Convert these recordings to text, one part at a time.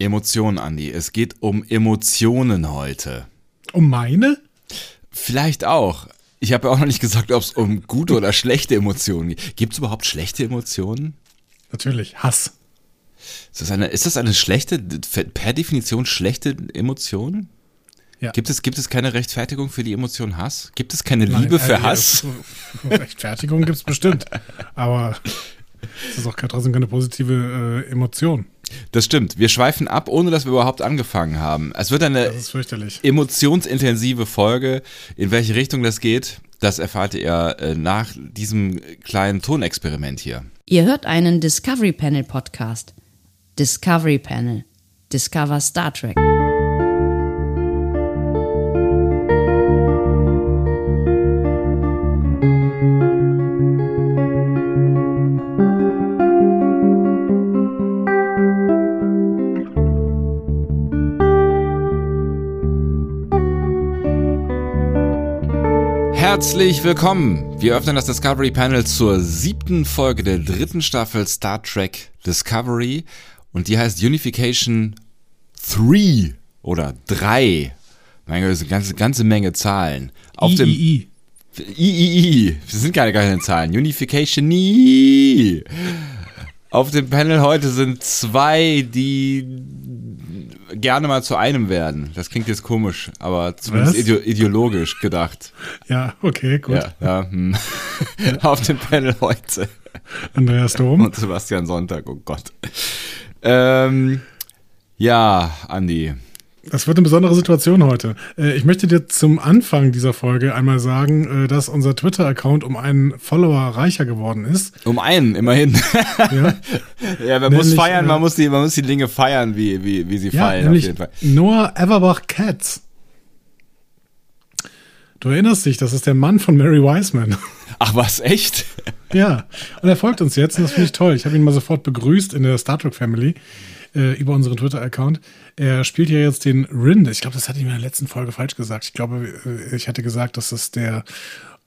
Emotionen, Andi. Es geht um Emotionen heute. Um meine? Vielleicht auch. Ich habe ja auch noch nicht gesagt, ob es um gute oder schlechte Emotionen geht. Gibt es überhaupt schlechte Emotionen? Natürlich. Hass. Ist das eine, ist das eine schlechte, per Definition schlechte Emotion? Ja. Gibt, es, gibt es keine Rechtfertigung für die Emotion Hass? Gibt es keine Nein, Liebe für äh, Hass? Rechtfertigung gibt es bestimmt. Aber es ist auch trotzdem keine positive äh, Emotion. Das stimmt. Wir schweifen ab, ohne dass wir überhaupt angefangen haben. Es wird eine emotionsintensive Folge. In welche Richtung das geht, das erfahrt ihr äh, nach diesem kleinen Tonexperiment hier. Ihr hört einen Discovery Panel Podcast. Discovery Panel. Discover Star Trek. Herzlich willkommen! Wir öffnen das Discovery Panel zur siebten Folge der dritten Staffel Star Trek Discovery und die heißt Unification 3 oder 3. Mein Gott, das ist eine ganze, ganze Menge Zahlen. Auf I, dem I, I. I, I, Das sind keine keine Zahlen. Unification I. Auf dem Panel heute sind zwei, die gerne mal zu einem werden. Das klingt jetzt komisch, aber zumindest ide ideologisch gedacht. Ja, okay, gut. Ja, ja, hm. Auf dem Panel heute. Andreas Dom. Und Sebastian Sonntag, oh Gott. Ähm, ja, Andi. Das wird eine besondere Situation heute. Äh, ich möchte dir zum Anfang dieser Folge einmal sagen, äh, dass unser Twitter-Account um einen Follower reicher geworden ist. Um einen, immerhin. Ja, ja man nämlich, muss feiern, man, äh, muss die, man muss die Dinge feiern, wie, wie, wie sie ja, fallen. Auf jeden Fall. Noah Everbach Katz. Du erinnerst dich, das ist der Mann von Mary Wiseman. Ach was, echt? Ja, und er folgt uns jetzt und das finde ich toll. Ich habe ihn mal sofort begrüßt in der Star Trek Family äh, über unseren Twitter-Account. Er spielt ja jetzt den Rin. Ich glaube, das hatte ich in der letzten Folge falsch gesagt. Ich glaube, äh, ich hatte gesagt, dass das der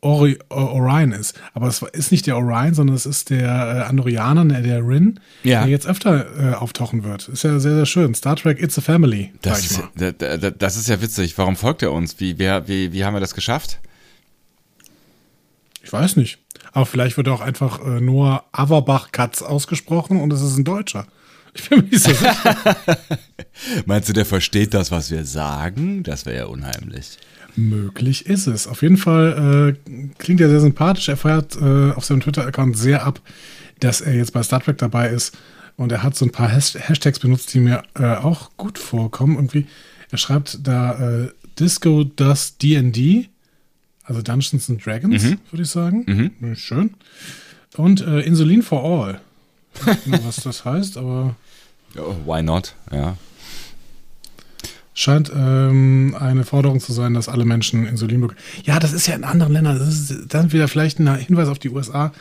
Ori Orion ist. Aber es ist nicht der Orion, sondern es ist der äh, Andorianer, der, der Rin, ja. der jetzt öfter äh, auftauchen wird. Ist ja sehr, sehr schön. Star Trek It's a Family. Das, ist, das ist ja witzig. Warum folgt er uns? Wie, wie, wie, wie haben wir das geschafft? Ich weiß nicht. Aber vielleicht wird auch einfach äh, nur Averbach-Katz ausgesprochen und es ist ein Deutscher. Ich bin mir nicht so sicher. Meinst du, der versteht das, was wir sagen? Das wäre ja unheimlich. Möglich ist es. Auf jeden Fall äh, klingt er sehr sympathisch. Er feiert äh, auf seinem Twitter-Account sehr ab, dass er jetzt bei Star Trek dabei ist. Und er hat so ein paar Has Hashtags benutzt, die mir äh, auch gut vorkommen. Irgendwie, er schreibt da äh, Disco Does D&D, also Dungeons and Dragons, mhm. würde ich sagen. Mhm. Schön. Und äh, Insulin for All. Was das heißt, aber Oh, why not? Ja. Scheint ähm, eine Forderung zu sein, dass alle Menschen Insulin bekommen. Ja, das ist ja in anderen Ländern. Das ist dann wieder vielleicht ein Hinweis auf die USA.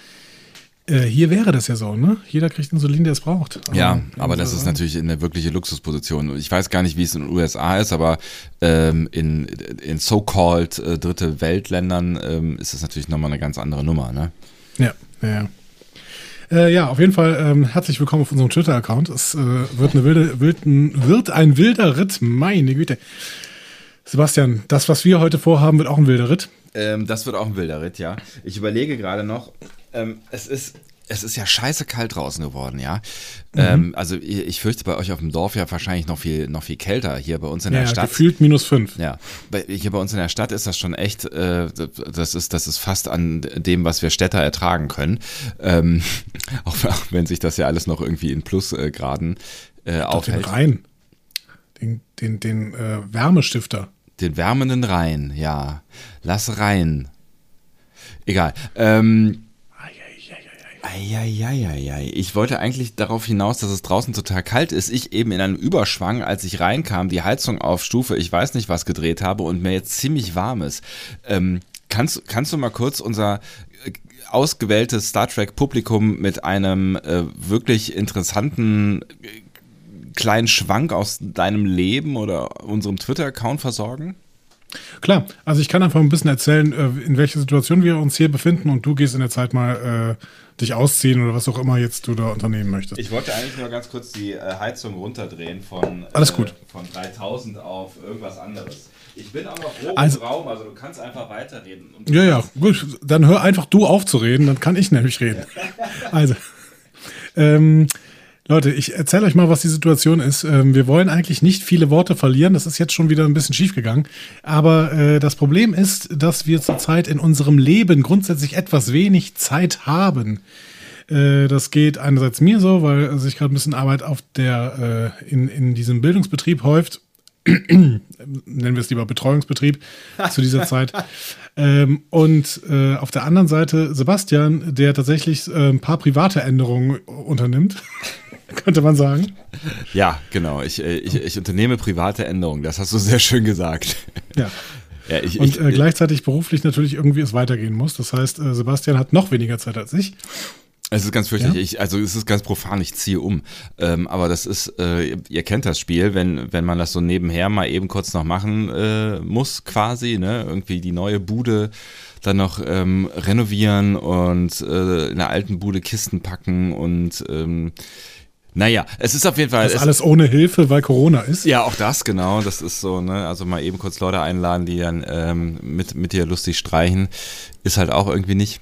Äh, hier wäre das ja so, ne? Jeder kriegt Insulin, der es braucht. Also, ja, aber das ist natürlich eine wirkliche Luxusposition. Ich weiß gar nicht, wie es in den USA ist, aber ähm, in, in so-called äh, dritte Weltländern ähm, ist es natürlich nochmal eine ganz andere Nummer, ne? Ja, ja, ja. Äh, ja, auf jeden Fall ähm, herzlich willkommen auf unserem Twitter-Account. Es äh, wird, eine wilde, wilden, wird ein wilder Ritt, meine Güte. Sebastian, das, was wir heute vorhaben, wird auch ein wilder Ritt. Ähm, das wird auch ein wilder Ritt, ja. Ich überlege gerade noch, ähm, es ist es ist ja scheiße kalt draußen geworden, ja. Mhm. Ähm, also ich fürchte bei euch auf dem Dorf ja wahrscheinlich noch viel, noch viel kälter. Hier bei uns in der ja, Stadt. Gefühlt minus fünf. Ja. Hier bei uns in der Stadt ist das schon echt, äh, das ist, das ist fast an dem, was wir Städter ertragen können. Ähm, auch, auch, wenn sich das ja alles noch irgendwie in Plusgraden äh, aufhält. Den Rhein. Den, den, den äh, Wärmestifter. Den wärmenden Rhein, ja. Lass rein. Egal. Ähm, Eieieiei. Ich wollte eigentlich darauf hinaus, dass es draußen total kalt ist. Ich eben in einem Überschwang, als ich reinkam, die Heizung auf Stufe, ich weiß nicht was gedreht habe und mir jetzt ziemlich warm ist. Ähm, kannst, kannst du mal kurz unser äh, ausgewähltes Star Trek Publikum mit einem äh, wirklich interessanten äh, kleinen Schwank aus deinem Leben oder unserem Twitter-Account versorgen? Klar, also ich kann einfach ein bisschen erzählen, äh, in welcher Situation wir uns hier befinden und du gehst in der Zeit mal äh, dich ausziehen oder was auch immer jetzt du da unternehmen möchtest. Ich wollte eigentlich nur ganz kurz die äh, Heizung runterdrehen von, Alles gut. Äh, von 3000 auf irgendwas anderes. Ich bin auch noch oben Also- im Raum, also du kannst einfach weiterreden. Ja, ja, gut. Dann hör einfach du auf zu reden, dann kann ich nämlich reden. Also, ähm, Leute, ich erzähle euch mal, was die Situation ist. Ähm, wir wollen eigentlich nicht viele Worte verlieren. Das ist jetzt schon wieder ein bisschen schief gegangen. Aber äh, das Problem ist, dass wir zurzeit in unserem Leben grundsätzlich etwas wenig Zeit haben. Äh, das geht einerseits mir so, weil sich gerade ein bisschen Arbeit auf der, äh, in, in diesem Bildungsbetrieb häuft. Nennen wir es lieber Betreuungsbetrieb zu dieser Zeit. Ähm, und äh, auf der anderen Seite Sebastian, der tatsächlich äh, ein paar private Änderungen unternimmt, könnte man sagen. Ja, genau. Ich, äh, ich, ich unternehme private Änderungen. Das hast du sehr schön gesagt. Ja. Ja, ich, Und ich, äh, gleichzeitig beruflich natürlich irgendwie es weitergehen muss. Das heißt, äh, Sebastian hat noch weniger Zeit als ich. Es ist ganz fürchterlich. Ja? Ich, also es ist ganz profan, ich ziehe um. Ähm, aber das ist, äh, ihr kennt das Spiel, wenn, wenn man das so nebenher mal eben kurz noch machen äh, muss, quasi, ne? Irgendwie die neue Bude dann noch ähm, renovieren und äh, in der alten Bude Kisten packen und ähm, naja, es ist auf jeden Fall. Das es, alles ohne Hilfe, weil Corona ist. ja, auch das, genau. Das ist so, ne? Also mal eben kurz Leute einladen, die dann ähm, mit, mit dir lustig streichen, ist halt auch irgendwie nicht.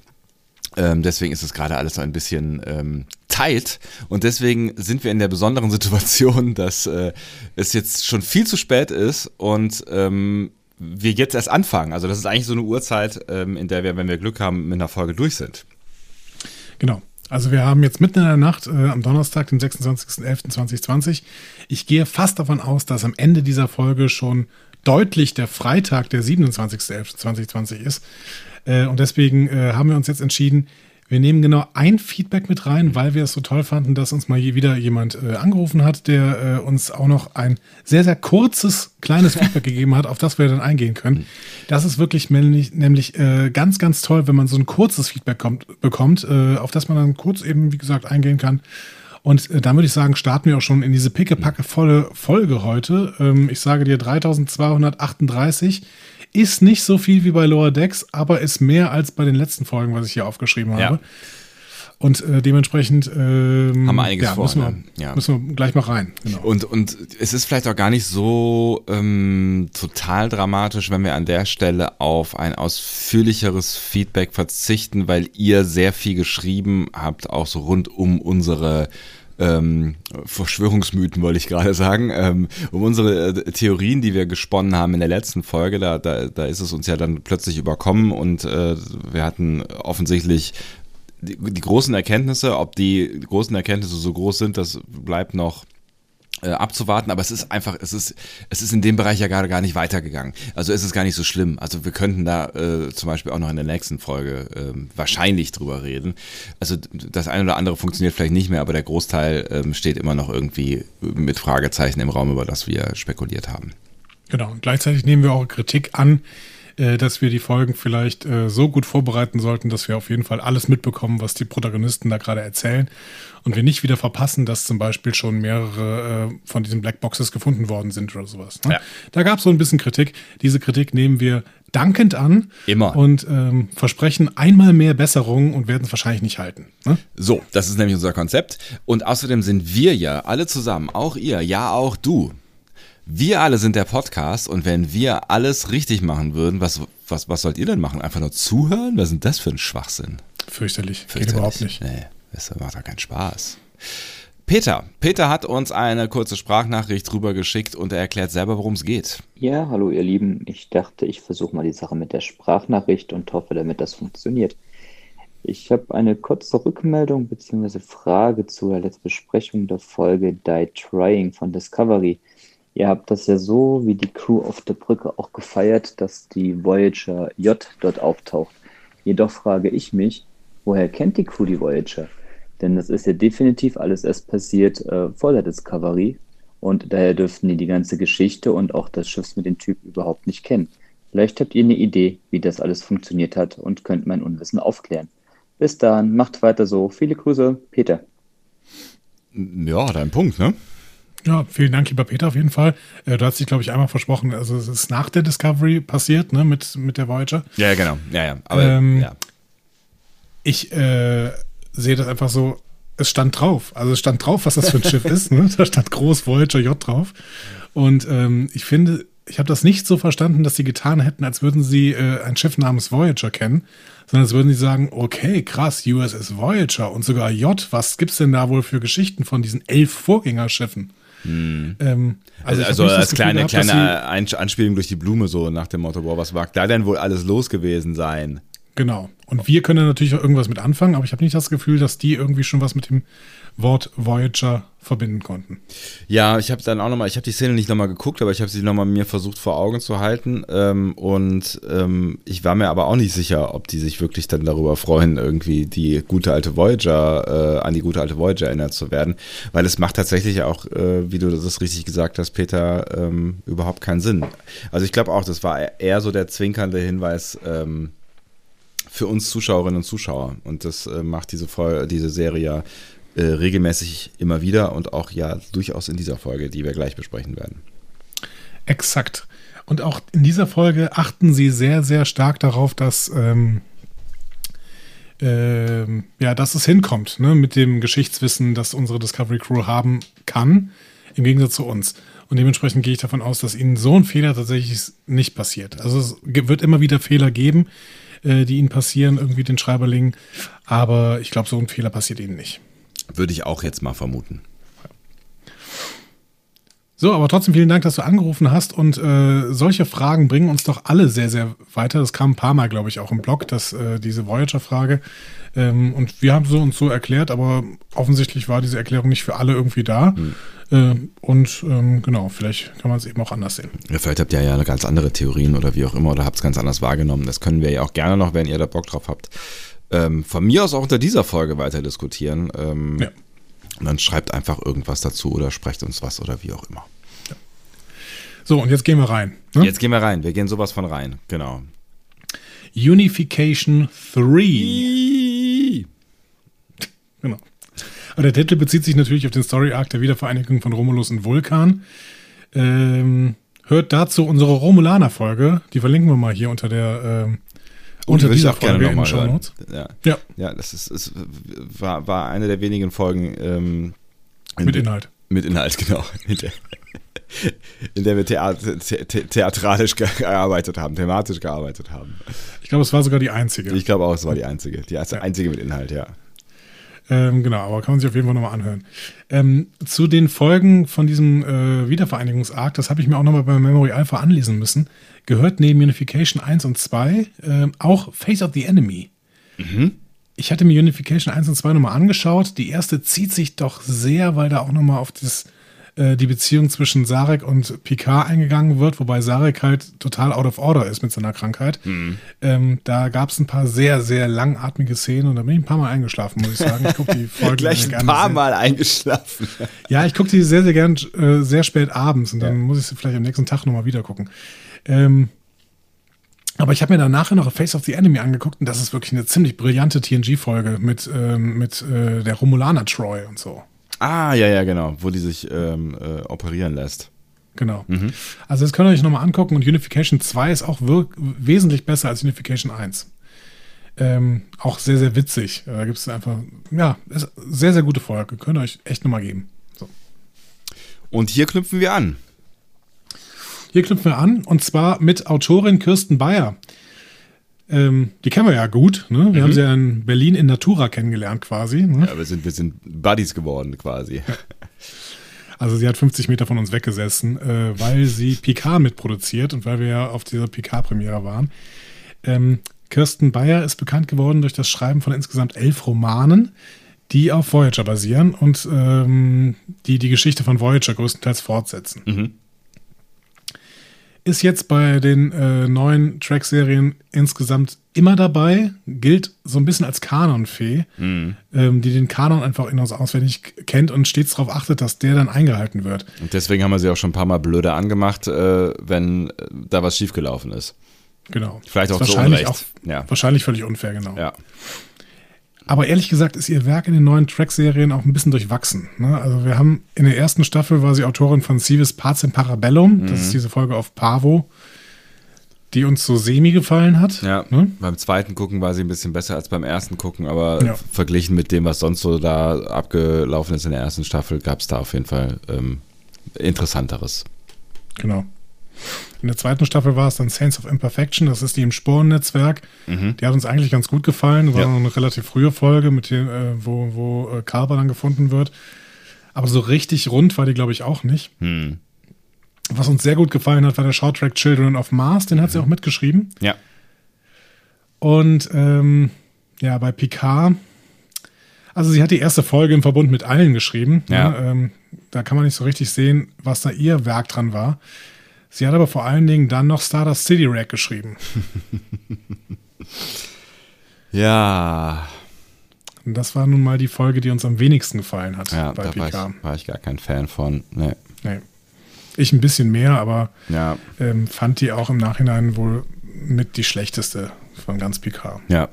Ähm, deswegen ist es gerade alles so ein bisschen ähm, tight und deswegen sind wir in der besonderen Situation, dass äh, es jetzt schon viel zu spät ist und ähm, wir jetzt erst anfangen. Also das ist eigentlich so eine Uhrzeit, ähm, in der wir, wenn wir Glück haben, mit einer Folge durch sind. Genau. Also wir haben jetzt mitten in der Nacht äh, am Donnerstag, den 26.11.2020. Ich gehe fast davon aus, dass am Ende dieser Folge schon deutlich der Freitag, der 27.11.2020 ist. Äh, und deswegen äh, haben wir uns jetzt entschieden, wir nehmen genau ein Feedback mit rein, weil wir es so toll fanden, dass uns mal wieder jemand äh, angerufen hat, der äh, uns auch noch ein sehr, sehr kurzes, kleines Feedback gegeben hat, auf das wir dann eingehen können. Das ist wirklich nämlich, nämlich äh, ganz, ganz toll, wenn man so ein kurzes Feedback kommt, bekommt, äh, auf das man dann kurz eben, wie gesagt, eingehen kann. Und äh, dann würde ich sagen, starten wir auch schon in diese pickepacke volle Folge heute. Ähm, ich sage dir 3238 ist nicht so viel wie bei Lower Decks, aber ist mehr als bei den letzten Folgen, was ich hier aufgeschrieben habe. Ja. Und äh, dementsprechend ähm, Haben wir einiges ja, vor, müssen, wir, ne? Ja. müssen wir gleich mal rein. Genau. Und, und es ist vielleicht auch gar nicht so ähm, total dramatisch, wenn wir an der Stelle auf ein ausführlicheres Feedback verzichten, weil ihr sehr viel geschrieben habt, auch so rund um unsere ähm, Verschwörungsmythen, wollte ich gerade sagen, ähm, um unsere äh, Theorien, die wir gesponnen haben in der letzten Folge, da, da, da ist es uns ja dann plötzlich überkommen und äh, wir hatten offensichtlich die, die großen Erkenntnisse, ob die großen Erkenntnisse so groß sind, das bleibt noch äh, abzuwarten, aber es ist einfach, es ist, es ist in dem Bereich ja gerade gar nicht weitergegangen. Also es ist gar nicht so schlimm. Also wir könnten da äh, zum Beispiel auch noch in der nächsten Folge ähm, wahrscheinlich drüber reden. Also das eine oder andere funktioniert vielleicht nicht mehr, aber der Großteil ähm, steht immer noch irgendwie mit Fragezeichen im Raum, über das wir spekuliert haben. Genau. Und gleichzeitig nehmen wir auch Kritik an, äh, dass wir die Folgen vielleicht äh, so gut vorbereiten sollten, dass wir auf jeden Fall alles mitbekommen, was die Protagonisten da gerade erzählen. Und wir nicht wieder verpassen, dass zum Beispiel schon mehrere äh, von diesen Blackboxes gefunden worden sind oder sowas. Ne? Ja. Da gab es so ein bisschen Kritik. Diese Kritik nehmen wir dankend an. Immer. Und ähm, versprechen einmal mehr Besserung und werden es wahrscheinlich nicht halten. Ne? So, das ist nämlich unser Konzept. Und außerdem sind wir ja alle zusammen, auch ihr, ja auch du. Wir alle sind der Podcast und wenn wir alles richtig machen würden, was, was, was sollt ihr denn machen? Einfach nur zuhören? Was ist denn das für ein Schwachsinn? Fürchterlich. Geht Fürchterlich. überhaupt nicht. Nee, das macht doch keinen Spaß. Peter, Peter hat uns eine kurze Sprachnachricht rübergeschickt und er erklärt selber, worum es geht. Ja, hallo ihr Lieben. Ich dachte, ich versuche mal die Sache mit der Sprachnachricht und hoffe, damit das funktioniert. Ich habe eine kurze Rückmeldung bzw. Frage zur letzten Besprechung der Folge Die Trying von Discovery. Ihr habt das ja so wie die Crew auf der Brücke auch gefeiert, dass die Voyager J dort auftaucht. Jedoch frage ich mich, woher kennt die Crew die Voyager? Denn das ist ja definitiv alles erst passiert äh, vor der Discovery und daher dürften die die ganze Geschichte und auch das Schiff mit dem Typ überhaupt nicht kennen. Vielleicht habt ihr eine Idee, wie das alles funktioniert hat und könnt mein Unwissen aufklären. Bis dann, macht weiter so. Viele Grüße, Peter. Ja, dein Punkt, ne? Ja, vielen Dank, lieber Peter, auf jeden Fall. Äh, du hast dich, glaube ich, einmal versprochen, also es ist nach der Discovery passiert, ne, mit, mit der Voyager. Ja, genau. Ja, ja. Aber Ähm, ja. Ich äh, sehe das einfach so, es stand drauf. Also es stand drauf, was das für ein Schiff ist. Ne? Da stand groß Voyager J drauf. Und ähm, ich finde, ich habe das nicht so verstanden, dass sie getan hätten, als würden sie äh, ein Schiff namens Voyager kennen, sondern als würden sie sagen, okay, krass, USS Voyager und sogar J, was gibt's denn da wohl für Geschichten von diesen elf Vorgängerschiffen? Ähm, Hm. Also, hab also nicht das als kleine, gehabt, kleine Ein- Anspielung durch die Blume, so nach dem Motto, boah, was mag da denn wohl alles los gewesen sein? Genau. Und wir können natürlich auch irgendwas mit anfangen, aber ich habe nicht das Gefühl, dass die irgendwie schon was mit dem Wort Voyager verbinden konnten. Ja, ich habe dann auch nochmal, ich habe die Szene nicht nochmal geguckt, aber ich habe sie nochmal mir versucht vor Augen zu halten. Ähm, und ähm, ich war mir aber auch nicht sicher, ob die sich wirklich dann darüber freuen, irgendwie die gute alte Voyager, äh, an die gute alte Voyager erinnert zu werden. Weil es macht tatsächlich auch, äh, wie du das richtig gesagt hast, Peter, ähm, überhaupt keinen Sinn. Also ich glaube auch, das war eher so der zwinkernde Hinweis, ähm, für uns Zuschauerinnen und Zuschauer. Und das äh, macht diese, Folge, diese Serie ja äh, regelmäßig immer wieder und auch ja durchaus in dieser Folge, die wir gleich besprechen werden. Exakt. Und auch in dieser Folge achten sie sehr, sehr stark darauf, dass, ähm, ähm, ja, dass es hinkommt, ne, mit dem Geschichtswissen, das unsere Discovery Crew haben kann, im Gegensatz zu uns. Und dementsprechend gehe ich davon aus, dass ihnen so ein Fehler tatsächlich nicht passiert. Also es wird immer wieder Fehler geben, äh, die ihnen passieren, irgendwie den Schreiberlingen. Aber ich glaube, so ein Fehler passiert ihnen nicht. Würde ich auch jetzt mal vermuten. So, aber trotzdem vielen Dank, dass du angerufen hast und äh, solche Fragen bringen uns doch alle sehr, sehr weiter. Das kam ein paar Mal, glaube ich, auch im Blog, dass äh, diese Voyager-Frage. Ähm, und wir haben so und so erklärt, aber offensichtlich war diese Erklärung nicht für alle irgendwie da. Äh, und ähm, genau, vielleicht kann man es eben auch anders sehen. Ja, vielleicht habt ihr ja ganz andere Theorien oder wie auch immer oder habt es ganz anders wahrgenommen. Das können wir ja auch gerne noch, wenn ihr da Bock drauf habt. Ähm, von mir aus auch unter dieser Folge weiter diskutieren. Ähm, Ja. Und dann schreibt einfach irgendwas dazu oder sprecht uns was oder wie auch immer. So, und jetzt gehen wir rein. Ne? Jetzt gehen wir rein. Wir gehen sowas von rein. Genau. Unification 3. Genau. Aber der Titel bezieht sich natürlich auf den Story Arc der Wiedervereinigung von Romulus und Vulkan. Ähm, hört dazu unsere Romulaner-Folge. Die verlinken wir mal hier unter der ähm, unter Würde ich dieser auch gerne Folge den nochmal Show hören. Notes. Ja. Ja, Ja, das ist, es war, war eine der wenigen Folgen ähm, in mit Inhalt. Mit Inhalt, genau. In der, in der wir theat the the theatralisch gearbeitet haben, thematisch gearbeitet haben. Ich glaube, es war sogar die einzige. Ich glaube auch, es war die einzige. Die erste, einzige mit Inhalt, ja. Ähm, genau, aber kann man sich auf jeden Fall nochmal anhören. Ähm, zu den Folgen von diesem äh, Wiedervereinigungsarc, das habe ich mir auch nochmal bei Memory Alpha anlesen müssen, gehört neben Unification 1 und 2 ähm, auch Face of the Enemy. Ich hatte mir Unification 1 und 2 nochmal angeschaut. Die erste zieht sich doch sehr, weil da auch nochmal auf das, äh, die Beziehung zwischen Sarek und Picard eingegangen wird, wobei Sarek halt total out of order ist mit seiner Krankheit. Ähm, da gab es ein paar sehr, sehr langatmige Szenen und da bin ich ein paar Mal eingeschlafen, muss ich sagen. Ich gucke die Folgen Gleich ein paar sehr- Mal eingeschlafen. Ja, ich gucke die sehr, sehr gern äh, sehr spät abends und dann muss ich sie vielleicht am nächsten Tag nochmal wieder gucken. Ähm, aber ich habe mir dann nachher noch Face of the Enemy angeguckt und das ist wirklich eine ziemlich brillante TNG-Folge mit, ähm, mit äh, der Romulaner Troy und so. Ah, ja, ja, genau. Wo die sich ähm, äh, operieren lässt. Genau. Also das könnt ihr euch nochmal angucken und Unification 2 ist auch wesentlich besser als Unification 1. Ähm, auch sehr, sehr witzig. Da gibt es einfach, ja, sehr, sehr gute Folge. Könnt ihr euch echt nochmal geben. So. Und hier knüpfen wir an. Hier knüpfen wir an und zwar mit Autorin Kirsten Bayer. Ähm, die kennen wir ja gut. Ne? Wir haben sie ja in Berlin in Natura kennengelernt quasi. Ne? Ja, wir sind, wir sind Buddies geworden quasi. Also sie hat 50 Meter von uns weggesessen, äh, weil sie Picard mitproduziert und weil wir ja auf dieser Picard-Premiere waren. Ähm, Kirsten Bayer ist bekannt geworden durch das Schreiben von insgesamt elf Romanen, die auf Voyager basieren und ähm, die die Geschichte von Voyager größtenteils fortsetzen. Ist jetzt bei den äh, neuen Track-Serien insgesamt immer dabei, gilt so ein bisschen als Kanonfee, ähm, die den Kanon einfach in- und auswendig kennt und stets darauf achtet, dass der dann eingehalten wird. Und deswegen haben wir sie auch schon ein paar Mal blöde angemacht, äh, wenn äh, da was schiefgelaufen ist. Genau. Vielleicht auch zu wahrscheinlich Unrecht. auch Ja. wahrscheinlich völlig unfair, genau. Ja. Aber ehrlich gesagt ist ihr Werk in den neuen Track-Serien auch ein bisschen durchwachsen. Ne? Also wir haben in der ersten Staffel war sie Autorin von Civis Parts in Parabellum. Das ist diese Folge auf Pavo, die uns so semi gefallen hat. Ja, Ne? beim zweiten Gucken war sie ein bisschen besser als beim ersten Gucken, aber Ja. verglichen mit dem, was sonst so da abgelaufen ist in der ersten Staffel, gab es da auf jeden Fall ähm, Interessanteres. Genau. In der zweiten Staffel war es dann Saints of Imperfection, das ist die im Sporennetzwerk. Die hat uns eigentlich ganz gut gefallen. War Ja. eine relativ frühe Folge, mit dem, äh, wo, wo äh, Carver dann gefunden wird. Aber so richtig rund war die, glaube ich, auch nicht. Hm. Was uns sehr gut gefallen hat, war der Shorttrack Children of Mars, den hat sie auch mitgeschrieben. Ja, Und ähm, ja, bei Picard, also sie hat die erste Folge im Verbund mit allen geschrieben. Ja. Ne? Ähm, da kann man nicht so richtig sehen, was da ihr Werk dran war. Sie hat aber vor allen Dingen dann noch Stardust City Rack geschrieben. ja, Und das war nun mal die Folge, die uns am wenigsten gefallen hat ja bei da war Picard. ich, war ich gar kein Fan von. Nee. Nee. Ich ein bisschen mehr, aber Ja, ähm, fand die auch im Nachhinein wohl mit die schlechteste von ganz Picard. ja,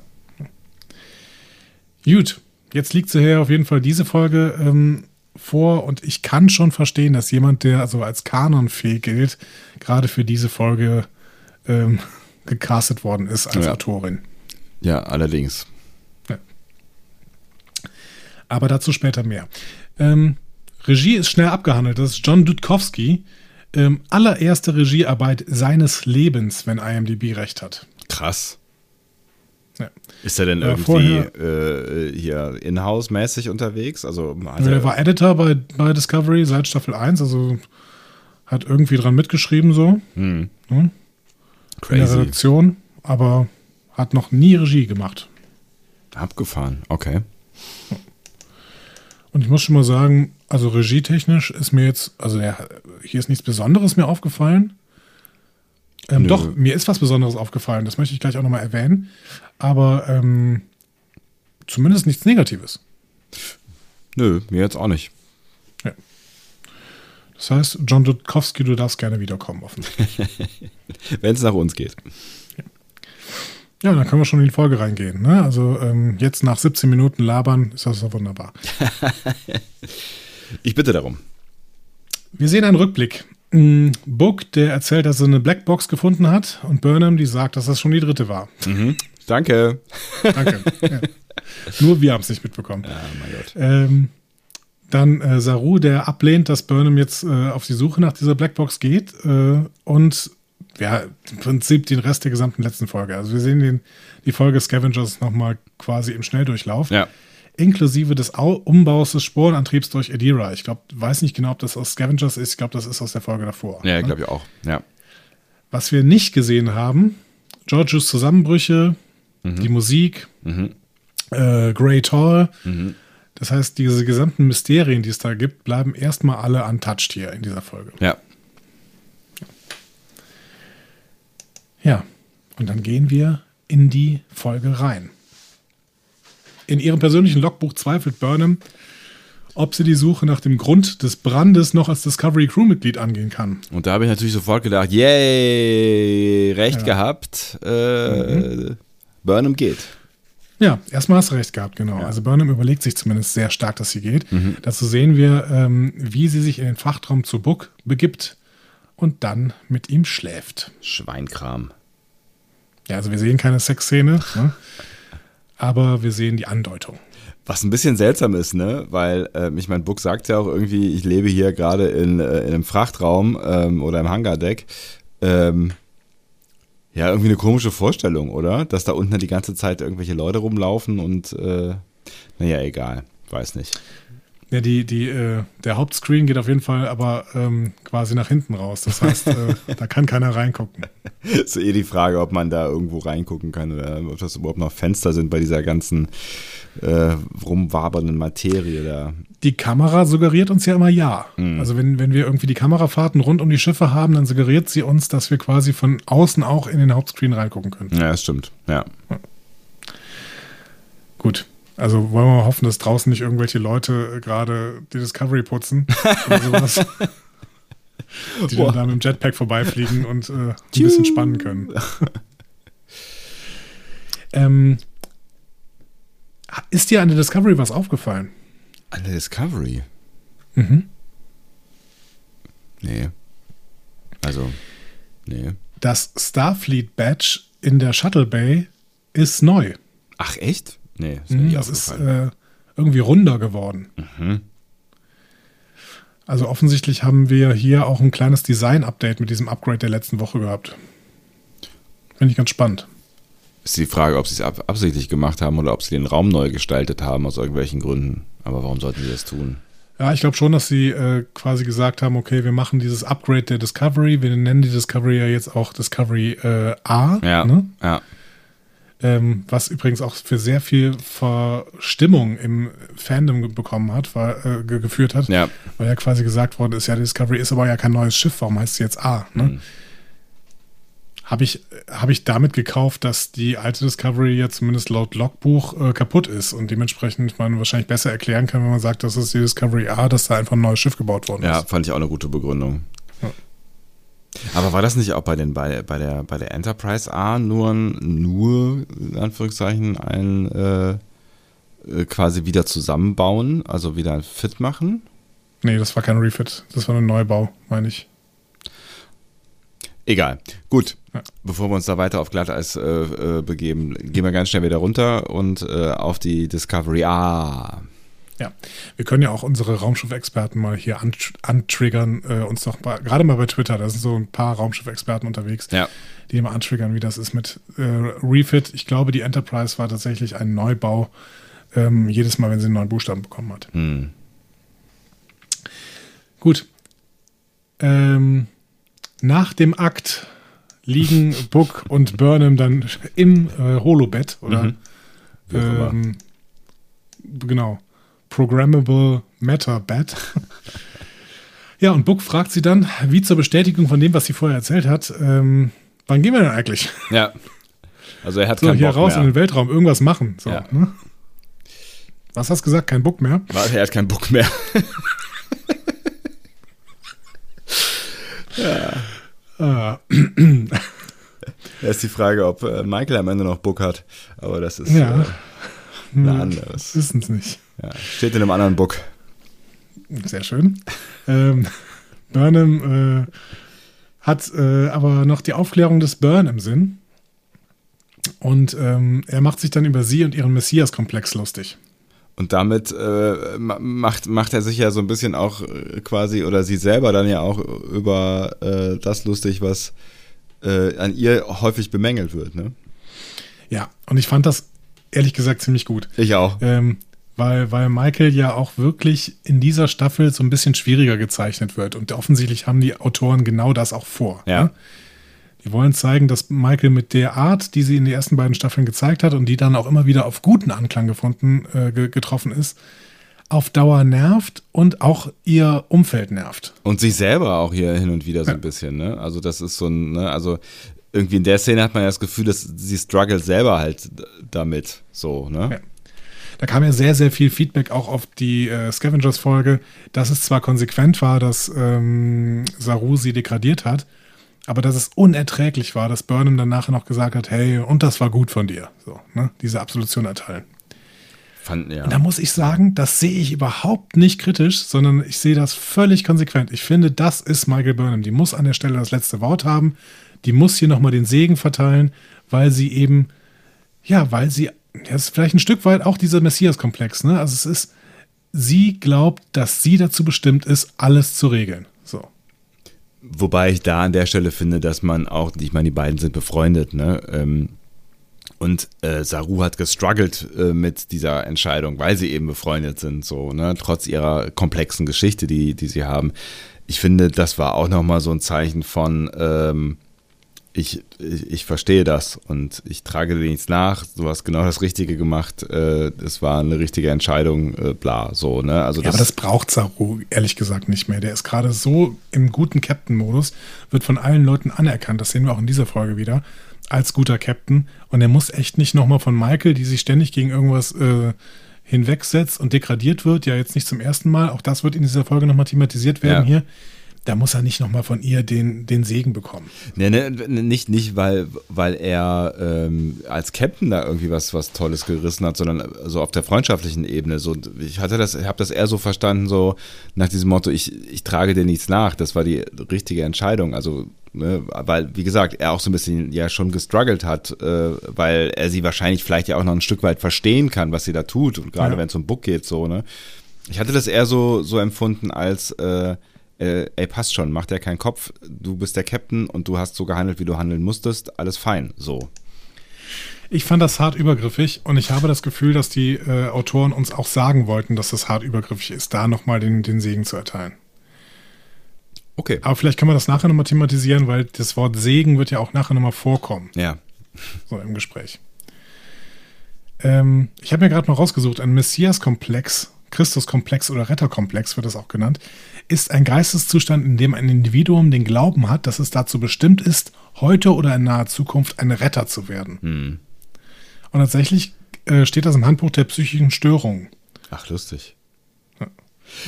Gut, jetzt liegt sie her auf jeden Fall diese Folge ähm, vor und ich kann schon verstehen, dass jemand, der also als kanonfähig gilt, gerade für diese Folge ähm, gecastet worden ist als Ja. Autorin. ja, allerdings. Aber dazu später mehr. Ähm, Regie ist schnell abgehandelt. Das ist John Dudkowski. Ähm, allererste Regiearbeit seines Lebens, wenn IMDb recht hat. Krass. Ja. Ist er denn Ja, irgendwie vorher- äh, hier in-house-mäßig unterwegs? Also hat er, war Editor bei, bei Discovery seit Staffel 1, also hat irgendwie dran mitgeschrieben so. hm, Hm? in der crazy. Redaktion, aber hat noch nie Regie gemacht. Abgefahren, okay. Und ich muss schon mal sagen, also regietechnisch ist mir jetzt, also der, hier ist nichts Besonderes mir aufgefallen. Ähm, doch, mir ist was Besonderes aufgefallen, das möchte ich gleich auch nochmal erwähnen. Aber ähm, zumindest nichts Negatives. Nö, mir jetzt auch nicht. Das heißt, John Dudkowski, du darfst gerne wiederkommen, offensichtlich. Wenn es nach uns geht. Ja, dann können wir schon in die Folge reingehen. Ne? Also ähm, jetzt nach 17 Minuten labern, ist das doch wunderbar. Ich bitte darum. Wir sehen einen Rückblick. Book, der erzählt, dass er eine Blackbox gefunden hat und Burnham, die sagt, dass das schon die dritte war. Danke. Danke. ja. Nur wir haben es nicht mitbekommen. Ah, mein Gott. Ähm, dann äh, Saru, der ablehnt, dass Burnham jetzt äh, auf die Suche nach dieser Blackbox geht äh, und ja, im Prinzip den Rest der gesamten letzten Folge. Also wir sehen den, die Folge Scavengers nochmal quasi im Schnelldurchlauf. Ja. Inklusive des Au Umbaus des Sporenantriebs durch Adira. Ich glaube, weiß nicht genau, ob das aus Scavengers ist. Ich glaube, das ist aus der Folge davor. Ja, ne? glaube ich auch. Ja. Was wir nicht gesehen haben, Georgios Zusammenbrüche, die Musik, äh, Grey Tall. Das heißt, diese gesamten Mysterien, die es da gibt, bleiben erstmal alle untouched hier in dieser Folge. Ja. Ja, und dann gehen wir in die Folge rein. In ihrem persönlichen Logbuch zweifelt Burnham, ob sie die Suche nach dem Grund des Brandes noch als Discovery Crew-Mitglied angehen kann. Und da habe ich natürlich sofort gedacht, yay, recht gehabt. Äh, Burnham geht. Ja, erstmal hast du recht gehabt, genau. Also Burnham überlegt sich zumindest sehr stark, dass sie geht. Dazu sehen wir, ähm, wie sie sich in den Frachtraum zu Book begibt und dann mit ihm schläft. Schweinkram. Ja, also wir sehen keine Sexszene, ne? Aber wir sehen die Andeutung. Was ein bisschen seltsam ist, ne? Weil, äh, ich mein, Book sagt ja auch irgendwie, ich lebe hier gerade in, äh, in einem Frachtraum ähm, oder im Hangardeck. Ähm, ja, irgendwie eine komische Vorstellung, oder? Dass da unten die ganze Zeit irgendwelche Leute rumlaufen und, äh, naja, egal. Weiß nicht. Ja, die, die, äh, der Hauptscreen geht auf jeden Fall aber ähm, quasi nach hinten raus. Das heißt, äh, da kann keiner reingucken. Ist eh die Frage, ob man da irgendwo reingucken kann oder ob das überhaupt noch Fenster sind bei dieser ganzen äh, rumwabernden Materie da. Die Kamera suggeriert uns ja immer ja. Also wenn, wenn wir irgendwie die Kamerafahrten rund um die Schiffe haben, dann suggeriert sie uns, dass wir quasi von außen auch in den Hauptscreen reingucken können. Ja, das stimmt. Ja. Gut. Also wollen wir mal hoffen, dass draußen nicht irgendwelche Leute äh, gerade die Discovery putzen oder sowas. die dann da mit dem Jetpack vorbeifliegen und äh, ein bisschen spannen können. ähm, Ist dir an der Discovery was aufgefallen? An der Discovery? Mhm. Nee. Also, nee. Das Starfleet Badge in der Shuttle Bay ist neu. Ach, echt? Nee, ist Mhm, das ist äh, irgendwie runder geworden. Mhm. Also offensichtlich haben wir hier auch ein kleines Design-Update mit diesem Upgrade der letzten Woche gehabt. Finde ich ganz spannend. Ist die Frage, ob sie es ab absichtlich gemacht haben oder ob sie den Raum neu gestaltet haben aus irgendwelchen Gründen. Aber warum sollten sie das tun? Ja, ich glaube schon, dass sie äh, quasi gesagt haben, okay, wir machen dieses Upgrade der Discovery. Wir nennen die Discovery ja jetzt auch Discovery äh, A. Ja, Ne? ja. Ähm, was übrigens auch für sehr viel Verstimmung im Fandom bekommen hat, war, äh, ge geführt hat. Ja, Weil ja quasi gesagt worden ist, ja, die Discovery ist aber ja kein neues Schiff, warum heißt sie jetzt A? Ne? Mhm. Habe ich, hab ich damit gekauft, dass die alte Discovery ja zumindest laut Logbuch äh, kaputt ist und dementsprechend man wahrscheinlich besser erklären kann, wenn man sagt, das ist die Discovery A, dass da einfach ein neues Schiff gebaut worden ja, ist. fand ich auch eine gute Begründung. Aber war das nicht auch bei, den, bei, bei, der, bei der Enterprise A nur, ein- nur in Anführungszeichen, ein äh, äh, quasi wieder zusammenbauen, also wieder fit machen? Nee, das war kein Refit, das war ein Neubau, meine ich. Egal. Gut. Ja. Bevor wir uns da weiter auf Glatteis äh, äh, begeben, gehen wir ganz schnell wieder runter und äh, auf die Discovery A. Ja, wir können ja auch unsere Raumschiff-Experten mal hier antr- antriggern, äh, uns doch gerade mal bei Twitter, da sind so ein paar Raumschiff-Experten unterwegs, Ja. die mal antriggern, wie das ist mit äh, Refit. Ich glaube, die Enterprise war tatsächlich ein Neubau, ähm, jedes Mal, wenn sie einen neuen Buchstaben bekommen hat. Hm. Gut. Ähm, nach dem Akt liegen Book und Burnham dann im äh, Holobett oder Mhm. Ähm, genau. Programmable Matter Bed. ja, und Book fragt sie dann, wie zur Bestätigung von dem, was sie vorher erzählt hat, ähm, wann gehen wir denn eigentlich? Ja. Also er hat So, keinen hier Bock raus mehr. in den Weltraum, irgendwas machen. So, Ja. ne? Was hast du gesagt? Kein Book mehr? Warte, er hat keinen Bock mehr. Ah, Da ist die Frage, ob äh, Michael am Ende noch Book hat. Aber das ist Ja. äh, ein das anderes. wissen es nicht. Ja. Steht in einem anderen Book. Sehr schön. ähm, Burnham äh, hat äh, aber noch die Aufklärung des Burn im Sinn. Und ähm, er macht sich dann über sie und ihren Messias-Komplex lustig. Und damit äh, ma- macht, macht er sich ja so ein bisschen auch äh, quasi oder sie selber dann ja auch über äh, das lustig, was äh, an ihr häufig bemängelt wird. Ne? Ja, und ich fand das ehrlich gesagt ziemlich gut. Ich auch. Ähm, weil, weil Michael ja auch wirklich in dieser Staffel so ein bisschen schwieriger gezeichnet wird. Und offensichtlich haben die Autoren genau das auch vor. Ja. Ne? Die wollen zeigen, dass Michael mit der Art, die sie in den ersten beiden Staffeln gezeigt hat und die dann auch immer wieder auf guten Anklang gefunden, äh, ge getroffen ist, auf Dauer nervt und auch ihr Umfeld nervt. Und sich selber auch hier hin und wieder so ein bisschen, ne? Also das ist so ein, ne? Also irgendwie in der Szene hat man ja das Gefühl, dass sie struggelt selber halt damit. So, ne? Ja. Da kam ja sehr, sehr viel Feedback auch auf die äh, Scavengers-Folge, dass es zwar konsequent war, dass ähm, Saru sie degradiert hat, aber dass es unerträglich war, dass Burnham dann nachher noch gesagt hat, hey, und das war gut von dir. So, ne? Diese Absolution erteilen. Fand, ja. Und da muss ich sagen, das sehe ich überhaupt nicht kritisch, sondern ich sehe das völlig konsequent. Ich finde, das ist Michael Burnham. Die muss an der Stelle das letzte Wort haben. Die muss hier nochmal den Segen verteilen, weil sie eben, ja, weil sie, das ist vielleicht ein Stück weit auch dieser Messias-Komplex, ne? Also es ist, sie glaubt, dass sie dazu bestimmt ist, alles zu regeln. So. Wobei ich da an der Stelle finde, dass man auch, ich meine, die beiden sind befreundet, ne? Ähm, und äh, Saru hat gestruggelt äh, mit dieser Entscheidung, weil sie eben befreundet sind, so, ne? Trotz ihrer komplexen Geschichte, die, die sie haben. Ich finde, das war auch nochmal so ein Zeichen von, ähm, ich, ich, ich verstehe das und ich trage dir nichts nach. Du hast genau das Richtige gemacht. Äh, das war eine richtige Entscheidung, äh, bla, so, ne? Also Ja, aber das braucht Saru ehrlich gesagt nicht mehr. Der ist gerade so im guten Captain-Modus, wird von allen Leuten anerkannt. Das sehen wir auch in dieser Folge wieder, als guter Captain. Und er muss echt nicht nochmal von Michael, die sich ständig gegen irgendwas äh, hinwegsetzt und degradiert wird, ja jetzt nicht zum ersten Mal, auch das wird in dieser Folge nochmal thematisiert werden Ja. hier. Da muss er nicht nochmal von ihr den, den Segen bekommen. Nee, nee, nicht, nicht weil, weil er ähm, als Captain da irgendwie was, was Tolles gerissen hat, sondern so auf der freundschaftlichen Ebene. So, ich hatte das, habe das eher so verstanden, so nach diesem Motto, ich, ich trage dir nichts nach. Das war die richtige Entscheidung. Also, ne, weil, wie gesagt, er auch so ein bisschen ja schon gestruggelt hat, äh, weil er sie wahrscheinlich vielleicht ja auch noch ein Stück weit verstehen kann, was sie da tut. Und gerade ja. wenn es um Book geht, so, ne? Ich hatte das eher so, so empfunden als äh, äh, ey, passt schon, mach dir keinen Kopf, du bist der Captain und du hast so gehandelt, wie du handeln musstest, alles fein, so. Ich fand das hart übergriffig und ich habe das Gefühl, dass die äh, Autoren uns auch sagen wollten, dass das hart übergriffig ist, da nochmal den, den Segen zu erteilen. Okay. Aber vielleicht können wir das nachher nochmal thematisieren, weil das Wort Segen wird ja auch nachher nochmal vorkommen. Ja. So im Gespräch. Ähm, ich habe mir gerade mal rausgesucht, ein Messias-Komplex Christuskomplex oder Retterkomplex wird das auch genannt, ist ein Geisteszustand, in dem ein Individuum den Glauben hat, dass es dazu bestimmt ist, heute oder in naher Zukunft ein Retter zu werden. Hm. Und tatsächlich äh, steht das im Handbuch der psychischen Störungen. Ach, lustig.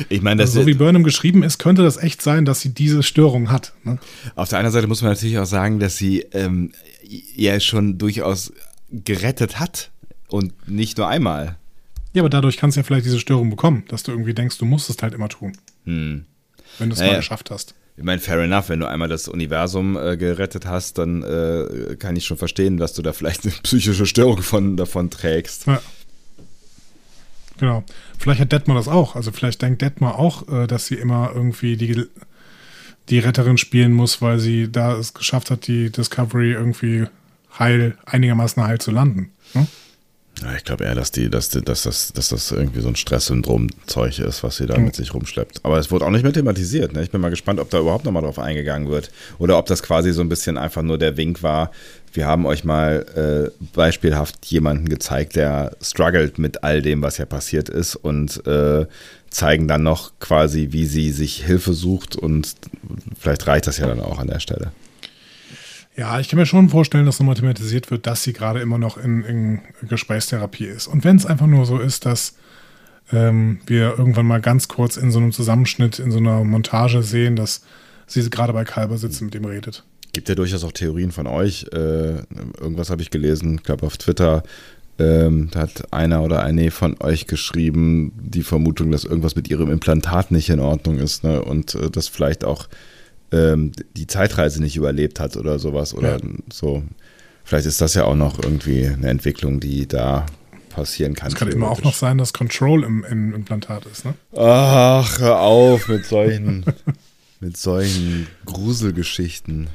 Ich meine, also so wie Burnham geschrieben ist, könnte das echt sein, dass sie diese Störung hat. Ne? Auf der anderen Seite muss man natürlich auch sagen, dass sie ähm, ja schon durchaus gerettet hat und nicht nur einmal. Ja, aber dadurch kannst du ja vielleicht diese Störung bekommen, dass du irgendwie denkst, du musst es halt immer tun. Hm. Wenn du es naja. mal geschafft hast. Ich meine, fair enough, wenn du einmal das Universum äh, gerettet hast, dann äh, kann ich schon verstehen, dass du da vielleicht eine psychische Störung von, davon trägst. Ja. Genau. Vielleicht hat Detmar das auch. Also vielleicht denkt Detmar auch, äh, dass sie immer irgendwie die, die Retterin spielen muss, weil sie da es geschafft hat, die Discovery irgendwie heil, einigermaßen heil zu landen. Hm? Ja, ich glaube eher, dass, die, dass, die, dass, das, dass das irgendwie so ein Stresssyndrom-Zeug ist, was sie da mhm. mit sich rumschleppt. Aber es wurde auch nicht mehr thematisiert. Ne? Ich bin mal gespannt, ob da überhaupt nochmal drauf eingegangen wird. Oder ob das quasi so ein bisschen einfach nur der Wink war. Wir haben euch mal äh, beispielhaft jemanden gezeigt, der struggelt mit all dem, was ja passiert ist und äh, zeigen dann noch quasi, wie sie sich Hilfe sucht und vielleicht reicht das ja dann auch an der Stelle. Ja, ich kann mir schon vorstellen, dass nochmal thematisiert wird, dass sie gerade immer noch in, in Gesprächstherapie ist. Und wenn es einfach nur so ist, dass ähm, wir irgendwann mal ganz kurz in so einem Zusammenschnitt, in so einer Montage sehen, dass sie gerade bei Kalber sitzt und mit ihm redet. Gibt ja durchaus auch Theorien von euch. Äh, irgendwas habe ich gelesen, ich glaube auf Twitter, ähm, da hat einer oder eine von euch geschrieben, die Vermutung, dass irgendwas mit ihrem Implantat nicht in Ordnung ist ne? und äh, das vielleicht auch ähm, die Zeitreise nicht überlebt hat oder sowas oder ja. so. Vielleicht ist das ja auch noch irgendwie eine Entwicklung, die da passieren kann. Es kann immer auch noch sein, dass Control im, im Implantat ist, ne? Ach, hör auf mit solchen, mit solchen Gruselgeschichten.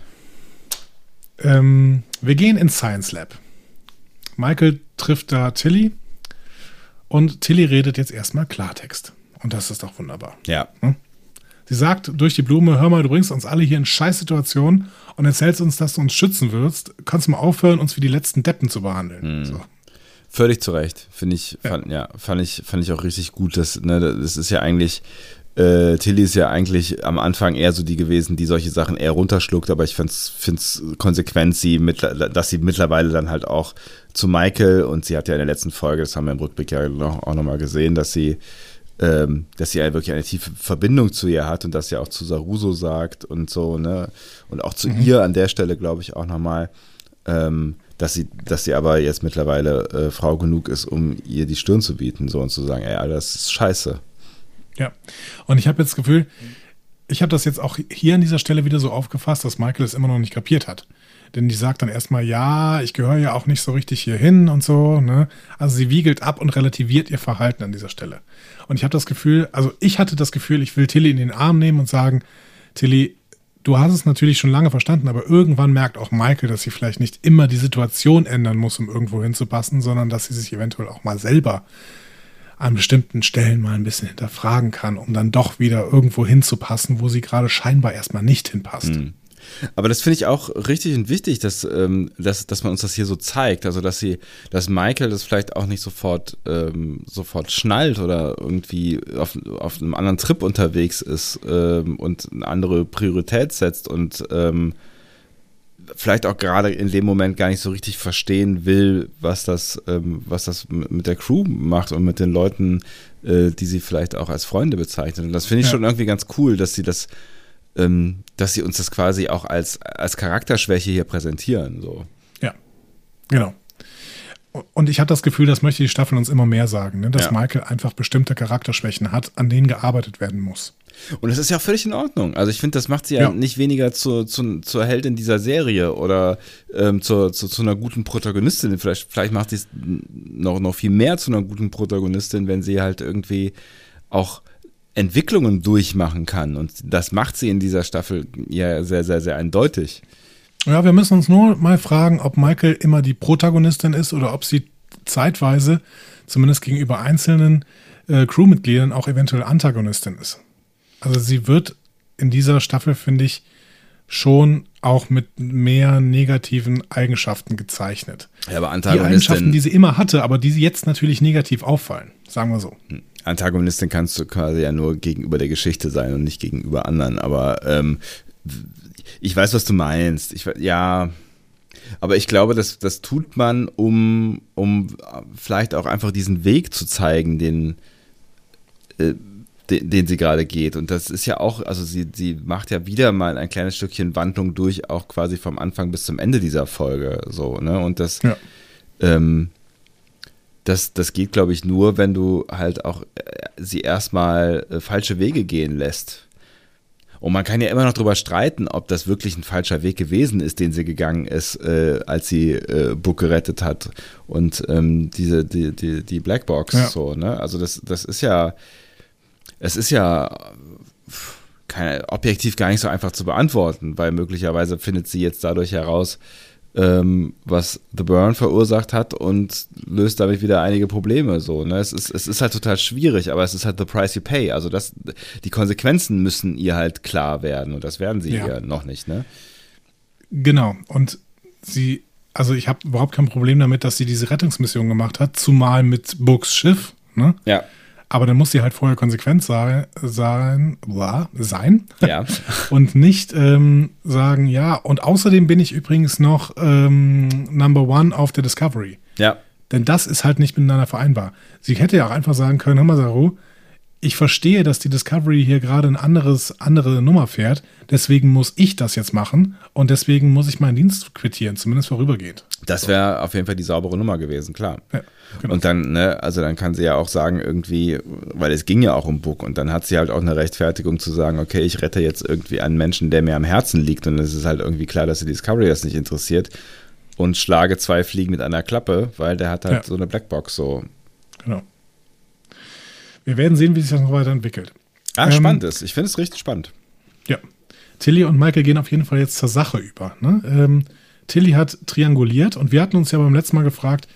Ähm, wir gehen ins Science Lab. Michael trifft da Tilly und Tilly redet jetzt erstmal Klartext. Und das ist doch wunderbar. Ja. Hm? Sie sagt durch die Blume, hör mal, du bringst uns alle hier in Scheißsituationen und erzählst uns, dass du uns schützen willst. Kannst du mal aufhören, uns wie die letzten Deppen zu behandeln. Hm. So. Völlig zu Recht, finde ich, ja. Fand, ja, fand ich, fand ich auch richtig gut. Das, ne, das ist ja eigentlich, äh, Tilly ist ja eigentlich am Anfang eher so die gewesen, die solche Sachen eher runterschluckt, aber ich finde es konsequent, sie mit, dass sie mittlerweile dann halt auch zu Michael und sie hat ja in der letzten Folge, das haben wir im Rückblick ja noch, auch nochmal gesehen, dass sie ähm, dass sie ja wirklich eine tiefe Verbindung zu ihr hat und dass sie auch zu Saruso sagt und so, ne? Und auch zu mhm. ihr an der Stelle, glaube ich, auch nochmal, ähm, dass sie, dass sie aber jetzt mittlerweile äh, Frau genug ist, um ihr die Stirn zu bieten, so und zu sagen, ey, Alter, das ist scheiße. Ja. Und ich habe jetzt das Gefühl, ich habe das jetzt auch hier an dieser Stelle wieder so aufgefasst, dass Michael es immer noch nicht kapiert hat. Denn die sagt dann erstmal, ja, ich gehöre ja auch nicht so richtig hier hin und so. Ne? Also sie wiegelt ab und relativiert ihr Verhalten an dieser Stelle. Und ich habe das Gefühl, also ich hatte das Gefühl, ich will Tilly in den Arm nehmen und sagen, Tilly, du hast es natürlich schon lange verstanden, aber irgendwann merkt auch Michael, dass sie vielleicht nicht immer die Situation ändern muss, um irgendwo hinzupassen, sondern dass sie sich eventuell auch mal selber an bestimmten Stellen mal ein bisschen hinterfragen kann, um dann doch wieder irgendwo hinzupassen, wo sie gerade scheinbar erstmal nicht hinpasst. Mhm. Aber das finde ich auch richtig und wichtig, dass, ähm, dass, dass man uns das hier so zeigt. Also, dass sie, dass Michael das vielleicht auch nicht sofort, ähm, sofort schnallt oder irgendwie auf, auf einem anderen Trip unterwegs ist ähm, und eine andere Priorität setzt und ähm, vielleicht auch gerade in dem Moment gar nicht so richtig verstehen will, was das, ähm, was das mit der Crew macht und mit den Leuten, äh, die sie vielleicht auch als Freunde bezeichnet. Und das finde ich ja. schon irgendwie ganz cool, dass sie das ähm, dass sie uns das quasi auch als, als Charakterschwäche hier präsentieren. So. Ja, genau. Und ich habe das Gefühl, das möchte die Staffel uns immer mehr sagen, ne? dass Ja. Michael einfach bestimmte Charakterschwächen hat, an denen gearbeitet werden muss. Und das ist ja auch völlig in Ordnung. Also ich finde, das macht sie ja, Ja. nicht weniger zur, zur, zur Heldin dieser Serie oder ähm, zur, zu, zu einer guten Protagonistin. Vielleicht, vielleicht macht sie es noch, noch viel mehr zu einer guten Protagonistin, wenn sie halt irgendwie auch Entwicklungen durchmachen kann. Und das macht sie in dieser Staffel ja sehr, sehr, sehr eindeutig. Ja, wir müssen uns nur mal fragen, ob Michael immer die Protagonistin ist oder ob sie zeitweise, zumindest gegenüber einzelnen äh, Crewmitgliedern, auch eventuell Antagonistin ist. Also sie wird in dieser Staffel, finde ich, schon auch mit mehr negativen Eigenschaften gezeichnet. Ja, aber Die Eigenschaften, Antagonistin, die sie immer hatte, aber die sie jetzt natürlich negativ auffallen, sagen wir so. Antagonistin kannst du quasi ja nur gegenüber der Geschichte sein und nicht gegenüber anderen. Aber ähm, ich weiß, was du meinst. Ich, ja, aber ich glaube, das, das tut man, um, um vielleicht auch einfach diesen Weg zu zeigen, den, äh, den, den sie gerade geht. Und das ist ja auch, also sie, sie macht ja wieder mal ein kleines Stückchen Wandlung durch, auch quasi vom Anfang bis zum Ende dieser Folge. So, ne? Und das, Ja. ähm, das, das geht, glaube ich, nur, wenn du halt auch äh, sie erstmal äh, falsche Wege gehen lässt. Und man kann ja immer noch drüber streiten, ob das wirklich ein falscher Weg gewesen ist, den sie gegangen ist, äh, als sie äh, Book gerettet hat und ähm, diese die die die Blackbox Ja. so ne also das das ist ja es ist ja keine, objektiv gar nicht so einfach zu beantworten, weil möglicherweise findet sie jetzt dadurch heraus, ähm, was The Burn verursacht hat und löst damit wieder einige Probleme. So, ne? es, ist, es ist halt total schwierig, aber es ist halt the price you pay. Also das, die Konsequenzen müssen ihr halt klar werden und das werden sie Ja. ihr noch nicht. Ne? Genau. Und sie, also ich habe überhaupt kein Problem damit, dass sie diese Rettungsmission gemacht hat, zumal mit Books Schiff. Ne? Ja. Aber dann muss sie halt vorher konsequent sein, sein, uah, sein Ja. und nicht ähm, sagen, ja, und außerdem bin ich übrigens noch ähm, Number One auf der Discovery. Ja. Denn das ist halt nicht miteinander vereinbar. Sie hätte ja auch einfach sagen können, hör mal, Saru, ich verstehe, dass die Discovery hier gerade ein anderes, andere Nummer fährt, deswegen muss ich das jetzt machen und deswegen muss ich meinen Dienst quittieren, zumindest vorübergehend. Das wäre auf jeden Fall die saubere Nummer gewesen, klar. Ja, genau. Und dann, ne, also dann kann sie ja auch sagen, irgendwie, weil es ging ja auch um Book und dann hat sie halt auch eine Rechtfertigung zu sagen, okay, ich rette jetzt irgendwie einen Menschen, der mir am Herzen liegt und es ist halt irgendwie klar, dass die Discovery das nicht interessiert und schlage zwei Fliegen mit einer Klappe, weil der hat halt Ja. so eine Blackbox so. Genau. Wir werden sehen, wie sich das noch weiterentwickelt. Ah, Ähm, spannend ist. Ich finde es richtig spannend. Ja. Tilly und Michael gehen auf jeden Fall jetzt zur Sache über. Ne? Ähm, Tilly hat trianguliert und wir hatten uns ja beim letzten Mal gefragt,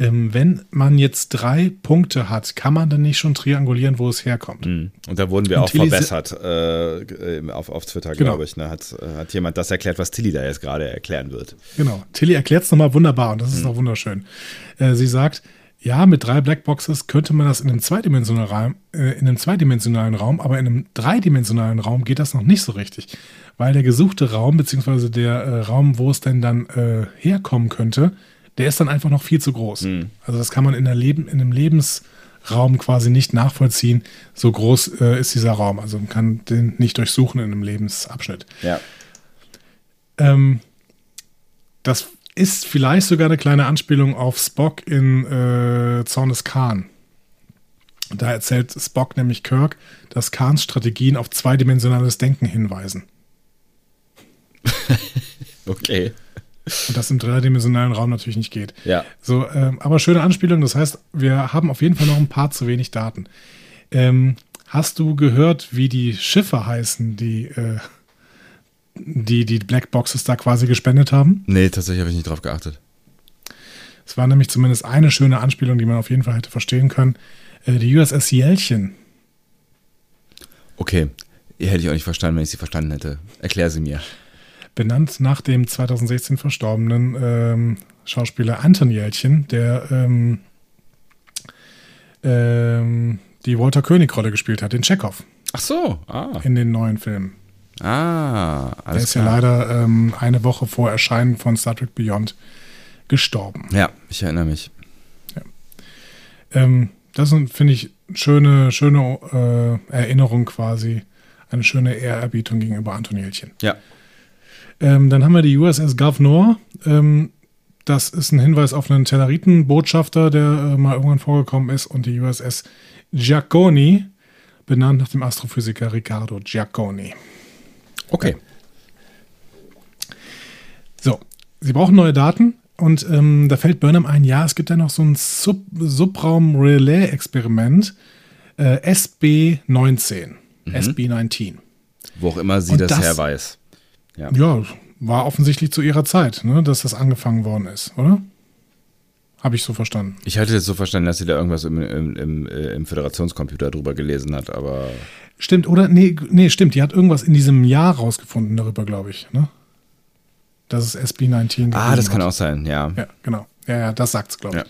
ähm, wenn man jetzt drei Punkte hat, kann man dann nicht schon triangulieren, wo es herkommt? Und da wurden wir Und auch Tilly verbessert äh, auf, auf Twitter, Genau. glaube ich. Ne? Hat, äh, hat jemand das erklärt, was Tilly da jetzt gerade erklären wird. Genau. Tilly erklärt es nochmal wunderbar und das ist auch wunderschön. Äh, sie sagt, ja, mit drei Blackboxes könnte man das in einem zweidimensionalen Raum, äh, in einem zweidimensionalen Raum, aber in einem dreidimensionalen Raum geht das noch nicht so richtig. Weil der gesuchte Raum, beziehungsweise der äh, Raum, wo es denn dann äh, herkommen könnte, der ist dann einfach noch viel zu groß. Also das kann man in, der Leben, in einem Lebensraum quasi nicht nachvollziehen. So groß äh, ist dieser Raum. Also man kann den nicht durchsuchen in einem Lebensabschnitt. Ja. Ähm, das ist vielleicht sogar eine kleine Anspielung auf Spock in äh, Zorn des Khan. Da erzählt Spock nämlich Kirk, dass Khans Strategien auf zweidimensionales Denken hinweisen. Okay. Und das im dreidimensionalen Raum natürlich nicht geht. Ja. So, ähm, aber schöne Anspielung. Das heißt, wir haben auf jeden Fall noch ein paar zu wenig Daten. Ähm, hast du gehört, wie die Schiffe heißen, die, äh, die die Blackboxes da quasi gespendet haben? Nee, tatsächlich habe ich nicht drauf geachtet. Es war nämlich zumindest eine schöne Anspielung, die man auf jeden Fall hätte verstehen können. Äh, die USS Jelchen. Okay. Hätte ich auch nicht verstanden, wenn ich sie verstanden hätte. Erklär sie mir. Benannt nach dem 2016 verstorbenen ähm, Schauspieler Anton Jelchen, der ähm, ähm, die Walter König-Rolle gespielt hat, den Chekhov Ach so. Ah. in den neuen Filmen. Ah. Der Alles ist ja klar. leider ähm, eine Woche vor Erscheinen von Star Trek Beyond gestorben. Ja, ich erinnere mich. Ähm, das sind, finde ich, schöne, schöne äh, Erinnerung quasi eine schöne Ehrerbietung gegenüber Antonielchen. Ja. Ähm, dann haben wir die USS Governor. Ähm, das ist ein Hinweis auf einen Telleriten-Botschafter, der äh, mal irgendwann vorgekommen ist. Und die USS Giacconi, benannt nach dem Astrophysiker Riccardo Giacconi. Okay. So, Sie brauchen neue Daten. Und ähm, da fällt Burnham ein, ja, es gibt ja noch so ein Sub Subraum-Relais-Experiment, äh, SB19. SB19. Wo auch immer sie das, das- her weiß. Ja. Ja, war offensichtlich zu ihrer Zeit, ne, dass das angefangen worden ist, oder? Habe ich so verstanden. Ich hatte jetzt so verstanden, dass sie da irgendwas im, im, im, äh, im Föderationscomputer drüber gelesen hat, aber Stimmt, oder? Nee, nee, stimmt. Die hat irgendwas in diesem Jahr rausgefunden darüber, glaube ich. Ne? Dass es SB19 Ah, das kann hat. auch sein, ja. Ja, genau. Ja, ja, das sagt's, glaube ich.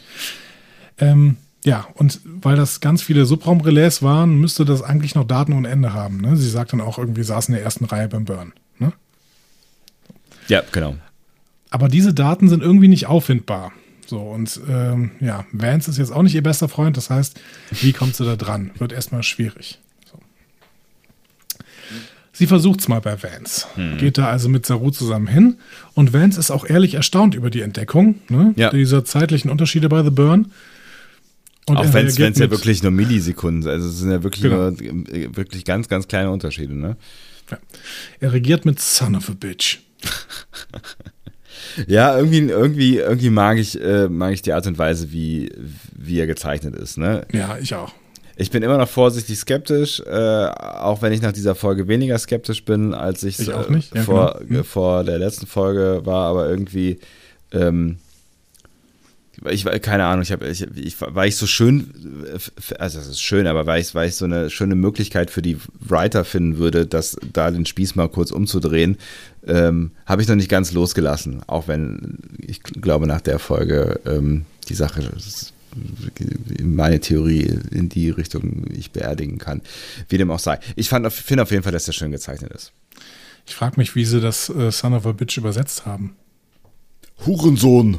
Ja. Ähm, ja, und weil das ganz viele Subraumrelais waren, müsste das eigentlich noch Daten ohne Ende haben. Ne? Sie sagt dann auch irgendwie, saß in der ersten Reihe beim Burn. Ja, genau. Aber diese Daten sind irgendwie nicht auffindbar. So, und ähm, ja, Vance ist jetzt auch nicht ihr bester Freund. Das heißt, wie kommt sie da dran? Wird erstmal schwierig. So. Sie versucht's mal bei Vance. Geht da also mit Saru zusammen hin. Und Vance ist auch ehrlich erstaunt über die Entdeckung ne? Ja. dieser zeitlichen Unterschiede bei The Burn. Und auch wenn es ja wirklich nur Millisekunden sind. Also es sind ja wirklich Genau. nur äh, wirklich ganz, ganz kleine Unterschiede, ne? Ja. Er regiert mit Son of a Bitch. Ja, irgendwie, irgendwie, irgendwie mag ich, äh, mag ich die Art und Weise, wie, wie er gezeichnet ist, ne? Ja, ich auch. Ich bin immer noch vorsichtig skeptisch, äh, auch wenn ich nach dieser Folge weniger skeptisch bin, als ich, Ich äh, ja, vor, genau. äh, vor der letzten Folge war, aber irgendwie, ähm, ich war- keine Ahnung, ich habe, ich, ich, weil ich so schön, also es ist schön, aber weil ich, weil ich so eine schöne Möglichkeit für die Writer finden würde, das da den Spieß mal kurz umzudrehen, ähm, habe ich noch nicht ganz losgelassen, auch wenn ich glaube nach der Folge ähm, die Sache ist, meine Theorie in die Richtung ich beerdigen kann. Wie dem auch sei. Ich fand, finde auf jeden Fall, dass der schön gezeichnet ist. Ich frage mich, wie sie das äh, Son of a Bitch übersetzt haben. Hurensohn.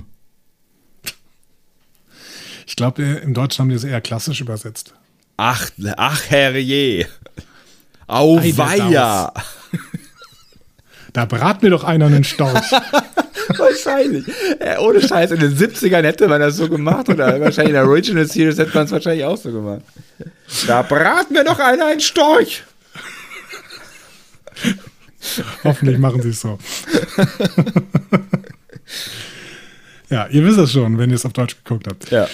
Ich glaube, im Deutschen haben die es eher klassisch übersetzt. Ach, ach herrje. Auweia. Da brat mir doch einer einen Storch. Wahrscheinlich. Äh, ohne Scheiß, in den 70ern hätte man das so gemacht oder wahrscheinlich in der Original Series hätte man es wahrscheinlich auch so gemacht. Da brat mir doch einer einen Storch. Hoffentlich machen sie es so. ja, ihr wisst es schon, wenn ihr es auf Deutsch geguckt habt. Ja.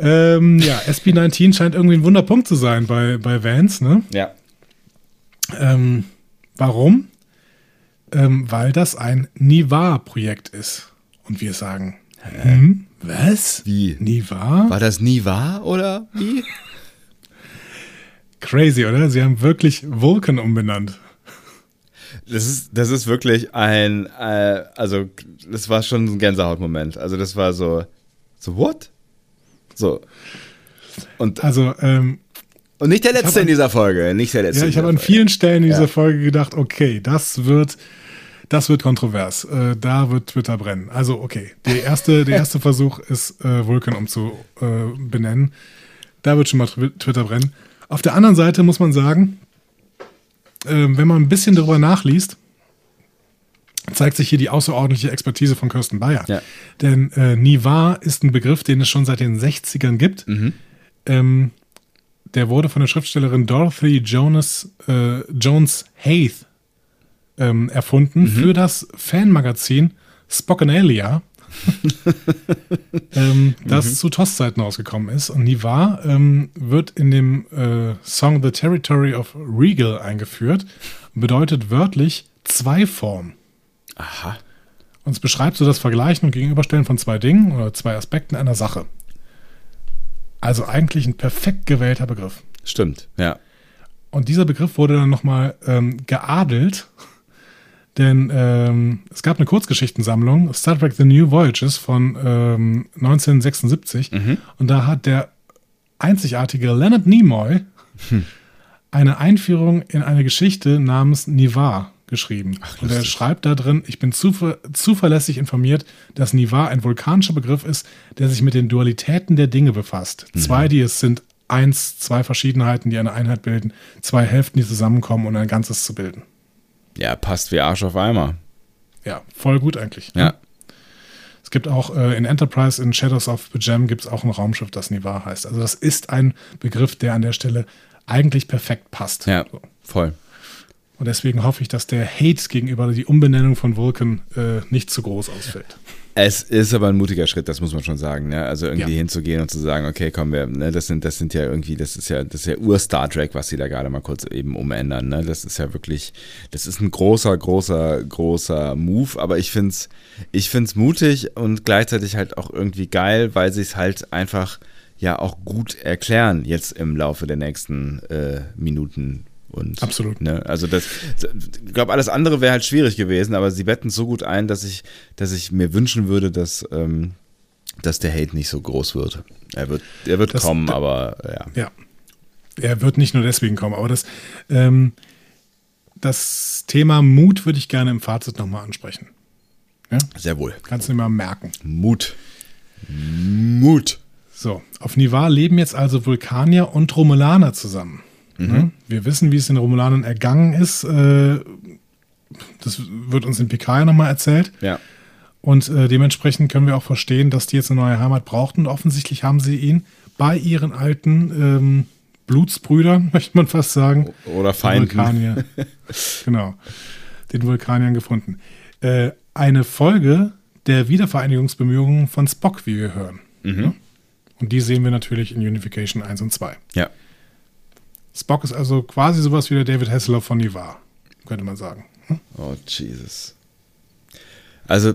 Ähm, ja, SB19 scheint irgendwie ein Wunderpunkt zu sein bei, bei Vans, ne? Ja. Ähm, warum? Ähm, weil das ein Nivar-Projekt ist. Und wir sagen, hm, was? Wie? Nivar? War das nie wahr oder wie? Crazy, oder? Sie haben wirklich Vulcan umbenannt. Das ist, das ist wirklich ein, äh, also das war schon ein Gänsehautmoment. Also das war so, so what? So. Und, Also, ähm, und nicht der letzte hab in an- dieser Folge, nicht der letzte. ja, ich habe an vielen Stellen in dieser Ja. Folge gedacht, okay, das wird, das wird kontrovers. Äh, da wird Twitter brennen. Also, okay, der erste, der erste Versuch ist, äh, Vulcan umzubenennen. Äh, benennen. da wird schon mal Twi- Twitter brennen. Auf der anderen Seite muss man sagen, ähm, wenn man ein bisschen darüber nachliest, zeigt sich hier die außerordentliche Expertise von Kirsten Bayer. Ja. Denn äh, Nivar ist ein Begriff, den es schon seit den 60ern gibt. Ähm, der wurde von der Schriftstellerin Dorothy Jonas, äh, Jones Haith ähm, erfunden für das Fanmagazin Spokenalia, ähm, das zu TOS-Zeiten rausgekommen ist. Und Nivar ähm, wird in dem äh, Song The Territory of Regal eingeführt und bedeutet wörtlich Zweiform. Aha. Und es beschreibt so das Vergleichen und Gegenüberstellen von zwei Dingen oder zwei Aspekten einer Sache. Also eigentlich ein perfekt gewählter Begriff. Stimmt, ja. Und dieser Begriff wurde dann nochmal ähm, geadelt, denn ähm, es gab eine Kurzgeschichtensammlung, Star Trek The New Voyages von ähm, 1976. Und da hat der einzigartige Leonard Nimoy eine Einführung in eine Geschichte namens Nivar geschrieben. und er schreibt da drin, ich bin zuver zuverlässig informiert, dass Nivar ein vulkanischer Begriff ist, der sich mit den Dualitäten der Dinge befasst. Zwei, die es sind, eins, zwei Verschiedenheiten, die eine Einheit bilden, zwei Hälften, die zusammenkommen und ein Ganzes zu bilden. Ja, passt wie Arsch auf Eimer. Ja, voll gut eigentlich. Ja. Ne? Es gibt auch äh, in Enterprise, in Shadows of the Gem, gibt es auch ein Raumschiff, das Nivar heißt. Also das ist ein Begriff, der an der Stelle eigentlich perfekt passt. Ja, So. voll. Und deswegen hoffe ich, dass der Hate gegenüber die Umbenennung von Vulcan äh, nicht zu groß ausfällt. Es ist aber ein mutiger Schritt, das muss man schon sagen. Ne? Also irgendwie Ja. hinzugehen und zu sagen, okay, komm, wir, ne, das sind, das sind ja irgendwie, das ist ja, das ist ja Ur-Star Trek, was sie da gerade mal kurz eben umändern. Ne? Das ist ja wirklich, das ist ein großer, großer, großer Move. Aber ich find's, ich find's mutig und gleichzeitig halt auch irgendwie geil, weil sie es halt einfach ja auch gut erklären jetzt im Laufe der nächsten äh, Minuten. Und, Absolut. Ne? Also das, ich glaube, alles andere wäre halt schwierig gewesen, aber sie wetten so gut ein, dass ich, dass ich mir wünschen würde, dass, ähm, dass der Hate nicht so groß wird. Er wird, er wird Das- kommen, da- aber ja. Ja. Er wird nicht nur deswegen kommen, aber das, ähm, das Thema Mut würde ich gerne im Fazit nochmal ansprechen. Sehr wohl. Kannst du dir mal merken. Mut. Mut. So, auf Nivar leben jetzt also Vulkanier und Romulaner zusammen. Ne? Wir wissen, wie es den Romulanern ergangen ist. Äh, das wird uns in PK ja nochmal erzählt. Ja. Und äh, dementsprechend können wir auch verstehen, dass die jetzt eine neue Heimat brauchten. Und offensichtlich haben sie ihn bei ihren alten ähm, Blutsbrüdern, möchte man fast sagen, Oder den Feinden. Vulkanier. genau, den Vulkaniern gefunden. Äh, eine Folge der Wiedervereinigungsbemühungen von Spock, wie wir hören. Mhm. Und die sehen wir natürlich in Unification 1 und 2. Ja. Spock ist also quasi sowas wie der David Hasselhoff von Nivar, könnte man sagen. Hm? Oh, Jesus. Also,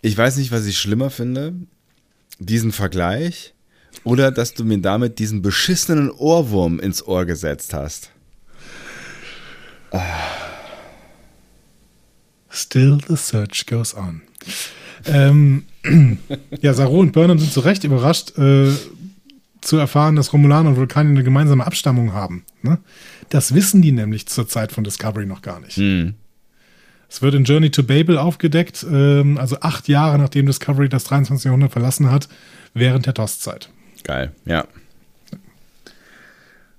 ich weiß nicht, was ich schlimmer finde. Diesen Vergleich oder dass du mir damit diesen beschissenen Ohrwurm ins Ohr gesetzt hast. Still the search goes on. Ähm, ja, Saru und Burnham sind zu Recht überrascht, äh, zu erfahren, dass Romulaner und Vulkanier eine gemeinsame Abstammung haben. Ne? Das wissen die nämlich zur Zeit von Discovery noch gar nicht. Hm. Es wird in Journey to Babel aufgedeckt, ähm, also acht Jahre nachdem Discovery das 23. Jahrhundert verlassen hat, während der TOS-Zeit. Geil, ja.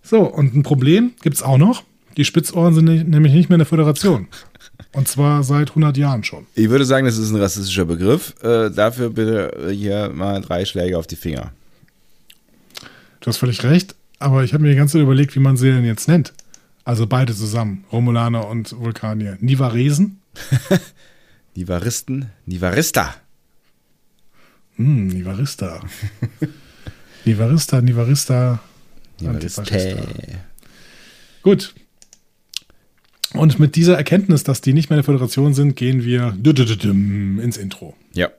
So, und ein Problem gibt es auch noch. Die Spitzohren sind nicht, nämlich nicht mehr in der Föderation. Und zwar seit 100 Jahren schon. Ich würde sagen, das ist ein rassistischer Begriff. Äh, dafür bitte hier mal drei Schläge auf die Finger. Du hast völlig recht, aber ich habe mir die ganze Zeit überlegt, wie man sie denn jetzt nennt. Also beide zusammen, Romulaner und Vulkanier. Nivaresen? Nivaristen, Nivarista. Hm, Nivarista. Nivarista, Nivarista. Nivariste. Gut. Und mit dieser Erkenntnis, dass die nicht mehr in der Föderation sind, gehen wir ins Intro. Ja.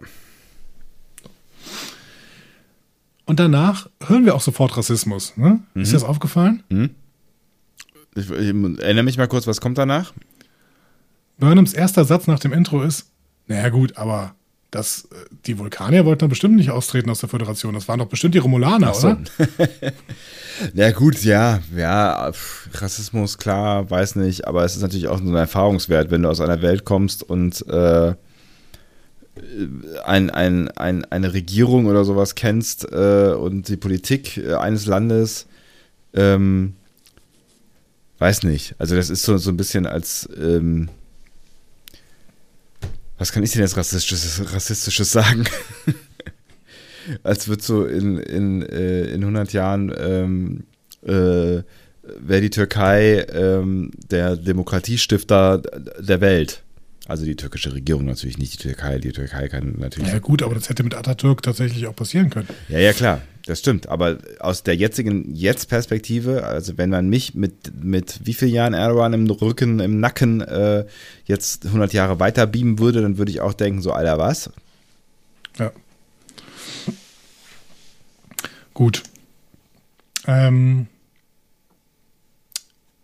Und danach hören wir auch sofort Rassismus. Ne? Ist dir das aufgefallen? Ich, ich erinnere mich mal kurz, was kommt danach? Burnhams erster Satz nach dem Intro ist, naja gut, aber das, äh, die Vulkanier wollten doch bestimmt nicht austreten aus der Föderation. Das waren doch bestimmt die Romulaner, so. oder? Ja, gut, ja, ja, Rassismus, klar, weiß nicht, aber es ist natürlich auch so ein Erfahrungswert, wenn du aus einer Welt kommst und äh, ein, ein, ein, eine Regierung oder sowas kennst äh, und die Politik äh, eines Landes, ähm, weiß nicht. Also das ist so, so ein bisschen als, ähm, was kann ich denn jetzt rassistisches, rassistisches sagen? als wird so in, in, äh, in 100 Jahren ähm, äh, wäre die Türkei ähm, der Demokratiestifter der Welt. Also die türkische Regierung natürlich, nicht die Türkei. Die Türkei kann natürlich. Ja gut, aber das hätte mit Atatürk tatsächlich auch passieren können. Ja, ja, klar, das stimmt. Aber aus der jetzigen Jetzt-Perspektive, also wenn man mich mit, mit wie vielen Jahren Erdogan im Rücken, im Nacken äh, jetzt 100 Jahre weiter beamen würde, dann würde ich auch denken, so, Alter, was? Ja. Gut. Ähm,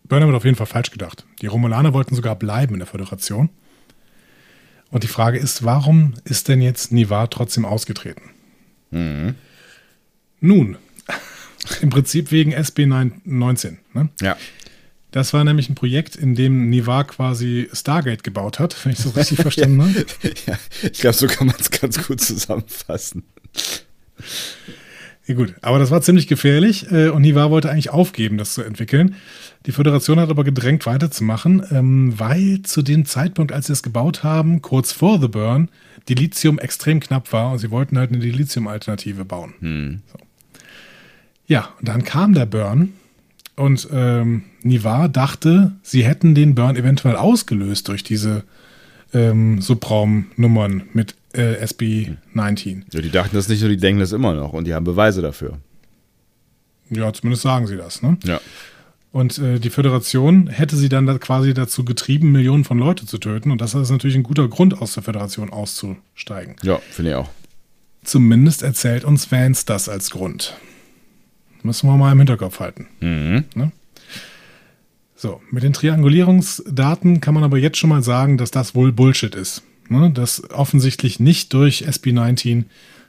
Burnham hat auf jeden Fall falsch gedacht. Die Romulaner wollten sogar bleiben in der Föderation. Und die Frage ist, warum ist denn jetzt Nivar trotzdem ausgetreten? Nun, im Prinzip wegen SB 19. Ne? Ja. Das war nämlich ein Projekt, in dem Nivar quasi Stargate gebaut hat, wenn ich das richtig verstanden habe. ja ich glaube, so kann man es ganz gut zusammenfassen. Ja, gut, aber das war ziemlich gefährlich äh, und Nivar wollte eigentlich aufgeben, das zu entwickeln. Die Föderation hat aber gedrängt, weiterzumachen, ähm, weil zu dem Zeitpunkt, als sie es gebaut haben, kurz vor The Burn, die Lithium extrem knapp war und sie wollten halt eine Lithium-Alternative bauen. So. Ja, und dann kam der Burn und ähm, Nivar dachte, sie hätten den Burn eventuell ausgelöst durch diese ähm, Subraumnummern mit äh, SB19. Ja, die dachten das nicht nur, die denken das immer noch und die haben Beweise dafür. Ja, zumindest sagen sie das. Ne? Ja. Und äh, die Föderation hätte sie dann da quasi dazu getrieben, Millionen von Leute zu töten. Und das ist natürlich ein guter Grund, aus der Föderation auszusteigen. Ja, finde ich auch. Zumindest erzählt uns Vance das als Grund. Müssen wir mal im Hinterkopf halten. Mhm. So, mit den Triangulierungsdaten kann man aber jetzt schon mal sagen, dass das wohl Bullshit ist. Ne? Dass offensichtlich nicht durch SB19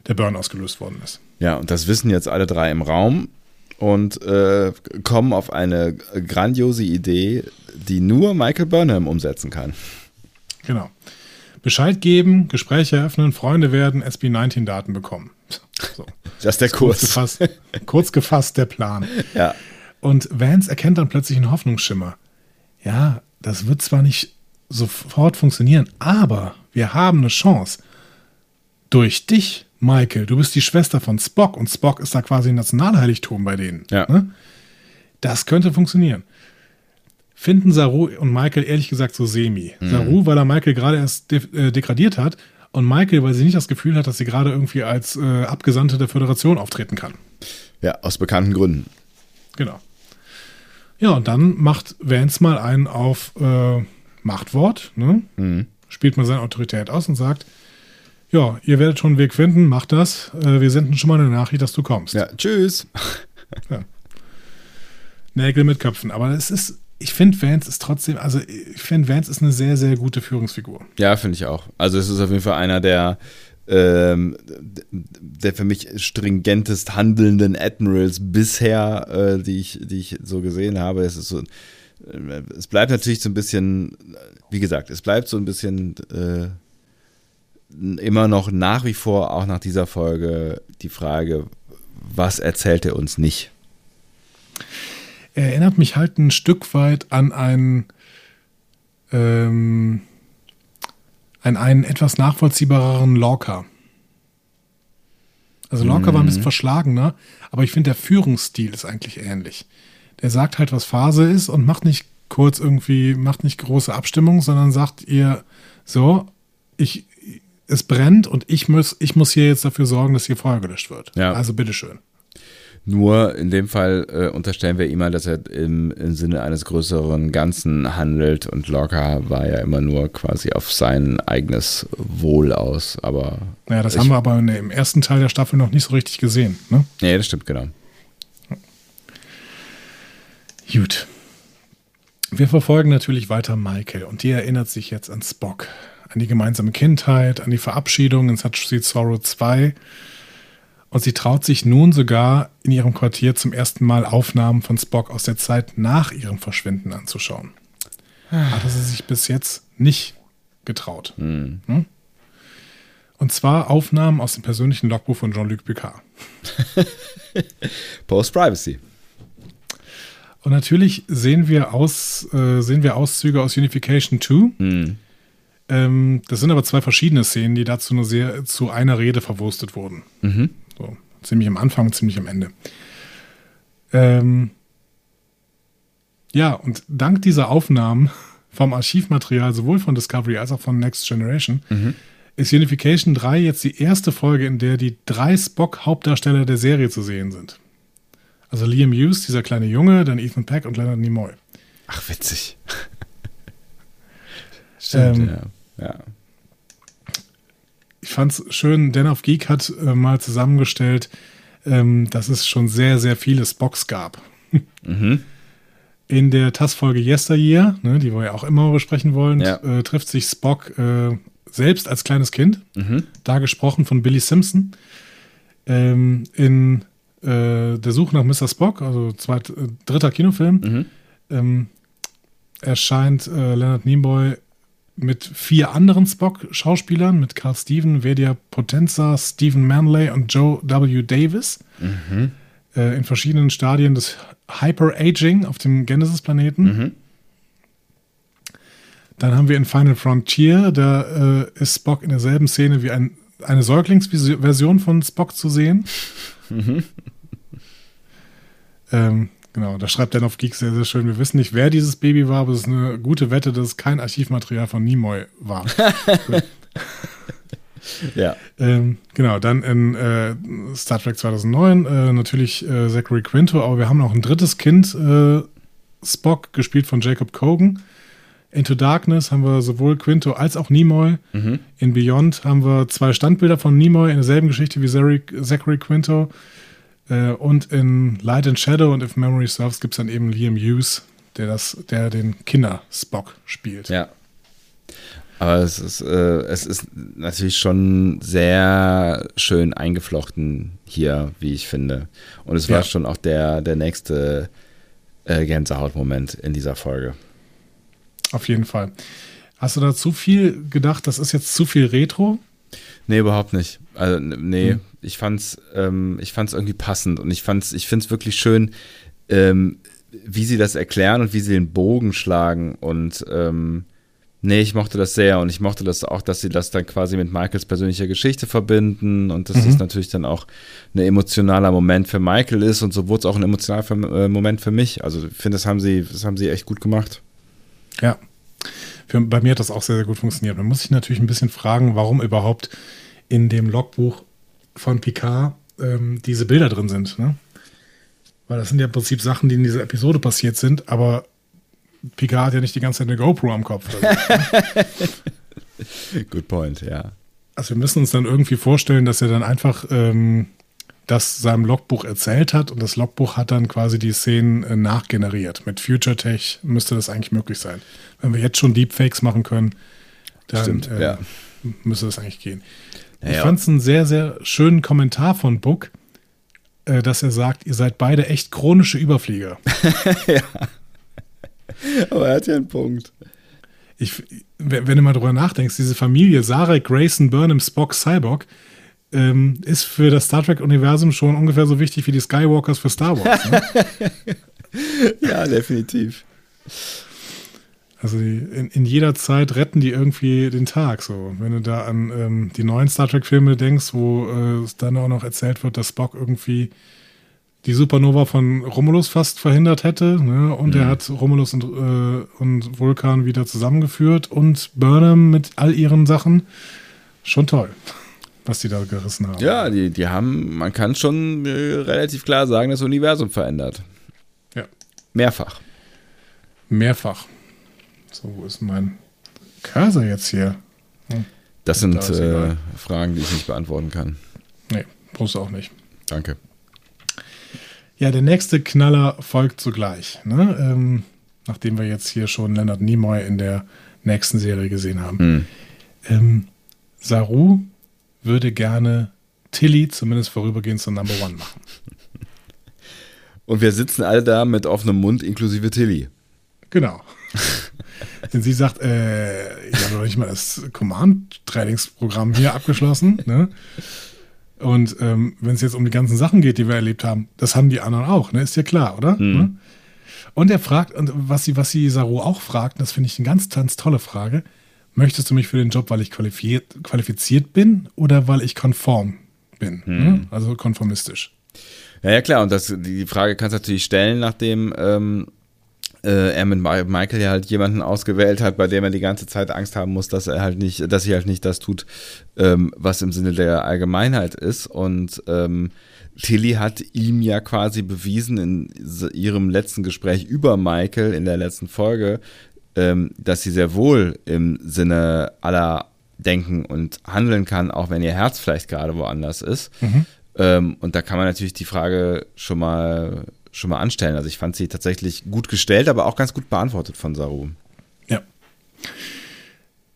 der Burn ausgelöst worden ist. Ja, und das wissen jetzt alle drei im Raum und äh, kommen auf eine grandiose Idee, die nur Michael Burnham umsetzen kann. Genau. Bescheid geben, Gespräche eröffnen, Freunde werden, SB19-Daten bekommen. So. Das ist der Kurz Kurs. gefasst, kurz gefasst der Plan. Ja. Und Vance erkennt dann plötzlich einen Hoffnungsschimmer. Ja, das wird zwar nicht sofort funktionieren, aber wir haben eine Chance. Durch dich, Michael, du bist die Schwester von Spock und Spock ist da quasi ein Nationalheiligtum bei denen. Ja. Ne? Das könnte funktionieren. Finden Saru und Michael ehrlich gesagt so semi. Saru, weil er Michael gerade erst de äh, degradiert hat und Michael, weil sie nicht das Gefühl hat, dass sie gerade irgendwie als äh, Abgesandte der Föderation auftreten kann. Ja, aus bekannten Gründen. Genau. Ja, und dann macht Vance mal einen auf äh, Machtwort, ne? Spielt mal seine Autorität aus und sagt, ja, ihr werdet schon einen Weg finden, macht das. Äh, wir senden schon mal eine Nachricht, dass du kommst. Ja, tschüss. Nägel mit Köpfen. Aber es ist, ich finde, Vance ist trotzdem, also ich finde, Vance ist eine sehr, sehr gute Führungsfigur. Ja, finde ich auch. Also es ist auf jeden Fall einer der, ähm, der für mich stringentest handelnden Admirals bisher, äh, die, ich, die ich so gesehen habe. Es ist so, äh, es bleibt natürlich so ein bisschen, wie gesagt, es bleibt so ein bisschen äh, immer noch nach wie vor, auch nach dieser Folge, die Frage, was erzählt er uns nicht? Er erinnert mich halt ein Stück weit an einen, ähm, an einen etwas nachvollziehbareren Lorca. Also Lorca war ein bisschen verschlagener, aber ich finde, der Führungsstil ist eigentlich ähnlich. Der sagt halt, was Phase ist und macht nicht kurz irgendwie, macht nicht große Abstimmung, sondern sagt ihr, so, ich, es brennt und ich muss, ich muss hier jetzt dafür sorgen, dass hier Feuer gelöscht wird. Ja. Also bitteschön. Nur in dem Fall äh, unterstellen wir ihm mal, dass er im, im Sinne eines größeren Ganzen handelt und Lorca war ja immer nur quasi auf sein eigenes Wohl aus. Aber Naja, das ich, haben wir aber im ersten Teil der Staffel noch nicht so richtig gesehen. Ne? Nee, das stimmt, genau. Gut. Wir verfolgen natürlich weiter Michael und die erinnert sich jetzt an Spock, an die gemeinsame Kindheit, an die Verabschiedung in Such Sweet Sorrow 2 und sie traut sich nun sogar in ihrem Quartier zum ersten Mal Aufnahmen von Spock aus der Zeit nach ihrem Verschwinden anzuschauen. Hatte sie sich bis jetzt nicht getraut. Hm? Und zwar Aufnahmen aus dem persönlichen Logbuch von Jean-Luc Picard. Post-Privacy. Und natürlich sehen wir, aus, äh, sehen wir Auszüge aus Unification 2. Ähm, das sind aber zwei verschiedene Szenen, die dazu nur sehr zu einer Rede verwurstet wurden. So, ziemlich am Anfang, ziemlich am Ende. Ähm, ja, und dank dieser Aufnahmen vom Archivmaterial sowohl von Discovery als auch von Next Generation ist Unification 3 jetzt die erste Folge, in der die drei Spock-Hauptdarsteller der Serie zu sehen sind. Also Liam Hughes, dieser kleine Junge, dann Ethan Peck und Leonard Nimoy. Ach, witzig. Stimmt, Ähm, ja. ja. Ich fand's schön, Dan of Geek hat äh, mal zusammengestellt, ähm, dass es schon sehr, sehr viele Spocks gab. In der TAS-Folge Yesteryear, ne, die wir ja auch immer besprechen wollen, Ja. äh, trifft sich Spock äh, selbst als kleines Kind, da gesprochen von Billy Simpson, ähm, in äh, Der Suche nach Mr. Spock, also zweit, äh, dritter Kinofilm, ähm, erscheint äh, Leonard Nimoy mit vier anderen Spock-Schauspielern, mit Carl Steven, Vedia Potenza, Stephen Manley und Joe W. Davis. Mhm. Äh, in verschiedenen Stadien des Hyper-Aging auf dem Genesis-Planeten. Mhm. Dann haben wir in Final Frontier, da äh, ist Spock in derselben Szene wie ein, eine Säuglingsversion von Spock zu sehen. Mhm. Ähm, genau, da schreibt Dan auf Geek sehr, sehr schön. Wir wissen nicht, wer dieses Baby war, aber es ist eine gute Wette, dass es kein Archivmaterial von Nimoy war. ja. Ähm, genau, dann in äh, Star Trek 2009 äh, natürlich äh, Zachary Quinto, aber wir haben noch ein drittes Kind, äh, Spock, gespielt von Jacob Cogan. Into Darkness haben wir sowohl Quinto als auch Nimoy. Mhm. In Beyond haben wir zwei Standbilder von Nimoy in derselben Geschichte wie Zachary Quinto. Äh, und in Light and Shadow und If Memory Serves gibt es dann eben Liam Hughes, der, das, der den Kinder-Spock spielt. Ja. Aber es ist, äh, es ist natürlich schon sehr schön eingeflochten hier, wie ich finde. Und es war ja. schon auch der, der nächste äh, Gänsehautmoment in dieser Folge. Auf jeden Fall. Hast du da zu viel gedacht, das ist jetzt zu viel Retro? Nee, überhaupt nicht. Also, nee, hm. ich fand's, ähm, ich fand's irgendwie passend und ich fand's, ich find's wirklich schön, ähm, wie sie das erklären und wie sie den Bogen schlagen und ähm, nee, ich mochte das sehr und ich mochte das auch, dass sie das dann quasi mit Michaels persönlicher Geschichte verbinden und das mhm. ist natürlich dann auch ein emotionaler Moment für Michael ist und so wurde es auch ein emotionaler äh, Moment für mich. Also ich finde, das haben sie, das haben sie echt gut gemacht. Ja. Für, bei mir hat das auch sehr, sehr gut funktioniert. Man muss sich natürlich ein bisschen fragen, warum überhaupt in dem Logbuch von Picard ähm, diese Bilder drin sind. Ne? Weil das sind ja im Prinzip Sachen, die in dieser Episode passiert sind, aber Picard hat ja nicht die ganze Zeit eine GoPro am Kopf. Ne? Good point, ja. Also wir müssen uns dann irgendwie vorstellen, dass er dann einfach ähm, das seinem Logbuch erzählt hat und das Logbuch hat dann quasi die Szenen äh, nachgeneriert. Mit Future Tech müsste das eigentlich möglich sein. Wenn wir jetzt schon Deepfakes machen können, dann Stimmt, äh, ja. müsste das eigentlich gehen. Ja, ich fand es einen sehr, sehr schönen Kommentar von Book, äh, dass er sagt, ihr seid beide echt chronische Überflieger. ja. Aber er hat ja einen Punkt. Ich, wenn du mal drüber nachdenkst, diese Familie, Sarah, Grayson, Burnham, Spock, Cyborg, ähm, ist für das Star Trek-Universum schon ungefähr so wichtig wie die Skywalkers für Star Wars. Ne? ja, definitiv. Also die, in, in, jeder Zeit retten die irgendwie den Tag. So, wenn du da an ähm, die neuen Star Trek-Filme denkst, wo äh, es dann auch noch erzählt wird, dass Spock irgendwie die Supernova von Romulus fast verhindert hätte, ne? und mhm. er hat Romulus und, äh, und Vulkan wieder zusammengeführt und Burnham mit all ihren Sachen. Schon toll was die da gerissen haben. Ja, die, die haben, man kann schon äh, relativ klar sagen, das Universum verändert. Ja. Mehrfach. Mehrfach. So, wo ist mein Cursor jetzt hier? Hm. Das sind da äh, Fragen, die ich nicht beantworten kann. Nee, brauchst du auch nicht. Danke. Ja, der nächste Knaller folgt sogleich. Ne? Ähm, nachdem wir jetzt hier schon Leonard Nimoy in der nächsten Serie gesehen haben. Hm. Ähm, Saru würde gerne Tilly zumindest vorübergehend zur Number One machen. Und wir sitzen alle da mit offenem Mund, inklusive Tilly. Genau. Denn sie sagt, äh, ich habe noch nicht mal das Command-Trainingsprogramm hier abgeschlossen. Ne? Und ähm, wenn es jetzt um die ganzen Sachen geht, die wir erlebt haben, das haben die anderen auch, ne? Ist ja klar, oder? Mhm. Ne? Und er fragt, und was sie, was sie Saru auch fragt, das finde ich eine ganz, ganz tolle Frage, möchtest du mich für den Job, weil ich qualifiziert, qualifiziert bin oder weil ich konform bin? Hm. Ne? Also konformistisch. Ja, ja, klar. Und das, die Frage kannst du natürlich stellen, nachdem ähm, äh, er mit Michael ja halt jemanden ausgewählt hat, bei dem er die ganze Zeit Angst haben muss, dass er halt nicht, dass sie halt nicht das tut, ähm, was im Sinne der Allgemeinheit ist. Und ähm, Tilly hat ihm ja quasi bewiesen in ihrem letzten Gespräch über Michael in der letzten Folge, ähm, dass sie sehr wohl im Sinne aller denken und handeln kann, auch wenn ihr Herz vielleicht gerade woanders ist. Mhm. Ähm, und da kann man natürlich die Frage schon mal, schon mal anstellen. Also ich fand sie tatsächlich gut gestellt, aber auch ganz gut beantwortet von Saru. Ja.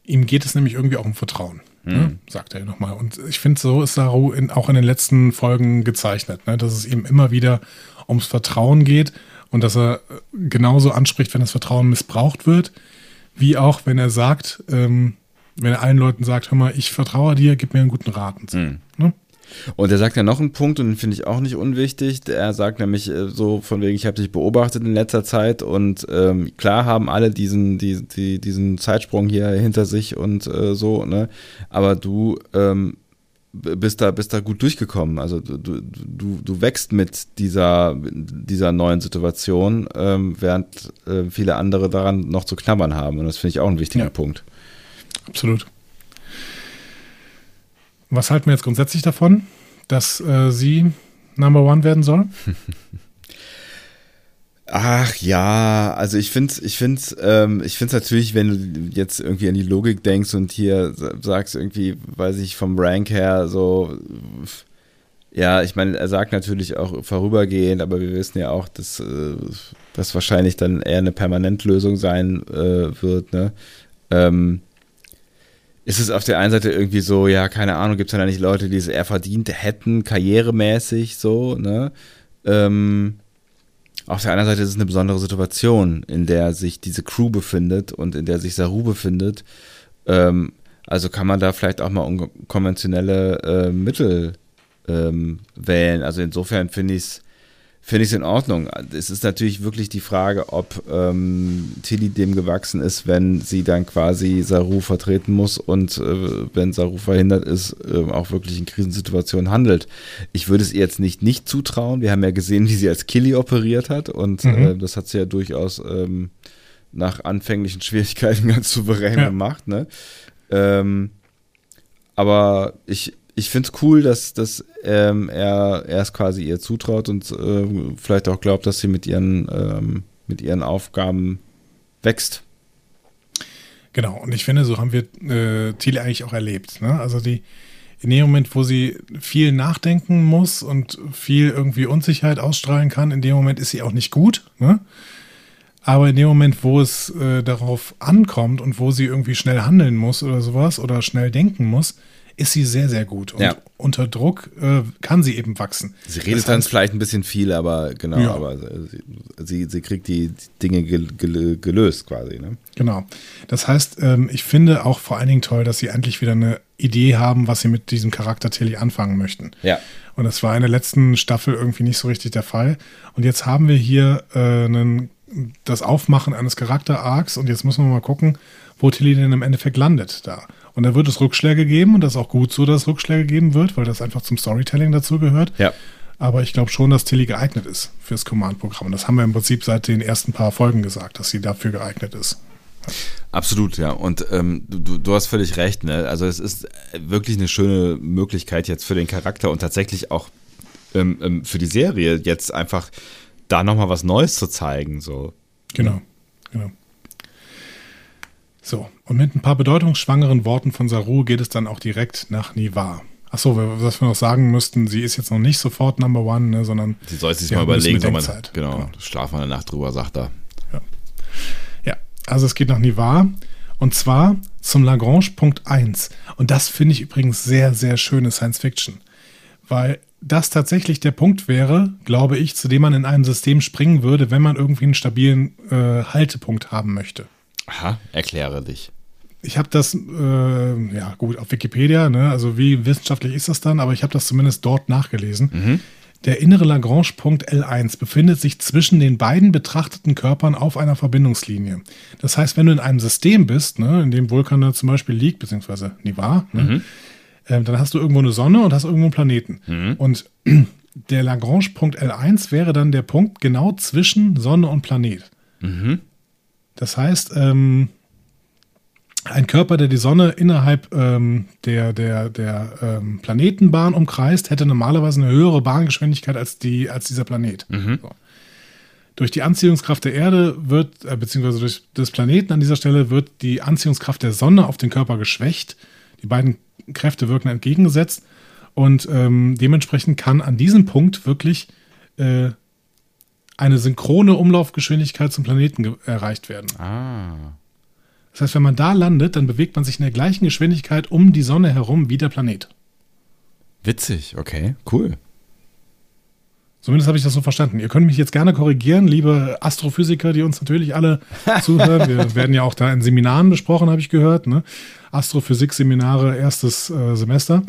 Ihm geht es nämlich irgendwie auch um Vertrauen, mhm. ne? sagt er nochmal. Und ich finde, so ist Saru in, auch in den letzten Folgen gezeichnet, ne? dass es ihm immer wieder ums Vertrauen geht und dass er genauso anspricht, wenn das Vertrauen missbraucht wird. wie auch wenn er sagt, ähm, wenn er allen Leuten sagt, hör mal, ich vertraue dir, gib mir einen guten Rat. Und, so, Mhm. ne? Und er sagt ja noch einen Punkt, und den finde ich auch nicht unwichtig. Er sagt nämlich äh, so von wegen, ich habe dich beobachtet in letzter Zeit und ähm, klar haben alle diesen, die, die, diesen Zeitsprung hier hinter sich und äh, so, ne? Aber du ähm, bist da, bist da gut durchgekommen. Also du, du, du, wächst mit dieser, dieser neuen Situation, ähm, während äh, viele andere daran noch zu knabbern haben. Und das finde ich auch ein wichtiger Ja. Punkt. Absolut. Was halten wir jetzt grundsätzlich davon, dass äh, sie Number One werden soll? Ach ja, also ich finde ich find's, ähm, ich find's natürlich, wenn du jetzt irgendwie an die Logik denkst und hier sa- sagst irgendwie, weiß ich, vom Rank her so, ja, ich meine, er sagt natürlich auch vorübergehend, aber wir wissen ja auch, dass äh, das wahrscheinlich dann eher eine Permanentlösung sein äh, wird, ne? Ähm, ist es auf der einen Seite irgendwie so, ja, keine Ahnung, gibt es da nicht Leute, die es eher verdient hätten, karrieremäßig so, ne? Ähm, auf der anderen Seite ist es eine besondere Situation, in der sich diese Crew befindet und in der sich Saru befindet. Ähm, also kann man da vielleicht auch mal unkonventionelle äh, Mittel ähm, wählen. Also insofern finde ich es finde ich in Ordnung. Es ist natürlich wirklich die Frage, ob ähm, Tilly dem gewachsen ist, wenn sie dann quasi Saru vertreten muss und äh, wenn Saru verhindert ist, äh, auch wirklich in Krisensituationen handelt. Ich würde es ihr jetzt nicht nicht zutrauen. Wir haben ja gesehen, wie sie als Killy operiert hat und Mhm. äh, das hat sie ja durchaus ähm, nach anfänglichen Schwierigkeiten ganz souverän Ja. gemacht. Ne? Ähm, aber ich, ich finde es cool, dass, dass ähm, er, es quasi ihr zutraut und ähm, vielleicht auch glaubt, dass sie mit ihren, ähm, mit ihren Aufgaben wächst. Genau, und ich finde, so haben wir äh, Thiele eigentlich auch erlebt. Ne? Also die, in dem Moment, wo sie viel nachdenken muss und viel irgendwie Unsicherheit ausstrahlen kann, in dem Moment ist sie auch nicht gut. Ne? Aber in dem Moment, wo es äh, darauf ankommt und wo sie irgendwie schnell handeln muss oder sowas oder schnell denken muss, ist sie sehr, sehr gut. Und Ja. unter Druck äh, kann sie eben wachsen. Sie redet Das dann heißt, vielleicht ein bisschen viel, aber genau, Ja. aber sie, sie, sie kriegt die Dinge gel, gel, gelöst quasi. Ne? Genau. Das heißt, ähm, ich finde auch vor allen Dingen toll, dass sie endlich wieder eine Idee haben, was sie mit diesem Charakter Tilly anfangen möchten. Ja. Und das war in der letzten Staffel irgendwie nicht so richtig der Fall. Und jetzt haben wir hier äh, einen, das Aufmachen eines Charakter-Arcs und jetzt müssen wir mal gucken, wo Tilly denn im Endeffekt landet da. Und da wird es Rückschläge geben und das ist auch gut so, dass es Rückschläge geben wird, weil das einfach zum Storytelling dazu gehört. Ja. Aber ich glaube schon, dass Tilly geeignet ist fürs Command-Programm. Und das haben wir im Prinzip seit den ersten paar Folgen gesagt, dass sie dafür geeignet ist. Absolut, ja. Und ähm, du, du hast völlig recht, ne? Also es ist wirklich eine schöne Möglichkeit jetzt für den Charakter und tatsächlich auch ähm, ähm, für die Serie jetzt einfach da nochmal was Neues zu zeigen. So. Genau, genau. So, und mit ein paar bedeutungsschwangeren Worten von Saru geht es dann auch direkt nach Nivar. Achso, was wir noch sagen müssten, sie ist jetzt noch nicht sofort Number One, ne, sondern Sie soll sich Sie mal überlegen, soll man, genau, Genau. schlaf mal eine Nacht drüber, sagt er. Ja, also es geht nach Nivar und zwar zum Lagrange Punkt 1. Und das finde ich übrigens sehr, sehr schöne Science Fiction. Weil das tatsächlich der Punkt wäre, glaube ich, zu dem man in einem System springen würde, wenn man irgendwie einen stabilen äh, Haltepunkt haben möchte. Aha, erkläre dich. Ich habe das, äh, ja gut, auf Wikipedia, ne? also wie wissenschaftlich ist das dann, aber ich habe das zumindest dort nachgelesen. Der innere Lagrange-Punkt L1 befindet sich zwischen den beiden betrachteten Körpern auf einer Verbindungslinie. Das heißt, wenn du in einem System bist, ne, in dem Vulkan da zum Beispiel liegt, beziehungsweise Nivar, ne, äh, dann hast du irgendwo eine Sonne und hast irgendwo einen Planeten. Und der Lagrange-Punkt L1 wäre dann der Punkt genau zwischen Sonne und Planet. Das heißt, ähm, ein Körper, der die Sonne innerhalb ähm, der, der, der ähm, Planetenbahn umkreist, hätte normalerweise eine höhere Bahngeschwindigkeit als, die, als dieser Planet. So. Durch die Anziehungskraft der Erde wird, äh, beziehungsweise durch des Planeten an dieser Stelle, wird die Anziehungskraft der Sonne auf den Körper geschwächt. Die beiden Kräfte wirken entgegengesetzt und ähm, dementsprechend kann an diesem Punkt wirklich äh, eine synchrone Umlaufgeschwindigkeit zum Planeten erreicht werden. Ah. Das heißt, wenn man da landet, dann bewegt man sich in der gleichen Geschwindigkeit um die Sonne herum wie der Planet. Witzig, okay, cool. Zumindest habe ich das so verstanden. Ihr könnt mich jetzt gerne korrigieren, liebe Astrophysiker, die uns natürlich alle zuhören. Wir werden ja auch da in Seminaren besprochen, habe ich gehört. Ne? Astrophysik-Seminare, erstes äh, Semester.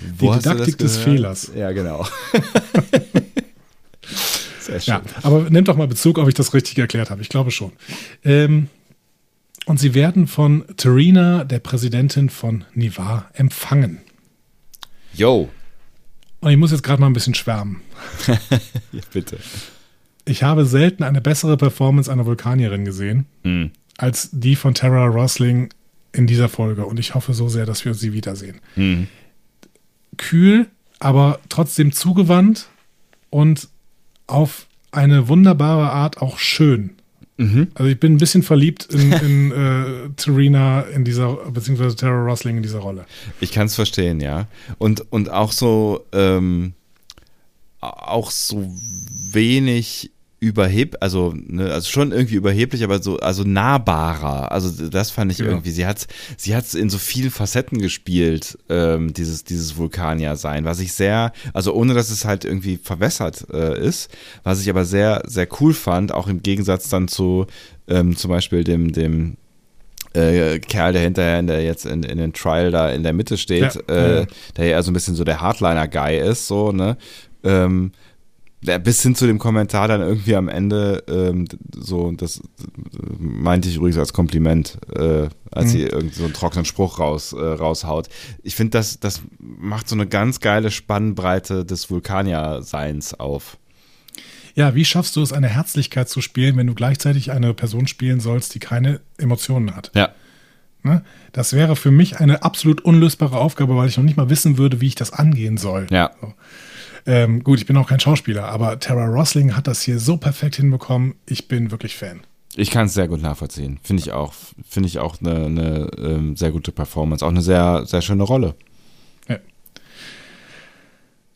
Die Didaktik des Fehlers. Ja, genau. Sehr schön. Ja, aber nehmt doch mal Bezug, ob ich das richtig erklärt habe. Ich glaube schon. Ähm, und sie werden von Terina, der Präsidentin von Nivar, empfangen. Yo. Und ich muss jetzt gerade mal ein bisschen schwärmen. ja, bitte. Ich habe selten eine bessere Performance einer Vulkanierin gesehen, mhm. als die von Tara Rosling in dieser Folge. Und ich hoffe so sehr, dass wir sie wiedersehen. Mhm. Kühl, aber trotzdem zugewandt und auf eine wunderbare Art auch schön. Mhm. Also ich bin ein bisschen verliebt in, in äh, Terina in dieser, beziehungsweise Tara Rosling in dieser Rolle. Ich kann es verstehen, ja. Und, und auch so, ähm, auch so wenig überheb, also, ne, also schon irgendwie überheblich, aber so, also nahbarer. Also das fand ich ja. irgendwie. Sie hat, sie hat in so vielen Facetten gespielt, ähm, dieses, dieses Vulkanier-Sein, was ich sehr, also ohne dass es halt irgendwie verwässert äh, ist, was ich aber sehr, sehr cool fand, auch im Gegensatz dann zu ähm, zum Beispiel dem, dem äh, Kerl, der hinterher in der jetzt in, in den Trial da in der Mitte steht, ja, äh, der ja so ein bisschen so der Hardliner-Guy ist, so, ne? Ähm, bis hin zu dem Kommentar dann irgendwie am Ende, ähm, so, das meinte ich übrigens als Kompliment, äh, als mhm. sie irgendwie so einen trockenen Spruch raus, äh, raushaut. Ich finde, das, das macht so eine ganz geile Spannbreite des Vulkanier-Seins auf. Ja, wie schaffst du es, eine Herzlichkeit zu spielen, wenn du gleichzeitig eine Person spielen sollst, die keine Emotionen hat? Ja. Ne? Das wäre für mich eine absolut unlösbare Aufgabe, weil ich noch nicht mal wissen würde, wie ich das angehen soll. Ja. So. Ähm, gut, ich bin auch kein Schauspieler, aber Tara Rosling hat das hier so perfekt hinbekommen. Ich bin wirklich Fan. Ich kann es sehr gut nachvollziehen. Finde ich auch. Finde ich auch eine, eine ähm, sehr gute Performance. Auch eine sehr, sehr schöne Rolle. Ja.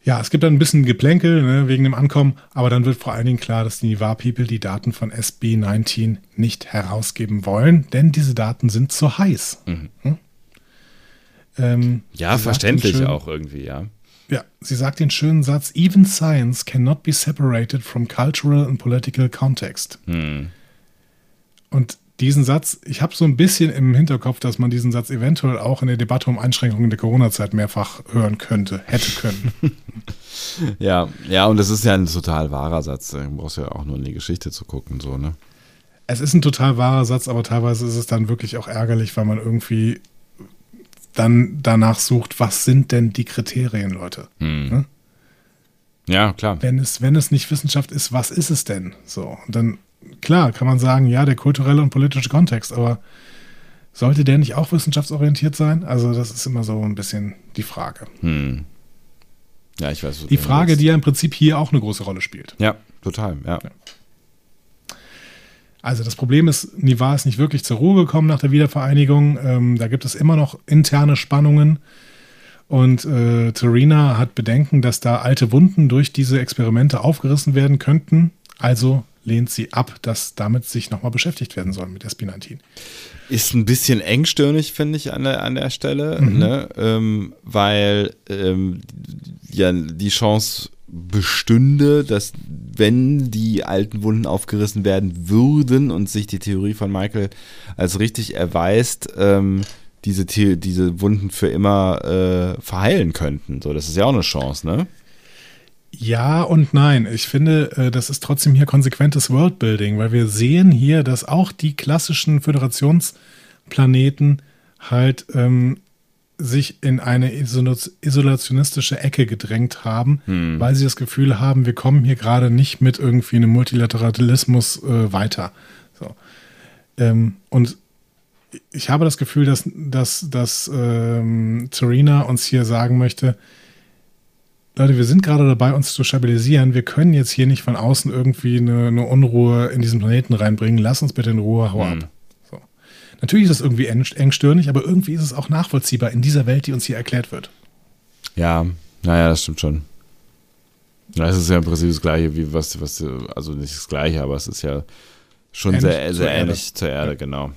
Ja, es gibt dann ein bisschen Geplänkel ne, wegen dem Ankommen, aber dann wird vor allen Dingen klar, dass die Nivar People die Daten von SB19 nicht herausgeben wollen, denn diese Daten sind zu heiß. Mhm. Hm? Ähm, ja, verständlich schön, auch irgendwie, ja. Ja, sie sagt den schönen Satz: Even science cannot be separated from cultural and political context. Hm. Und diesen Satz, ich habe so ein bisschen im Hinterkopf, dass man diesen Satz eventuell auch in der Debatte um Einschränkungen der Corona-Zeit mehrfach hören könnte, hätte können. ja, ja, und das ist ja ein total wahrer Satz. Du brauchst ja auch nur in die Geschichte zu gucken, so, ne? Es ist ein total wahrer Satz, aber teilweise ist es dann wirklich auch ärgerlich, weil man irgendwie dann danach sucht, was sind denn die Kriterien, Leute? Hm. Ne? Ja, klar. Wenn es, wenn es nicht Wissenschaft ist, was ist es denn? So, und dann, klar, kann man sagen, ja, der kulturelle und politische Kontext, aber sollte der nicht auch wissenschaftsorientiert sein? Also, das ist immer so ein bisschen die Frage. Hm. Ja, ich weiß. Die Frage, die ja im Prinzip hier auch eine große Rolle spielt. Ja, total, ja. ja. Also das Problem ist, Nivar ist nicht wirklich zur Ruhe gekommen nach der Wiedervereinigung. Ähm, da gibt es immer noch interne Spannungen. Und äh, Terina hat Bedenken, dass da alte Wunden durch diese Experimente aufgerissen werden könnten. Also lehnt sie ab, dass damit sich nochmal beschäftigt werden soll mit SP19. Ist ein bisschen engstirnig, finde ich, an der, an der Stelle, mhm. ne? ähm, weil ähm, ja die Chance bestünde, dass wenn die alten Wunden aufgerissen werden würden und sich die Theorie von Michael als richtig erweist, ähm, diese, diese Wunden für immer äh, verheilen könnten. So, das ist ja auch eine Chance, ne? Ja und nein. Ich finde, äh, das ist trotzdem hier konsequentes Worldbuilding, weil wir sehen hier, dass auch die klassischen Föderationsplaneten halt ähm, sich in eine isolationistische Ecke gedrängt haben, hm. weil sie das Gefühl haben, wir kommen hier gerade nicht mit irgendwie einem Multilateralismus äh, weiter. So. Ähm, und ich habe das Gefühl, dass, dass, dass ähm, Serena uns hier sagen möchte, Leute, wir sind gerade dabei, uns zu stabilisieren. Wir können jetzt hier nicht von außen irgendwie eine, eine Unruhe in diesen Planeten reinbringen. Lass uns bitte in Ruhe, hau hm. ab. Natürlich ist es irgendwie engstirnig, aber irgendwie ist es auch nachvollziehbar in dieser Welt, die uns hier erklärt wird. Ja, naja, das stimmt schon. Ja, es ist ja im Prinzip das Gleiche, wie was, was, also nicht das Gleiche, aber es ist ja schon ähnlich sehr, sehr zur ähnlich Erde. zur Erde, ja. genau.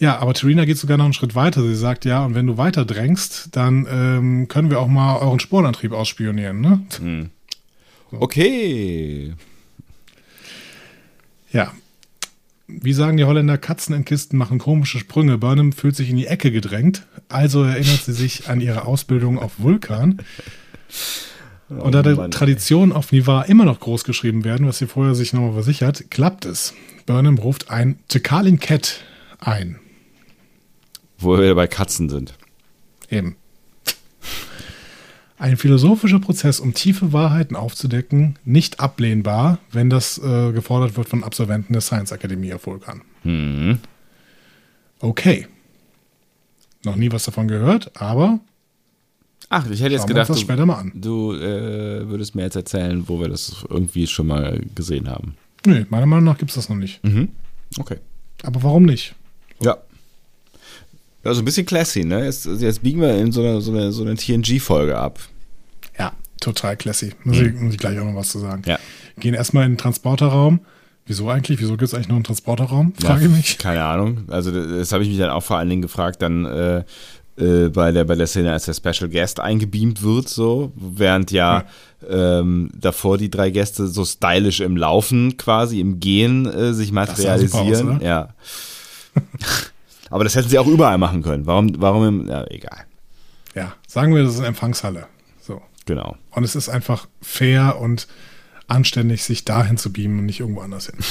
Ja, aber Terina geht sogar noch einen Schritt weiter. Sie sagt, ja, und wenn du weiter drängst, dann ähm, können wir auch mal euren Spurenantrieb ausspionieren, ne? Hm. Okay. Ja. Wie sagen die Holländer, Katzen in Kisten machen komische Sprünge. Burnham fühlt sich in die Ecke gedrängt, also erinnert sie sich an ihre Ausbildung auf Vulkan. Und da Mann, die Traditionen auf Nivar immer noch groß geschrieben werden, was sie vorher sich nochmal versichert, klappt es. Burnham ruft ein Tekalin Cat ein. Wo wir bei Katzen sind. Eben. Ein philosophischer Prozess, um tiefe Wahrheiten aufzudecken, nicht ablehnbar, wenn das äh, gefordert wird von Absolventen der Science Akademie auf Vulkan. Mhm. Okay. Noch nie was davon gehört, aber Ach, ich hätte jetzt gedacht, das du, später mal an. du äh, würdest mir jetzt erzählen, wo wir das irgendwie schon mal gesehen haben. Nee, meiner Meinung nach gibt es das noch nicht. Mhm. Okay. Aber warum nicht? Ja. Also ein bisschen classy, ne? Jetzt, jetzt biegen wir in so eine, so eine, so eine TNG-Folge ab. Ja, total classy. Muss, ich, muss ich gleich auch noch was zu sagen. Ja. Gehen erstmal in den Transporterraum. Wieso eigentlich? Wieso gibt es eigentlich noch einen Transporterraum? Frage ja, ich mich. Keine Ahnung. Also das, das habe ich mich dann auch vor allen Dingen gefragt, dann äh, äh, bei, der, bei der Szene, als der Special Guest eingebeamt wird, so, während ja, Ähm, davor die drei Gäste so stylisch im Laufen quasi, im Gehen äh, sich sah super aus, materialisieren. oder? ja. Aber das hätten sie auch überall machen können. Warum, warum im, ja, egal. Ja, sagen wir, das ist eine Empfangshalle. So. Genau. Und es ist einfach fair und anständig, sich dahin zu beamen und nicht irgendwo anders hin.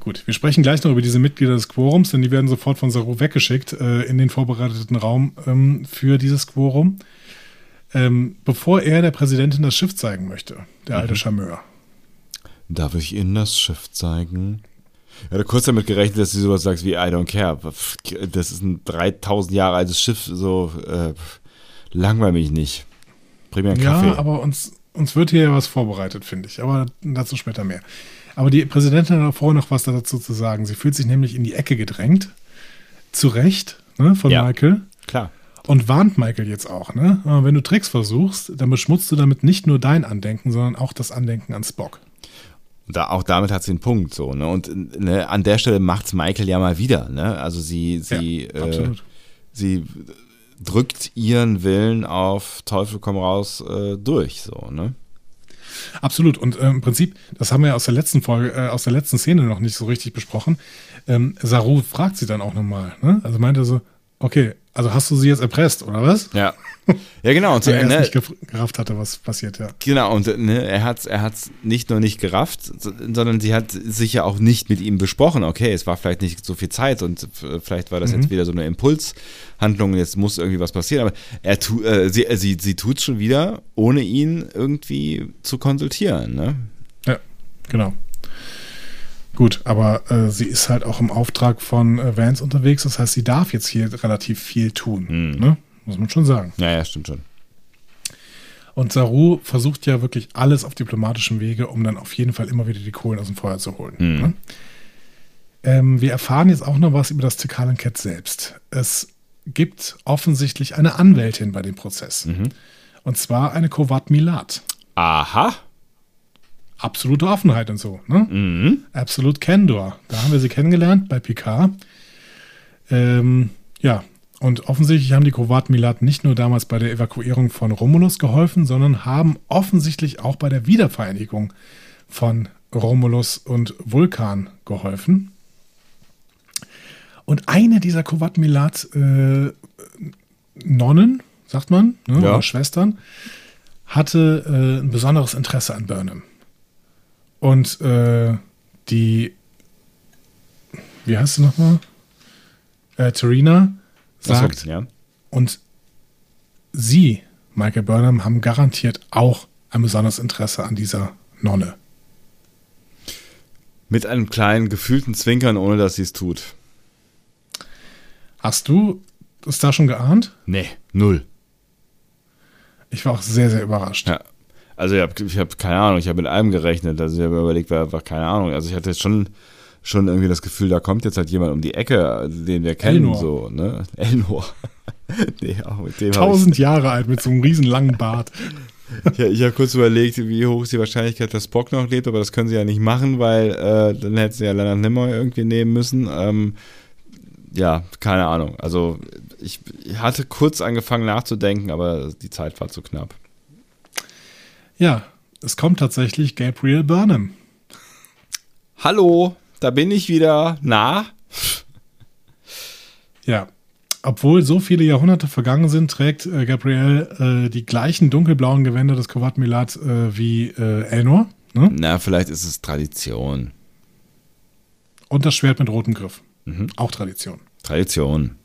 Gut, wir sprechen gleich noch über diese Mitglieder des Quorums, denn die werden sofort von Saru weggeschickt äh, in den vorbereiteten Raum ähm, für dieses Quorum, ähm, bevor er der Präsidentin das Schiff zeigen möchte, der alte Charmeur. Darf ich Ihnen das Schiff zeigen? Ich hatte kurz damit gerechnet, dass du sowas sagst wie I don't care. Das ist ein 3000 Jahre altes Schiff, so äh, langweil mich nicht. Bring mir einen Kaffee. Ja, aber uns, uns wird hier ja was vorbereitet, finde ich. Aber dazu später mehr. Aber die Präsidentin hat vorher noch was dazu zu sagen. Sie fühlt sich nämlich in die Ecke gedrängt. Zu Recht, ne, von Ja. Michael. Klar. Und warnt Michael jetzt auch, ne? Wenn du Tricks versuchst, dann beschmutzt du damit nicht nur dein Andenken, sondern auch das Andenken an Spock. Da, auch damit hat sie einen Punkt so, ne? Und ne, an der Stelle macht's Michael ja mal wieder, ne? Also sie, sie, ja, äh, sie drückt ihren Willen auf Teufel komm raus äh, durch, so, ne? Absolut. Und äh, im Prinzip, das haben wir aus der letzten Folge, äh, aus der letzten Szene noch nicht so richtig besprochen. Ähm, Saru fragt sie dann auch nochmal, ne? Also meinte er so, okay, also hast du sie jetzt erpresst, oder was? Ja. Ja, genau. Und so, er ne, nicht gerafft hatte, was passiert, ja. Genau, und ne, er hat es er hat's nicht nur nicht gerafft, so- sondern sie hat sich ja auch nicht mit ihm besprochen. Okay, es war vielleicht nicht so viel Zeit und vielleicht war das Mhm. jetzt wieder so eine Impulshandlung, jetzt muss irgendwie was passieren. Aber er tu, äh, sie, äh, sie, sie tut es schon wieder, ohne ihn irgendwie zu konsultieren. Ne? Ja, genau. Gut, aber äh, sie ist halt auch im Auftrag von äh, Vance unterwegs. Das heißt, sie darf jetzt hier relativ viel tun. Hm. Ne? Muss man schon sagen. Ja, ja, stimmt schon. Und Saru versucht ja wirklich alles auf diplomatischem Wege, um dann auf jeden Fall immer wieder die Kohlen aus dem Feuer zu holen. Mhm. Ne? Ähm, wir erfahren jetzt auch noch was über das Tekalan Cat selbst. Es gibt offensichtlich eine Anwältin bei dem Prozess. Mhm. Und zwar eine Kovat Milat. Aha. Absolute Offenheit und so. Ne? Mhm. Absolut Candor. Da haben wir sie kennengelernt bei Picard. Ähm, ja, und offensichtlich haben die Kovat Milat nicht nur damals bei der Evakuierung von Romulus geholfen, sondern haben offensichtlich auch bei der Wiedervereinigung von Romulus und Vulkan geholfen. Und eine dieser Kovat Milat äh, Nonnen, sagt man, ne, Ja. oder Schwestern, hatte äh, ein besonderes Interesse an Burnham. Und äh, die, wie heißt sie nochmal? Äh, Terina sagt, Achso, ja. und sie, Michael Burnham, haben garantiert auch ein besonderes Interesse an dieser Nonne. Mit einem kleinen gefühlten Zwinkern, ohne dass sie es tut. Hast du es da schon geahnt? Nee, null. Ich war auch sehr, sehr überrascht. Ja. Also ich habe hab, keine Ahnung, ich habe mit allem gerechnet. Also ich habe mir überlegt, war, war keine Ahnung. Also ich hatte jetzt schon, schon irgendwie das Gefühl, da kommt jetzt halt jemand um die Ecke, den wir kennen. Elnor. So, ne? Elnor. nee, auch mit dem Tausend Jahre alt mit so einem riesen langen Bart. Ja, ich habe kurz überlegt, wie hoch ist die Wahrscheinlichkeit, dass Spock noch lebt, aber das können sie ja nicht machen, weil äh, dann hätten sie ja Leonard Nimoy irgendwie nehmen müssen. Ähm, ja, keine Ahnung. Also ich, ich hatte kurz angefangen nachzudenken, aber die Zeit war zu knapp. Ja, es kommt tatsächlich Gabriel Burnham. Hallo, da bin ich wieder. Na? Ja, obwohl so viele Jahrhunderte vergangen sind, trägt äh, Gabriel äh, die gleichen dunkelblauen Gewänder des Kovat Milat äh, wie äh, Elnor. Ne? Na, vielleicht ist es Tradition. Und das Schwert mit rotem Griff. Mhm. Auch Tradition. Tradition.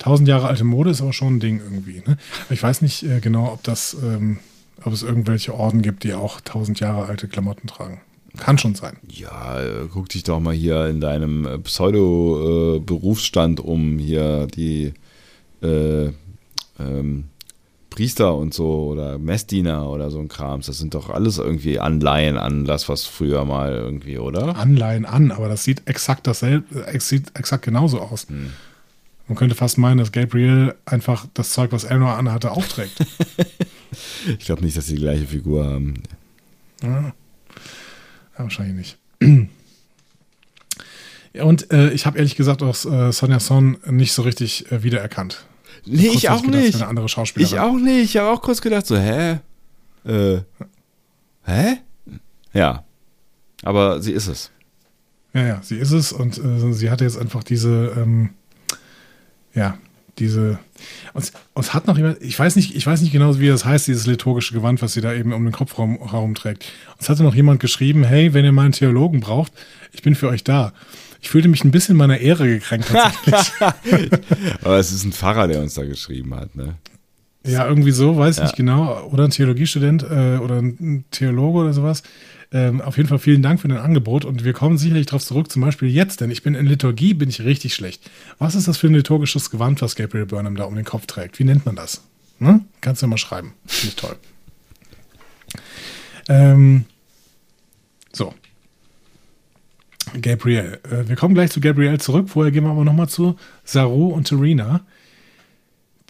Tausend Jahre alte Mode ist aber schon ein Ding irgendwie. Ne? Ich weiß nicht äh, genau, ob das, ähm, ob es irgendwelche Orden gibt, die auch tausend Jahre alte Klamotten tragen. Kann schon sein. Ja, äh, guck dich doch mal hier in deinem äh, Pseudo-Berufsstand äh, um, hier die äh, ähm, Priester und so oder Messdiener oder so ein Krams. Das sind doch alles irgendwie Anleihen an das, was früher mal irgendwie, oder? Anleihen an, aber das sieht exakt dasselbe, sieht exakt genauso aus. Hm. Man könnte fast meinen, dass Gabriel einfach das Zeug, was Elnor anhatte, aufträgt. ich glaube nicht, dass sie die gleiche Figur haben. Ja. Ja, wahrscheinlich nicht. Und äh, ich habe ehrlich gesagt auch äh, Sonja Son nicht so richtig äh, wiedererkannt. Nee, ich auch gedacht, nicht. Eine andere Schauspielerin. Ich auch nicht. Ich habe auch kurz gedacht, so, hä? Äh, hä? Ja. Aber sie ist es. Ja, ja, sie ist es und äh, sie hatte jetzt einfach diese, ähm, ja, diese. Und, und es hat noch jemand, ich weiß nicht, ich weiß nicht genau, wie das heißt, dieses liturgische Gewand, was sie da eben um den Kopf herum trägt. Und es hatte noch jemand geschrieben, hey, wenn ihr mal einen Theologen braucht, ich bin für euch da. Ich fühlte mich ein bisschen meiner Ehre gekränkt tatsächlich. Aber es ist ein Pfarrer, der uns da geschrieben hat, ne? Ja, irgendwie so, weiß ich ja. nicht genau. Oder ein Theologiestudent äh, oder ein Theologe oder sowas. Ähm, auf jeden Fall vielen Dank für dein Angebot und wir kommen sicherlich darauf zurück, zum Beispiel jetzt, denn ich bin in Liturgie, bin ich richtig schlecht. Was ist das für ein liturgisches Gewand, was Gabriel Burnham da um den Kopf trägt? Wie nennt man das? Hm? Kannst du ja mal schreiben. Finde ich toll. Ähm, so. Gabriel. Äh, wir kommen gleich zu Gabriel zurück. Vorher gehen wir aber nochmal zu Saru und Terina.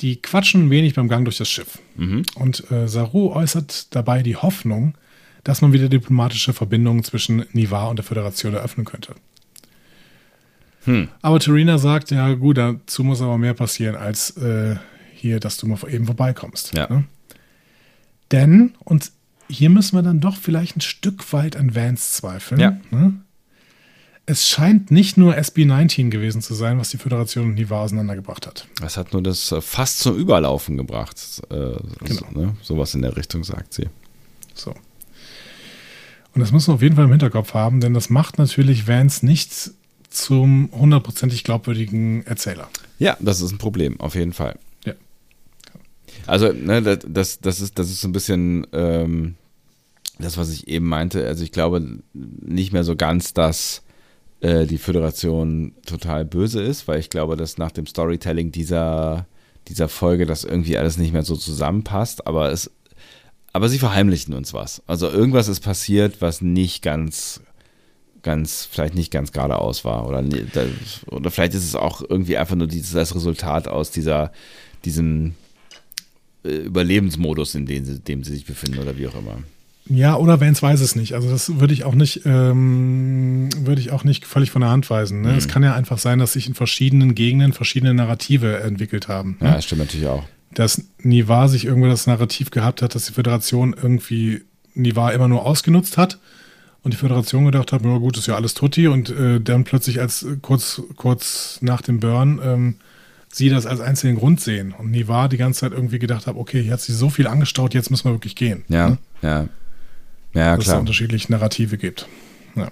Die quatschen ein wenig beim Gang durch das Schiff. Mhm. Und äh, Saru äußert dabei die Hoffnung, dass man wieder diplomatische Verbindungen zwischen Nivar und der Föderation eröffnen könnte. Hm. Aber Terina sagt, ja gut, dazu muss aber mehr passieren, als äh, hier, dass du mal eben vorbeikommst. Ja. Ne? Denn, und hier müssen wir dann doch vielleicht ein Stück weit an Vance zweifeln. Ja. Ne? Es scheint nicht nur SB19 gewesen zu sein, was die Föderation und Nivar auseinandergebracht hat. Es hat nur das äh, fast zum Überlaufen gebracht. Äh, genau. so, ne? Sowas in der Richtung, sagt sie. So. Und das müssen wir auf jeden Fall im Hinterkopf haben, denn das macht natürlich Vance nicht zum hundertprozentig glaubwürdigen Erzähler. Ja, das ist ein Problem, auf jeden Fall. Ja. Also, ne, das, das, ist, das ist so ein bisschen ähm, das, was ich eben meinte. Also, ich glaube nicht mehr so ganz, dass äh, die Föderation total böse ist, weil ich glaube, dass nach dem Storytelling dieser, dieser Folge das irgendwie alles nicht mehr so zusammenpasst. Aber es aber sie verheimlichen uns was. Also irgendwas ist passiert, was nicht ganz, ganz, vielleicht nicht ganz geradeaus war. Oder, oder vielleicht ist es auch irgendwie einfach nur dieses, das Resultat aus dieser, diesem äh, Überlebensmodus, in dem sie, dem sie sich befinden oder wie auch immer. Ja, oder Vance weiß es nicht. Also das würde ich auch nicht, ähm, würde ich auch nicht völlig von der Hand weisen. Ne? Mhm. Es kann ja einfach sein, dass sich in verschiedenen Gegenden verschiedene Narrative entwickelt haben. Ne? Ja, das stimmt natürlich auch dass Nivar sich irgendwo das Narrativ gehabt hat, dass die Föderation irgendwie Nivar immer nur ausgenutzt hat und die Föderation gedacht hat, na gut, ist ja alles Tutti und äh, dann plötzlich als kurz, kurz nach dem Burn ähm, sie das als einzelnen Grund sehen und Nivar die ganze Zeit irgendwie gedacht hat, okay, hier hat sich so viel angestaut, jetzt müssen wir wirklich gehen. Ja, ne? ja. Ja, Dass klar. es unterschiedliche Narrative gibt. Ja.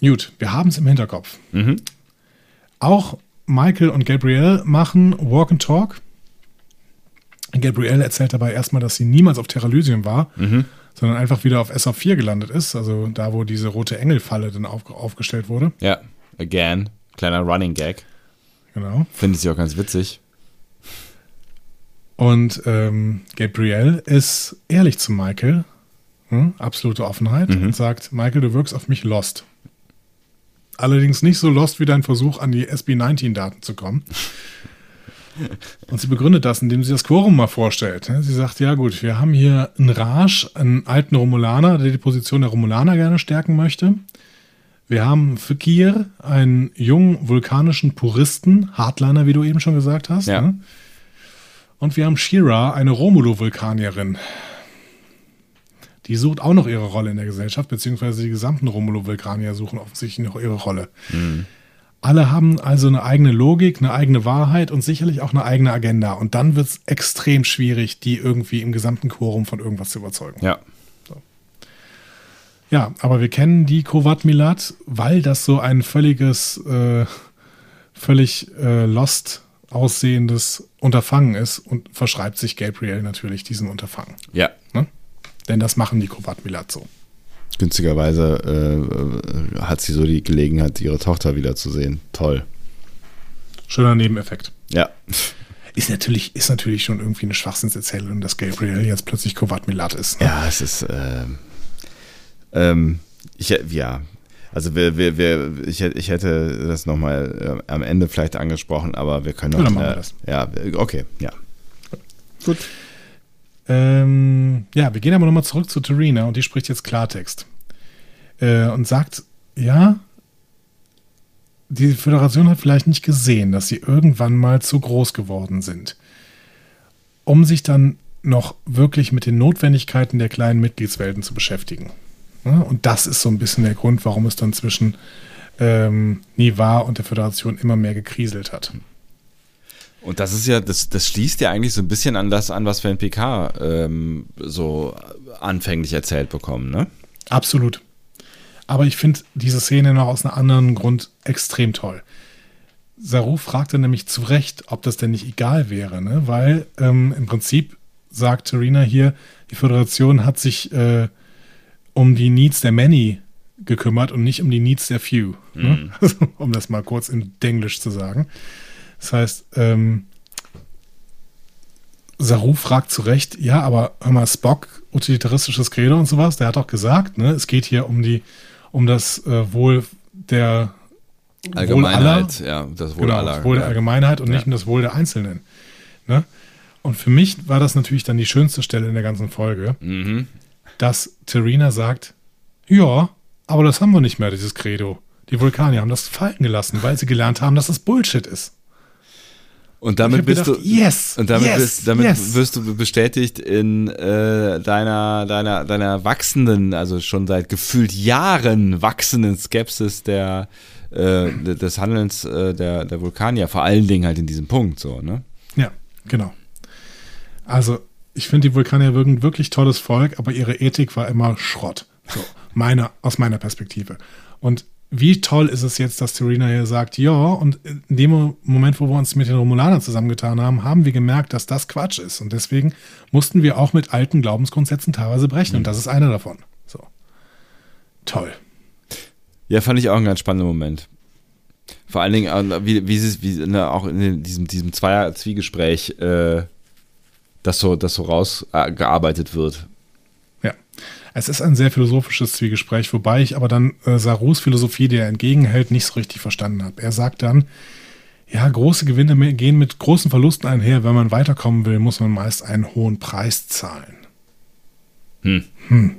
Gut, wir haben es im Hinterkopf. Mhm. Auch Michael und Gabrielle machen Walk and Talk. Gabrielle erzählt dabei erstmal, dass sie niemals auf Terralysium war, mhm. sondern einfach wieder auf SA4 gelandet ist, also da, wo diese rote Engelfalle dann auf, aufgestellt wurde. Ja, again, kleiner Running Gag. Genau. Finde ich auch ganz witzig. Und ähm, Gabrielle ist ehrlich zu Michael, hm, absolute Offenheit, mhm. und sagt: Michael, du wirkst auf mich lost. Allerdings nicht so lost wie dein Versuch, an die SB19-Daten zu kommen. Und sie begründet das, indem sie das Quorum mal vorstellt. Sie sagt, ja gut, wir haben hier einen Raj, einen alten Romulaner, der die Position der Romulaner gerne stärken möchte. Wir haben Fikir, einen jungen vulkanischen Puristen, Hardliner, wie du eben schon gesagt hast. Ja. Ne? Und wir haben Shira, eine Romulo-Vulkanierin. Die sucht auch noch ihre Rolle in der Gesellschaft, beziehungsweise die gesamten Romulo-Vulkanier suchen offensichtlich noch ihre Rolle. Alle haben also eine eigene Logik, eine eigene Wahrheit und sicherlich auch eine eigene Agenda. Und dann wird es extrem schwierig, die irgendwie im gesamten Quorum von irgendwas zu überzeugen. Ja. Ja, aber wir kennen die Kovat Milat, weil das so ein völliges, äh, völlig äh, lost aussehendes Unterfangen ist und verschreibt sich Gabriel natürlich diesem Unterfangen. Ja. Denn das machen die Kovat Milat so. Günstigerweise äh, äh, hat sie so die Gelegenheit, ihre Tochter wiederzusehen. Toll. Schöner Nebeneffekt. Ja. Ist natürlich, ist natürlich schon irgendwie eine Schwachsinnserzählung, dass Gabriel jetzt plötzlich Kovat Milat ist. Ne? Ja, es ist. ähm, ähm, ich, ja. Also wir, wir, wir, ich, hätte- ich hätte das nochmal äh, am Ende vielleicht angesprochen, aber wir können noch. dann machen wir äh, das. Ja, okay, ja. Gut. Ähm, ja, wir gehen aber nochmal zurück zu Terina und die spricht jetzt Klartext. Äh, und sagt, ja, die Föderation hat vielleicht nicht gesehen, dass sie irgendwann mal zu groß geworden sind. Um sich dann noch wirklich mit den Notwendigkeiten der kleinen Mitgliedswelten zu beschäftigen. Ja, und das ist so ein bisschen der Grund, warum es dann zwischen ähm, Nivar und der Föderation immer mehr gekriselt hat. Und das ist ja, das, das schließt ja eigentlich so ein bisschen an das an, was wir in PK ähm, so anfänglich erzählt bekommen, ne? Absolut. Aber ich finde diese Szene noch aus einem anderen Grund extrem toll. Saru fragte nämlich zu Recht, ob das denn nicht egal wäre, ne? weil ähm, im Prinzip sagt Terina hier, die Föderation hat sich äh, um die Needs der Many gekümmert und nicht um die Needs der Few. Ne? Also, um das mal kurz in Denglisch zu sagen. Das heißt, ähm, Saru fragt zu Recht, ja, aber hör mal, Spock, utilitaristisches Credo und sowas, der hat doch gesagt, ne, es geht hier um die, um das äh, Wohl der Allgemeinheit, ja, das Wohl genau, aller. das Wohl der. Allgemeinheit und nicht Ja. um das Wohl der Einzelnen. Ne? Und für mich war das natürlich dann die schönste Stelle in der ganzen Folge, Mhm. dass Terina sagt, ja, aber das haben wir nicht mehr, dieses Credo. Die Vulkanier haben das fallen gelassen, weil sie gelernt haben, dass das Bullshit ist. Und damit bist gedacht, du. yes, Und damit, yes, bist, damit yes. wirst du bestätigt in äh, deiner, deiner, deiner wachsenden, also schon seit gefühlt Jahren wachsenden Skepsis der, äh, des Handelns äh, der, der Vulkanier, vor allen Dingen halt in diesem Punkt so, ne? Ja, genau. Also, ich finde, die Vulkanier wirken wirklich tolles Volk, aber ihre Ethik war immer Schrott. So, meine, aus meiner Perspektive. Und wie toll ist es jetzt, dass Terina hier sagt, ja, und in dem Moment, wo wir uns mit den Romulanern zusammengetan haben, haben wir gemerkt, dass das Quatsch ist. Und deswegen mussten wir auch mit alten Glaubensgrundsätzen teilweise brechen. Und das ist einer davon. So. Toll. Ja, fand ich auch einen ganz spannenden Moment. Vor allen Dingen, äh, wie, wie sie es, wie, ne, auch in diesem, diesem Zweier-Zwiegespräch, äh, das so, das so rausgearbeitet wird. Es ist ein sehr philosophisches Zwiegespräch, wobei ich aber dann äh, Sarus Philosophie, die er entgegenhält, nicht so richtig verstanden habe. Er sagt dann, ja, große Gewinne gehen mit großen Verlusten einher. Wenn man weiterkommen will, muss man meist einen hohen Preis zahlen. Hm. Hm.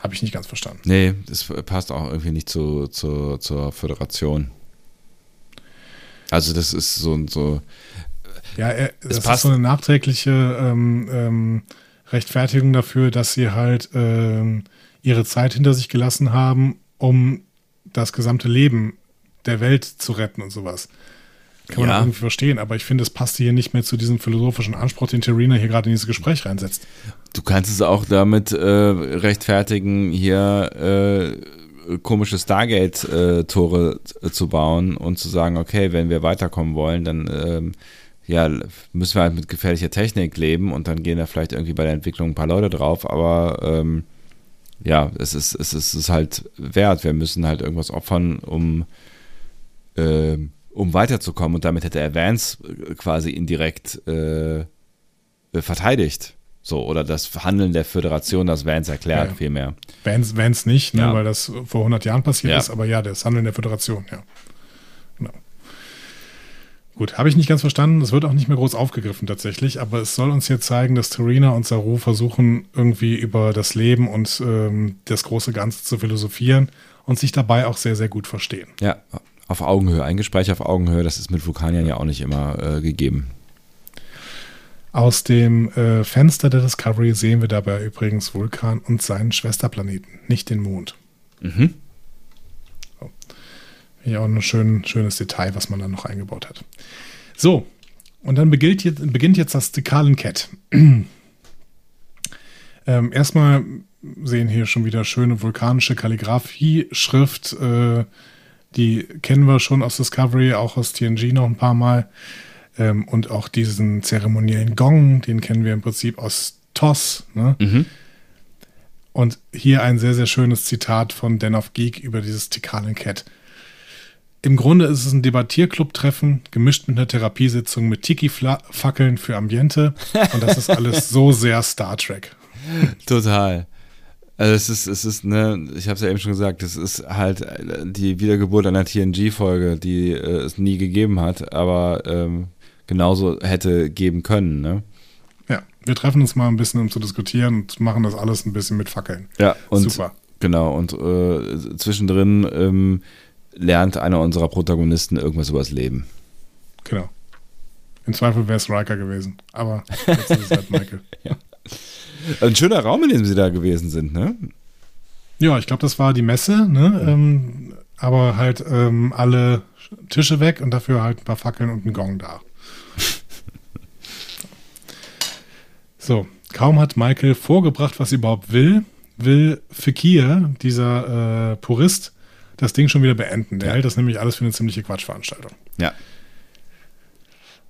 Habe ich nicht ganz verstanden. Nee, das passt auch irgendwie nicht zu, zu, zur Föderation. Also das ist so, so Ja, er, das ist passt. so eine nachträgliche ähm, ähm, Rechtfertigung dafür, dass sie halt ähm, ihre Zeit hinter sich gelassen haben, um das gesamte Leben der Welt zu retten und sowas. Kann man Ja. auch irgendwie verstehen, aber ich finde, es passt hier nicht mehr zu diesem philosophischen Anspruch, den Terina hier gerade in dieses Gespräch reinsetzt. Du kannst es auch damit äh, rechtfertigen, hier äh, komische Stargate-Tore äh, zu bauen und zu sagen, okay, wenn wir weiterkommen wollen, dann ähm, ja, müssen wir halt mit gefährlicher Technik leben und dann gehen da vielleicht irgendwie bei der Entwicklung ein paar Leute drauf, aber ähm, ja, es ist, es ist es ist halt wert. Wir müssen halt irgendwas opfern, um, ähm, um weiterzukommen und damit hätte er Vance äh, quasi indirekt äh, äh, verteidigt. So, oder das Handeln der Föderation, das Vance erklärt, Ja, ja. vielmehr. Wenn es nicht, ne, Ja. weil das vor 100 Jahren passiert ist, aber ja, das Handeln der Föderation, ja. Gut, habe ich nicht ganz verstanden. Es wird auch nicht mehr groß aufgegriffen tatsächlich, aber es soll uns hier zeigen, dass Terina und Saru versuchen, irgendwie über das Leben und ähm, das große Ganze zu philosophieren und sich dabei auch sehr, sehr gut verstehen. Ja, auf Augenhöhe. Ein Gespräch auf Augenhöhe, das ist mit Vulkaniern ja auch nicht immer äh, gegeben. Aus dem äh, Fenster der Discovery sehen wir dabei übrigens Vulkan und seinen Schwesterplaneten, nicht den Mond. Mhm. Ja, auch ein schön, schönes Detail, was man da noch eingebaut hat. So, und dann beginnt jetzt, beginnt jetzt das Dekalen Cat. ähm, erstmal sehen hier schon wieder schöne vulkanische Kalligrafie-Schrift. Äh, die kennen wir schon aus Discovery, auch aus TNG noch ein paar Mal. Ähm, und auch diesen zeremoniellen Gong, den kennen wir im Prinzip aus TOS. Ne? Mhm. Und hier ein sehr, sehr schönes Zitat von Den of Geek über dieses Tikalen Cat. Im Grunde ist es ein Debattierclub-Treffen, gemischt mit einer Therapiesitzung mit Tiki-Fackeln für Ambiente. Und das ist alles so sehr Star Trek. Total. Also es ist, es ist, ne, ich habe es ja eben schon gesagt, es ist halt die Wiedergeburt einer TNG-Folge, die äh, es nie gegeben hat, aber ähm, genauso hätte geben können, ne? Ja, wir treffen uns mal ein bisschen, um zu diskutieren und machen das alles ein bisschen mit Fackeln. Ja, und super. Genau, und äh, zwischendrin ähm, lernt einer unserer Protagonisten irgendwas übers Leben. Genau. Im Zweifel wäre es Riker gewesen, aber jetzt ist es halt Michael. ja. Ein schöner Raum, in dem sie da gewesen sind, ne? Ja, ich glaube, das war die Messe, ne? Ja. Ähm, aber halt ähm, alle Tische weg und dafür halt ein paar Fackeln und ein Gong da. so, kaum hat Michael vorgebracht, was sie überhaupt will, will Fekir, dieser äh, Purist, das Ding schon wieder beenden. Der ja. hält das nämlich alles für eine ziemliche Quatschveranstaltung. Ja.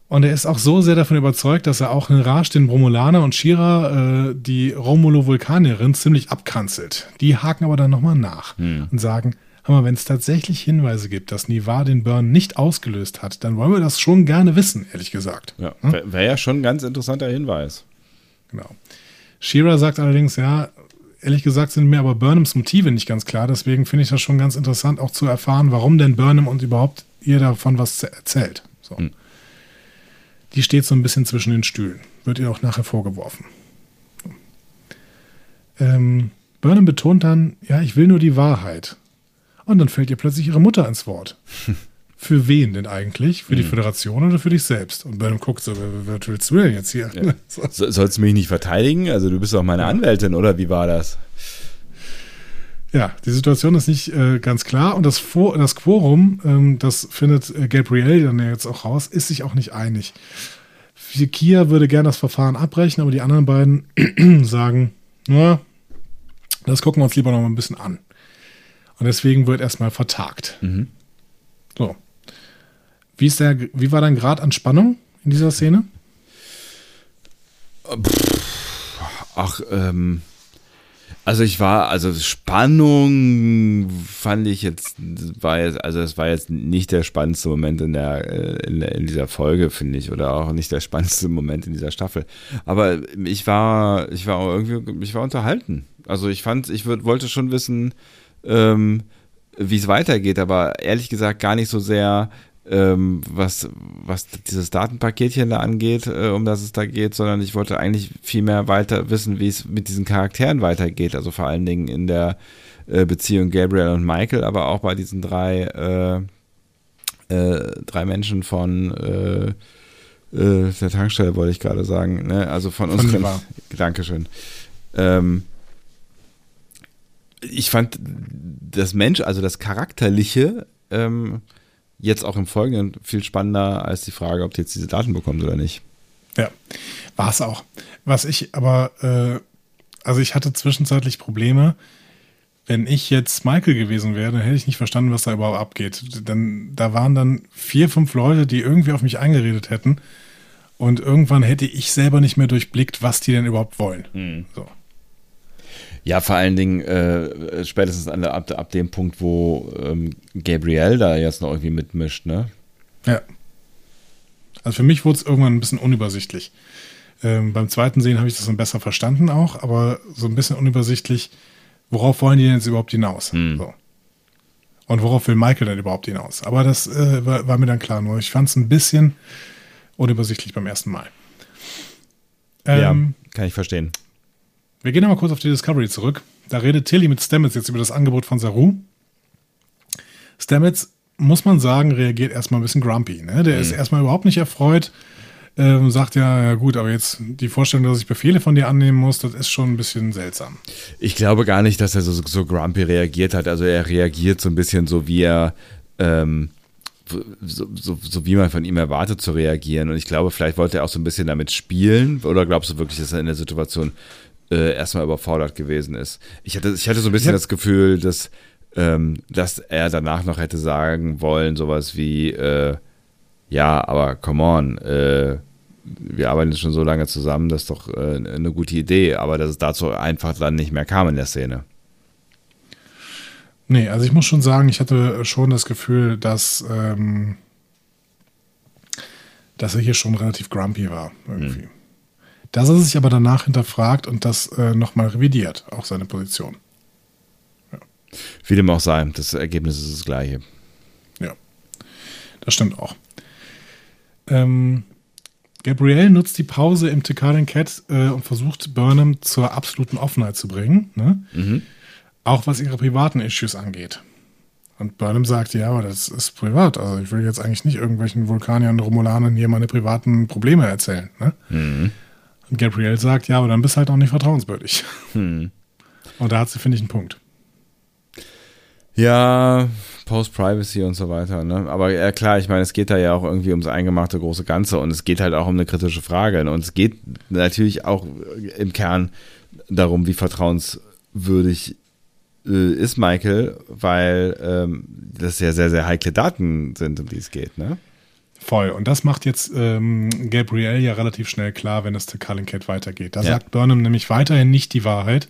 Und er ist auch so sehr davon überzeugt, dass er auch in Rasch den Bromulaner und Shira, äh, die Romulo-Vulkanierin, ziemlich abkanzelt. Die haken aber dann nochmal nach hm. und sagen, aber wenn es tatsächlich Hinweise gibt, dass Nivar den Burn nicht ausgelöst hat, dann wollen wir das schon gerne wissen, ehrlich gesagt. Ja, hm? wäre wär ja schon ein ganz interessanter Hinweis. Genau. Shira sagt allerdings, ja, ehrlich gesagt sind mir aber Burnhams Motive nicht ganz klar. Deswegen finde ich das schon ganz interessant, auch zu erfahren, warum denn Burnham und überhaupt ihr davon was erzählt. So. Hm. Die steht so ein bisschen zwischen den Stühlen. Wird ihr auch nachher vorgeworfen. Ähm, Burnham betont dann, ja, ich will nur die Wahrheit. Und dann fällt ihr plötzlich ihre Mutter ins Wort. für wen denn eigentlich? Für die hm. Föderation oder für dich selbst? Und Burnham guckt so, was willst du denn jetzt hier? Ja. so. Sollst du mich nicht verteidigen? Also du bist doch meine Anwältin, oder wie war das? Ja, die Situation ist nicht äh, ganz klar und das, Vor das Quorum, ähm, das findet äh, Gabriel dann ja jetzt auch raus, ist sich auch nicht einig. Kia würde gerne das Verfahren abbrechen, aber die anderen beiden sagen, na, das gucken wir uns lieber noch mal ein bisschen an. Und deswegen wird erstmal vertagt. Mhm. So. Wie, ist der, wie war dein Grad an Spannung in dieser Szene? Ach, ähm, also ich war, also Spannung fand ich jetzt, war jetzt, also es war jetzt nicht der spannendste Moment in der, äh, in, in, dieser Folge, finde ich, oder auch nicht der spannendste Moment in dieser Staffel. Aber ich war, ich war irgendwie, ich war unterhalten. Also ich fand, ich würd, wollte schon wissen, ähm, wie es weitergeht, aber ehrlich gesagt gar nicht so sehr, ähm, was, was dieses Datenpaketchen da angeht, äh, um das es da geht, sondern ich wollte eigentlich viel mehr weiter wissen, wie es mit diesen Charakteren weitergeht. Also vor allen Dingen in der äh, Beziehung Gabriel und Michael, aber auch bei diesen drei, äh, äh drei Menschen von äh, der Tankstelle, wollte ich gerade sagen. Ne? Also von, unseren. Dankeschön. Ähm, ich fand das Mensch, also das Charakterliche, ähm, jetzt auch im Folgenden viel spannender als die Frage, ob die jetzt diese Daten bekommt oder nicht. Ja, war es auch. Was ich aber, äh, also ich hatte zwischenzeitlich Probleme. Wenn ich jetzt Michael gewesen wäre, dann hätte ich nicht verstanden, was da überhaupt abgeht. Denn da waren dann vier, fünf Leute, die irgendwie auf mich eingeredet hätten. Und irgendwann hätte ich selber nicht mehr durchblickt, was die denn überhaupt wollen. Mhm. So. Ja, vor allen Dingen äh, spätestens an ab, ab dem Punkt, wo ähm, Gabriel da jetzt noch irgendwie mitmischt, ne? Ja. Also für mich wurde es irgendwann ein bisschen unübersichtlich. Ähm, beim zweiten Sehen habe ich das dann besser verstanden auch, aber so ein bisschen unübersichtlich, worauf wollen die denn jetzt überhaupt hinaus? Hm. So. Und worauf will Michael denn überhaupt hinaus? Aber das äh, war, war, mir dann klar, nur ich fand es ein bisschen unübersichtlich beim ersten Mal. Ähm, ja, kann ich verstehen. Wir gehen nochmal kurz auf die Discovery zurück. Da redet Tilly mit Stamets jetzt über das Angebot von Saru. Stamets, muss man sagen, reagiert erstmal ein bisschen grumpy. Ne? Der mhm. ist erstmal überhaupt nicht erfreut. Ähm, sagt ja, ja gut, aber jetzt die Vorstellung, dass ich Befehle von dir annehmen muss, das ist schon ein bisschen seltsam. Ich glaube gar nicht, dass er so, so grumpy reagiert hat. Also er reagiert so ein bisschen so, wie er ähm, so, so, so, wie man von ihm erwartet zu reagieren. Und ich glaube, vielleicht wollte er auch so ein bisschen damit spielen. Oder glaubst du wirklich, dass er in der Situation äh, erstmal überfordert gewesen ist? Ich hatte, ich hatte so ein bisschen das Gefühl, dass, ähm, dass er danach noch hätte sagen wollen, sowas wie, äh, ja, aber come on, äh, wir arbeiten schon so lange zusammen, das ist doch äh, eine gute Idee, aber dass es dazu einfach dann nicht mehr kam in der Szene. Nee, also ich muss schon sagen, ich hatte schon das Gefühl, dass, ähm, dass er hier schon relativ grumpy war, irgendwie. Hm. Dass er sich aber danach hinterfragt und das äh, nochmal revidiert, auch seine Position. Ja. Wie dem auch sei, das Ergebnis ist das gleiche. Ja, das stimmt auch. Ähm, Gabrielle nutzt die Pause im Tikaden Cat äh, und versucht Burnham zur absoluten Offenheit zu bringen. Ne? Mhm. Auch was ihre privaten Issues angeht. Und Burnham sagt, ja, aber das ist privat. Also ich will jetzt eigentlich nicht irgendwelchen Vulkaniern, Romulanern hier meine privaten Probleme erzählen. Ne? Mhm. Und Gabrielle sagt, ja, aber dann bist du halt auch nicht vertrauenswürdig. Mhm. Und da hat sie, finde ich, einen Punkt. Ja, Post-Privacy und so weiter. Ne? Aber ja, klar, ich meine, es geht da ja auch irgendwie ums eingemachte große Ganze und es geht halt auch um eine kritische Frage. Ne? Und es geht natürlich auch im Kern darum, wie vertrauenswürdig äh, ist Michael, weil ähm, das ja sehr, sehr heikle Daten sind, um die es geht. Ne? Voll. Und das macht jetzt ähm, Gabrielle ja relativ schnell klar, wenn es zu Cullen Cat weitergeht. Da ja. sagt Burnham nämlich weiterhin nicht die Wahrheit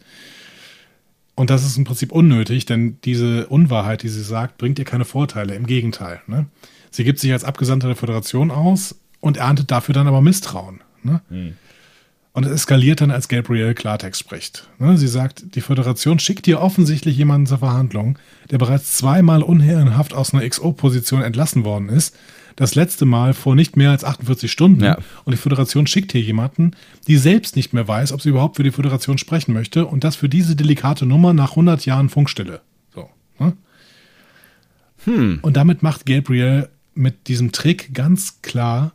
und das ist im Prinzip unnötig, denn diese Unwahrheit, die sie sagt, bringt ihr keine Vorteile. Im Gegenteil. Ne? Sie gibt sich als Abgesandte der Föderation aus und erntet dafür dann aber Misstrauen. Ne? Mhm. Und es eskaliert dann, als Gabrielle Klartext spricht. Ne? Sie sagt, die Föderation schickt dir offensichtlich jemanden zur Verhandlung, der bereits zweimal unherrenhaft aus einer XO-Position entlassen worden ist das letzte Mal vor nicht mehr als 48 Stunden. Ja. Und die Föderation schickt hier jemanden, die selbst nicht mehr weiß, ob sie überhaupt für die Föderation sprechen möchte. Und das für diese delikate Nummer nach 100 Jahren Funkstille. So. Ne? Hm. Und damit macht Gabriel mit diesem Trick ganz klar,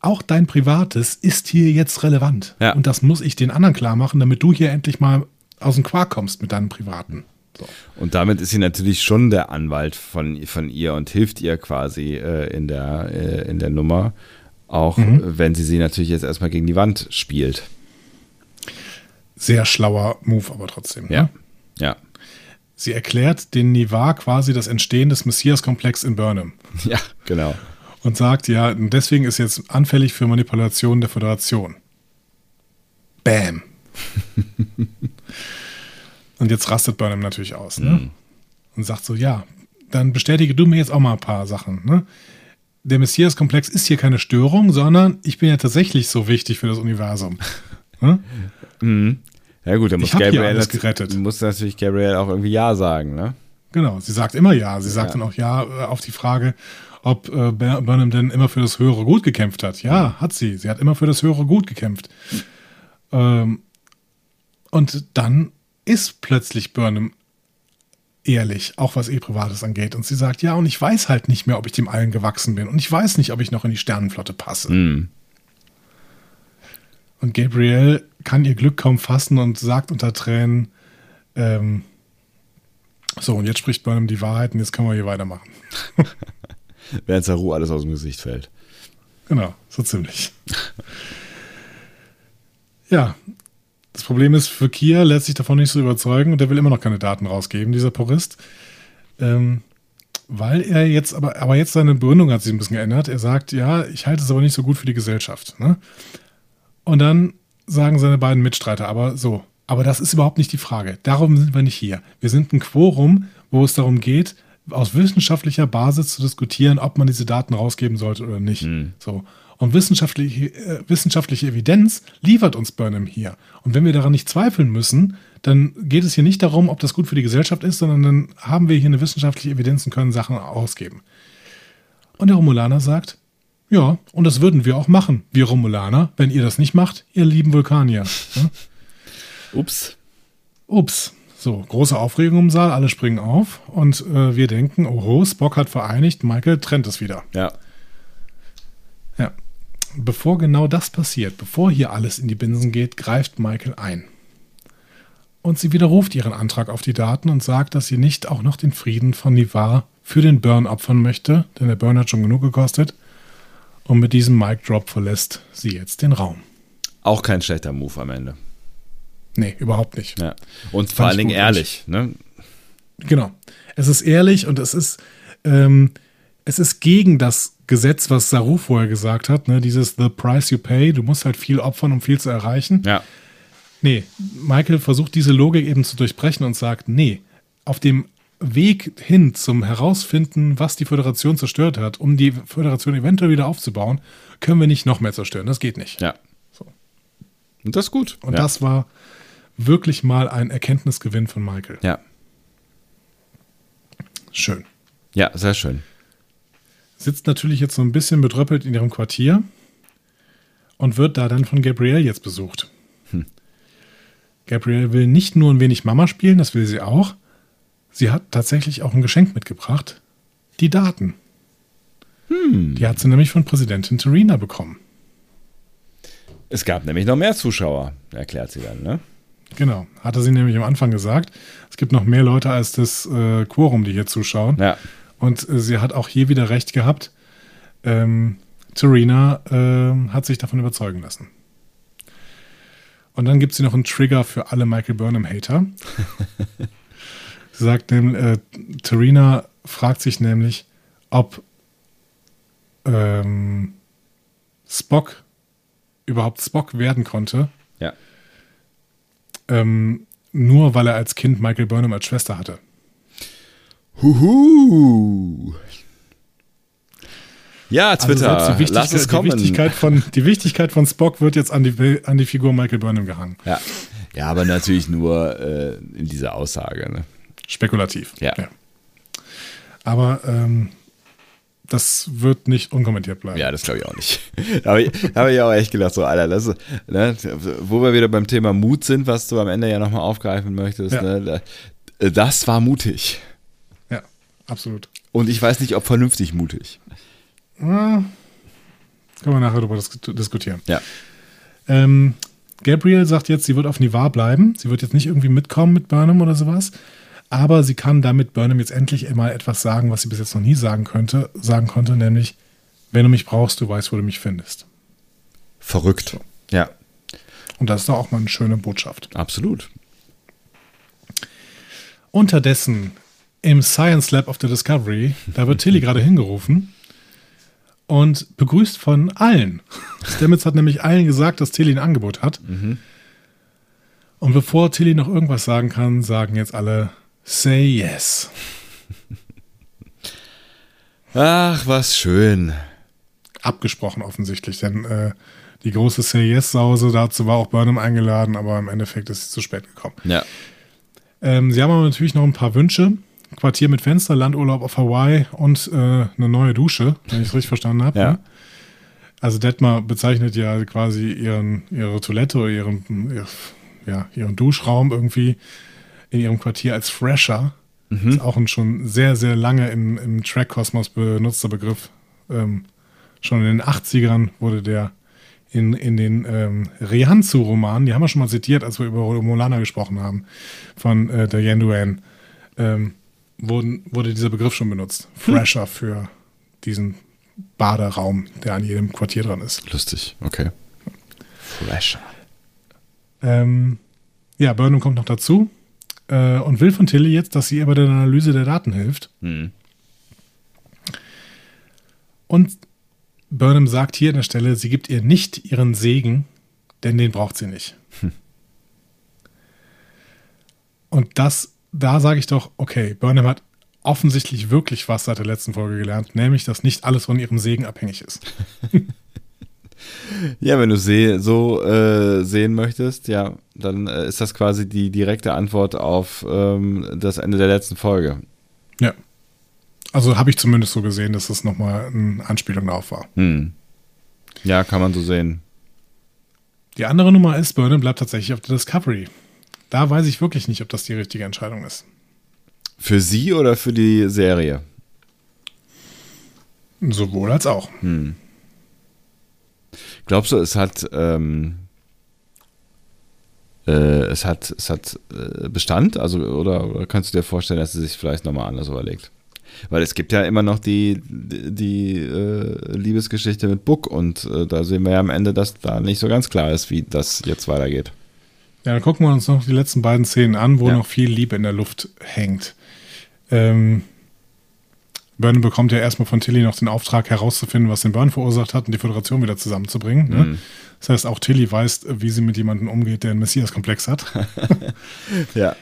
auch dein Privates ist hier jetzt relevant. Ja. Und das muss ich den anderen klar machen, damit du hier endlich mal aus dem Quark kommst mit deinem Privaten. So. Und damit ist sie natürlich schon der Anwalt von, von ihr und hilft ihr quasi äh, in, der, äh, in der Nummer, auch mhm. wenn sie sie natürlich jetzt erstmal gegen die Wand spielt. Sehr schlauer Move, aber trotzdem. Ne? Ja. Ja. Sie erklärt den Nivar quasi das Entstehen des Messias-Komplex in Burnham. Ja, genau. Und sagt, ja, deswegen ist jetzt anfällig für Manipulation der Föderation. Bam. Und jetzt rastet Burnham natürlich aus. Ne? Mhm. Und sagt so, ja, dann bestätige du mir jetzt auch mal ein paar Sachen. Ne? Der Messias-Komplex ist hier keine Störung, sondern ich bin ja tatsächlich so wichtig für das Universum. ne? mhm. Ja gut, dann muss Gabriel gerettet. muss natürlich Gabriel auch irgendwie Ja sagen, ne? Genau, sie sagt immer Ja. Sie sagt ja. dann auch Ja äh, auf die Frage, ob äh, Burnham denn immer für das höhere Gut gekämpft hat. Ja, mhm. hat sie. Sie hat immer für das höhere Gut gekämpft. Ähm, und dann ist plötzlich Burnham ehrlich, auch was ihr Privates angeht. Und sie sagt, ja, und ich weiß halt nicht mehr, ob ich dem allen gewachsen bin. Und ich weiß nicht, ob ich noch in die Sternenflotte passe. Mm. Und Gabrielle kann ihr Glück kaum fassen und sagt unter Tränen, ähm, so, und jetzt spricht Burnham die Wahrheit und jetzt können wir hier weitermachen. Während Saru alles aus dem Gesicht fällt. Genau, so ziemlich. ja, das Problem ist, für Kia lässt sich davon nicht so überzeugen und der will immer noch keine Daten rausgeben, dieser Purist. Ähm, weil er jetzt, aber, aber jetzt seine Begründung hat sich ein bisschen geändert. Er sagt, ja, ich halte es aber nicht so gut für die Gesellschaft. Ne? Und dann sagen seine beiden Mitstreiter aber so, aber das ist überhaupt nicht die Frage. Darum sind wir nicht hier. Wir sind ein Quorum, wo es darum geht, aus wissenschaftlicher Basis zu diskutieren, ob man diese Daten rausgeben sollte oder nicht. Mhm. So. Und wissenschaftliche, äh, wissenschaftliche Evidenz liefert uns Burnham hier. Und wenn wir daran nicht zweifeln müssen, dann geht es hier nicht darum, ob das gut für die Gesellschaft ist, sondern dann haben wir hier eine wissenschaftliche Evidenz und können Sachen ausgeben. Und der Romulaner sagt, ja, und das würden wir auch machen, wir Romulaner, wenn ihr das nicht macht, ihr lieben Vulkanier. Ja? Ups. Ups. So, große Aufregung im Saal, alle springen auf und äh, wir denken, oho, Spock hat vereinigt, Michael trennt es wieder. Ja. Ja. Bevor genau das passiert, bevor hier alles in die Binsen geht, greift Michael ein. Und sie widerruft ihren Antrag auf die Daten und sagt, dass sie nicht auch noch den Frieden von Nivar für den Burn opfern möchte, denn der Burn hat schon genug gekostet. Und mit diesem Mic Drop verlässt sie jetzt den Raum. Auch kein schlechter Move am Ende. Nee, überhaupt nicht. Ja. Und vor allen Dingen ehrlich. Ne? Genau. Es ist ehrlich und es ist, ähm, es ist gegen das Gesetz, was Saru vorher gesagt hat, ne? dieses The Price You Pay. Du musst halt viel opfern, um viel zu erreichen. Ja. Nee, Michael versucht diese Logik eben zu durchbrechen und sagt, nee, auf dem Weg hin zum Herausfinden, was die Föderation zerstört hat, um die Föderation eventuell wieder aufzubauen, können wir nicht noch mehr zerstören. Das geht nicht. Ja. So. Und das ist gut. Und ja. das war wirklich mal ein Erkenntnisgewinn von Michael. Ja. Schön. Ja, sehr schön. Sitzt natürlich jetzt so ein bisschen bedröppelt in ihrem Quartier und wird da dann von Gabrielle jetzt besucht. Hm. Gabrielle will nicht nur ein wenig Mama spielen, das will sie auch. Sie hat tatsächlich auch ein Geschenk mitgebracht. Die Daten. Hm. Die hat sie nämlich von Präsidentin Terina bekommen. Es gab nämlich noch mehr Zuschauer, erklärt sie dann, ne? Genau, hatte sie nämlich am Anfang gesagt. Es gibt noch mehr Leute als das äh, Quorum, die hier zuschauen. Ja. Und äh, sie hat auch hier wieder recht gehabt. Ähm, Terina äh, hat sich davon überzeugen lassen. Und dann gibt sie noch einen Trigger für alle Michael Burnham-Hater. sie sagt nämlich, äh, Terina fragt sich nämlich, ob ähm, Spock überhaupt Spock werden konnte. Ja. Ähm, nur weil er als Kind Michael Burnham als Schwester hatte. Huhu. Ja, Twitter, also die lass es kommen. Die Wichtigkeit, von, die Wichtigkeit von Spock wird jetzt an die, an die Figur Michael Burnham gehangen. Ja, ja aber natürlich nur äh, in dieser Aussage. Ne? Spekulativ. Ja. ja. Aber ähm, das wird nicht unkommentiert bleiben. Ja, das glaube ich auch nicht. da habe ich, hab ich auch echt gedacht, so, Alter, das, ne, wo wir wieder beim Thema Mut sind, was du am Ende ja nochmal aufgreifen möchtest, Ja. ne, das war mutig. Absolut. Und ich weiß nicht, ob vernünftig mutig. Ah, können wir nachher darüber dis diskutieren. Ja. Ähm, Gabriel sagt jetzt, sie wird auf Nivar bleiben. Sie wird jetzt nicht irgendwie mitkommen mit Burnham oder sowas. Aber sie kann damit Burnham jetzt endlich mal etwas sagen, was sie bis jetzt noch nie sagen könnte, sagen konnte, nämlich, wenn du mich brauchst, du weißt, wo du mich findest. Verrückt. Ja, Und das ist doch auch mal eine schöne Botschaft. absolut. Unterdessen im Science Lab of the Discovery, da wird Tilly gerade hingerufen und begrüßt von allen. Stamets hat nämlich allen gesagt, dass Tilly ein Angebot hat. Und bevor Tilly noch irgendwas sagen kann, sagen jetzt alle Say yes. Ach, was schön. Abgesprochen offensichtlich, denn äh, die große Say yes-Sause, dazu war auch Burnham eingeladen, aber im Endeffekt ist sie zu spät gekommen. Ja. Ähm, sie haben aber natürlich noch ein paar Wünsche. Quartier mit Fenster, Landurlaub auf Hawaii und äh, eine neue Dusche, wenn ich es richtig verstanden habe. Ja. ne? Also Detmar bezeichnet ja quasi ihren, ihre Toilette oder ihren, ihr, ja, ihren Duschraum irgendwie in ihrem Quartier als Fresher. Ist auch ein schon sehr, sehr lange im, im Track-Kosmos benutzter Begriff. Ähm, schon in den 80ern wurde der in, in den ähm, Rianzu-Romanen, die haben wir schon mal zitiert, als wir über Romulana gesprochen haben, von äh, Diane Duane, ähm, wurden, wurde dieser Begriff schon benutzt. Fresher für diesen Baderaum, der an jedem Quartier dran ist. Lustig, okay. Fresher. Ähm, ja, Burnham kommt noch dazu äh, und will von Tilly jetzt, dass sie ihr bei der Analyse der Daten hilft. Hm. Und Burnham sagt hier an der Stelle, sie gibt ihr nicht ihren Segen, denn den braucht sie nicht. Und das, da sage ich doch, okay, Burnham hat offensichtlich wirklich was seit der letzten Folge gelernt, nämlich, dass nicht alles von ihrem Segen abhängig ist. Ja, wenn du seh, so äh, sehen möchtest, ja, dann äh, ist das quasi die direkte Antwort auf ähm, das Ende der letzten Folge. Ja. Also habe ich zumindest so gesehen, dass das nochmal eine Anspielung darauf war. Hm. Ja, kann man so sehen. Die andere Nummer ist, Burnham bleibt tatsächlich auf der Discovery. Da weiß ich wirklich nicht, ob das die richtige Entscheidung ist. Für sie oder für die Serie? Sowohl als auch. Hm. Glaubst du, es hat, ähm, äh, es hat, es hat äh, Bestand? Also, oder, oder, kannst du dir vorstellen, dass sie sich vielleicht nochmal anders überlegt? Weil es gibt ja immer noch die, die, die äh, Liebesgeschichte mit Book und äh, da sehen wir ja am Ende, dass da nicht so ganz klar ist, wie das jetzt weitergeht. Ja, dann gucken wir uns noch die letzten beiden Szenen an, wo ja. noch viel Liebe in der Luft hängt. Ähm, Burn bekommt ja erstmal von Tilly noch den Auftrag herauszufinden, was den Burn verursacht hat und die Föderation wieder zusammenzubringen. Ne? Mhm. Das heißt, auch Tilly weiß, wie sie mit jemandem umgeht, der einen Messias-Komplex hat. ja.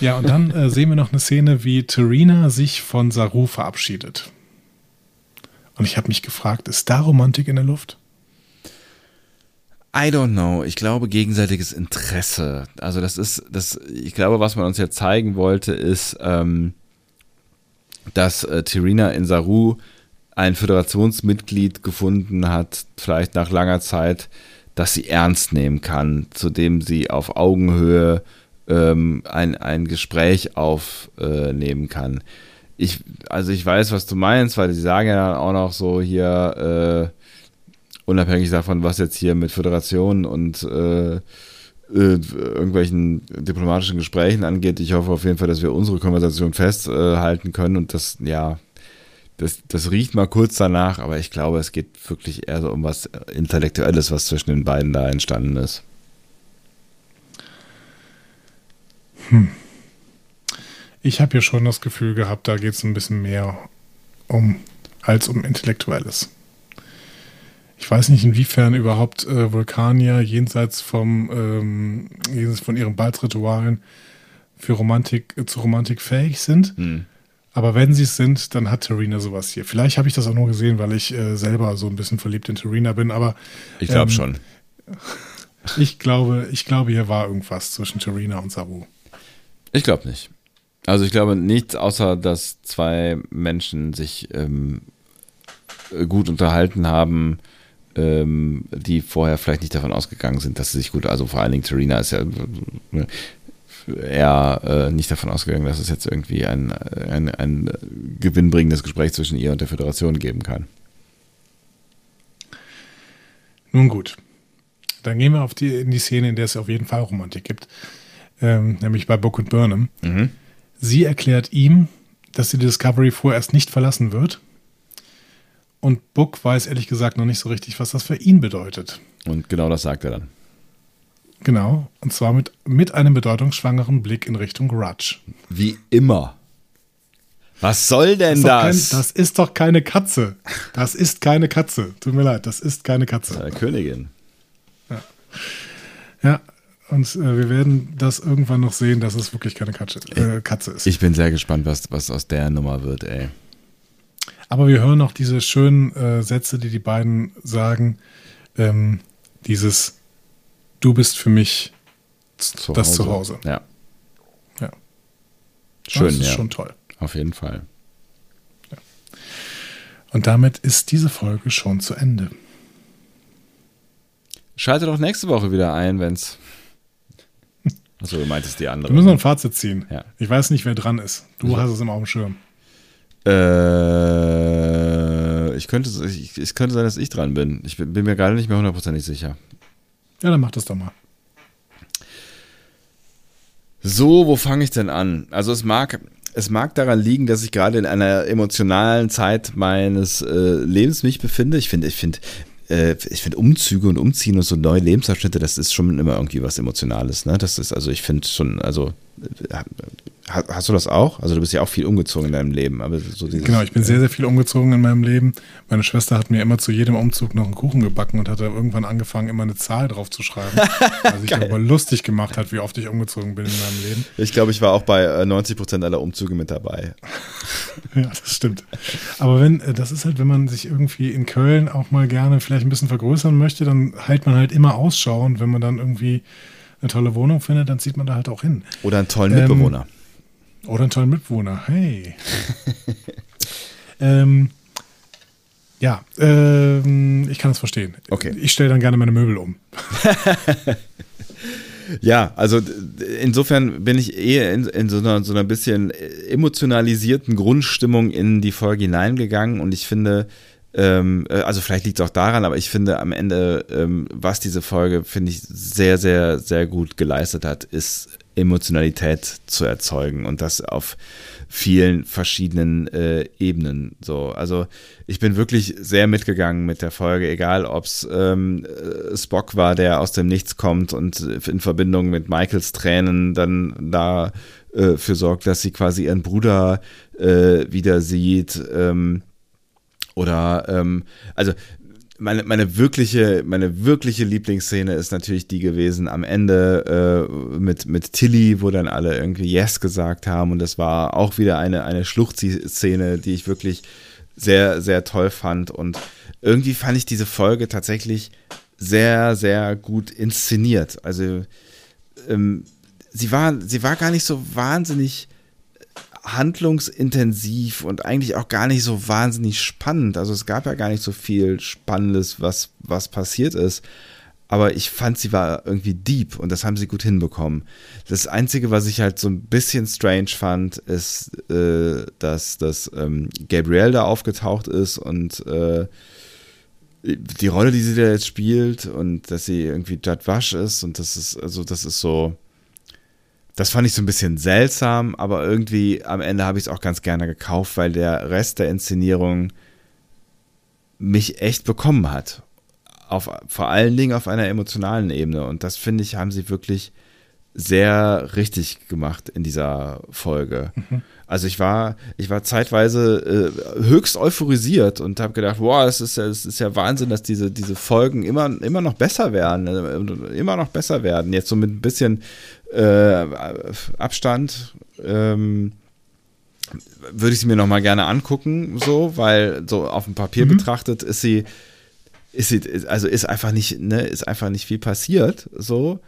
Ja, und dann äh, sehen wir noch eine Szene, wie Terina sich von Saru verabschiedet. Und ich habe mich gefragt, ist da Romantik in der Luft? I don't know. Ich glaube, gegenseitiges Interesse. Also, das ist, das, ich glaube, was man uns jetzt zeigen wollte, ist, ähm, dass äh, Tirina in Saru ein Föderationsmitglied gefunden hat, vielleicht nach langer Zeit, das sie ernst nehmen kann, zu dem sie auf Augenhöhe ähm, ein, ein Gespräch aufnehmen kann. Ich, also ich weiß, was du meinst, weil sie sagen ja dann auch noch so hier, äh, unabhängig davon, was jetzt hier mit Föderationen und äh, äh, irgendwelchen diplomatischen Gesprächen angeht. Ich hoffe auf jeden Fall, dass wir unsere Konversation festhalten können und das, ja, das, das riecht mal kurz danach, aber ich glaube, es geht wirklich eher so um was Intellektuelles, was zwischen den beiden da entstanden ist. Hm. Ich habe ja schon das Gefühl gehabt, da geht es ein bisschen mehr um als um Intellektuelles. Ich weiß nicht, inwiefern überhaupt äh, Vulkanier jenseits vom ähm, jenseits von ihren Balzritualen für Romantik äh, zu Romantik fähig sind. Hm. Aber wenn sie es sind, dann hat Terina sowas hier. Vielleicht habe ich das auch nur gesehen, weil ich äh, selber so ein bisschen verliebt in Terina bin, aber ich glaube ähm, schon. Ich glaube, ich glaube, hier war irgendwas zwischen Terina und Saru. Ich glaube nicht. Also ich glaube nichts, außer dass zwei Menschen sich ähm, gut unterhalten haben, ähm, die vorher vielleicht nicht davon ausgegangen sind, dass sie sich gut, also vor allen Dingen Serena ist ja äh, eher äh, nicht davon ausgegangen, dass es jetzt irgendwie ein, ein, ein gewinnbringendes Gespräch zwischen ihr und der Föderation geben kann. Nun gut, dann gehen wir auf die, in die Szene, in der es auf jeden Fall Romantik gibt, ähm, nämlich bei Book und Burnham. Mhm. Sie erklärt ihm, dass sie die Discovery vorerst nicht verlassen wird und Book weiß ehrlich gesagt noch nicht so richtig, was das für ihn bedeutet. Und genau das sagt er dann. Genau, und zwar mit, mit einem bedeutungsschwangeren Blick in Richtung Grudge. Wie immer. Was soll denn das? Das? Kein, das ist doch keine Katze. Das ist keine Katze. Tut mir leid, das ist keine Katze. Äh, Königin. Ja. ja, und äh, wir werden das irgendwann noch sehen, dass es wirklich keine Katze, äh, Katze ist. Ich bin sehr gespannt, was, was aus der Nummer wird, ey. Aber wir hören auch diese schönen äh, Sätze, die die beiden sagen. Ähm, dieses Du bist für mich zu das Hause. Zuhause. Ja. Ja. Schön, das ist ja. schon toll. Auf jeden Fall. Ja. Und damit ist diese Folge schon zu Ende. Schalte doch nächste Woche wieder ein, wenn's. Achso, du meintest die andere. Wir müssen ein Fazit ziehen. Ja. Ich weiß nicht, wer dran ist. Du ja. hast es immer auf dem Schirm. Äh, ich könnte, ich, es könnte sein, dass ich dran bin. Ich bin, bin mir gerade nicht mehr hundertprozentig sicher. Ja, dann mach das doch mal. So, wo fange ich denn an? Also es mag, es mag daran liegen, dass ich gerade in einer emotionalen Zeit meines äh, Lebens mich befinde. Ich finde, ich finde, äh, ich finde Umzüge und Umziehen und so neue Lebensabschnitte, das ist schon immer irgendwie was Emotionales. Ne? Das ist, also ich finde schon, also äh, Hast du das auch? Also du bist ja auch viel umgezogen in deinem Leben. Aber so genau, ich bin sehr, sehr viel umgezogen in meinem Leben. Meine Schwester hat mir immer zu jedem Umzug noch einen Kuchen gebacken und hat dann irgendwann angefangen, immer eine Zahl drauf zu schreiben. was sich aber lustig gemacht hat, wie oft ich umgezogen bin in meinem Leben. Ich glaube, ich war auch bei 90 äh, Prozent aller Umzüge mit dabei. ja, das stimmt. Aber wenn, äh, das ist halt, wenn man sich irgendwie in Köln auch mal gerne vielleicht ein bisschen vergrößern möchte, dann hält man halt immer Ausschau und wenn man dann irgendwie eine tolle Wohnung findet, dann zieht man da halt auch hin. Oder einen tollen Mitbewohner. Oder einen tollen Mitbewohner. Hey. ähm, ja, ähm, ich kann das verstehen. Okay. Ich stelle dann gerne meine Möbel um. ja, also insofern bin ich eher in, in so, einer, so einer bisschen emotionalisierten Grundstimmung in die Folge hineingegangen und ich finde, ähm, äh, also vielleicht liegt es auch daran, aber ich finde am Ende, ähm, was diese Folge, finde ich, sehr, sehr, sehr gut geleistet hat, ist Emotionalität zu erzeugen und das auf vielen verschiedenen äh, Ebenen. So, also ich bin wirklich sehr mitgegangen mit der Folge, egal ob es ähm, äh, Spock war, der aus dem Nichts kommt und in Verbindung mit Michaels Tränen dann da äh, für sorgt, dass sie quasi ihren Bruder äh, wieder sieht. Ähm, oder ähm, also meine, meine wirkliche, meine wirkliche Lieblingsszene ist natürlich die gewesen am Ende äh, mit, mit Tilly, wo dann alle irgendwie Yes gesagt haben. Und das war auch wieder eine, eine Schluchzi-Szene, die ich wirklich sehr, sehr toll fand. Und irgendwie fand ich diese Folge tatsächlich sehr, sehr gut inszeniert. Also ähm, sie war, sie war gar nicht so wahnsinnig handlungsintensiv und eigentlich auch gar nicht so wahnsinnig spannend. Also es gab ja gar nicht so viel Spannendes, was, was passiert ist. Aber ich fand, sie war irgendwie deep und das haben sie gut hinbekommen. Das Einzige, was ich halt so ein bisschen strange fand, ist, äh, dass, dass ähm, Gabrielle da aufgetaucht ist und äh, die Rolle, die sie da jetzt spielt und dass sie irgendwie Judd Wash ist und das ist, also das ist so, das fand ich so ein bisschen seltsam, aber irgendwie am Ende habe ich es auch ganz gerne gekauft, weil der Rest der Inszenierung mich echt bekommen hat. Auf, vor allen Dingen auf einer emotionalen Ebene. Und das finde ich, haben sie wirklich sehr richtig gemacht in dieser Folge. Mhm. Also ich war, ich war zeitweise äh, höchst euphorisiert und habe gedacht, wow, es ist ja, es ist ja Wahnsinn, dass diese, diese Folgen immer, immer noch besser werden, äh, immer noch besser werden. Jetzt so mit ein bisschen äh, Abstand. Ähm, würde ich sie mir noch mal gerne angucken, so, weil so auf dem Papier mhm. betrachtet ist sie, ist sie, also ist einfach nicht, ne, ist einfach nicht viel passiert, so.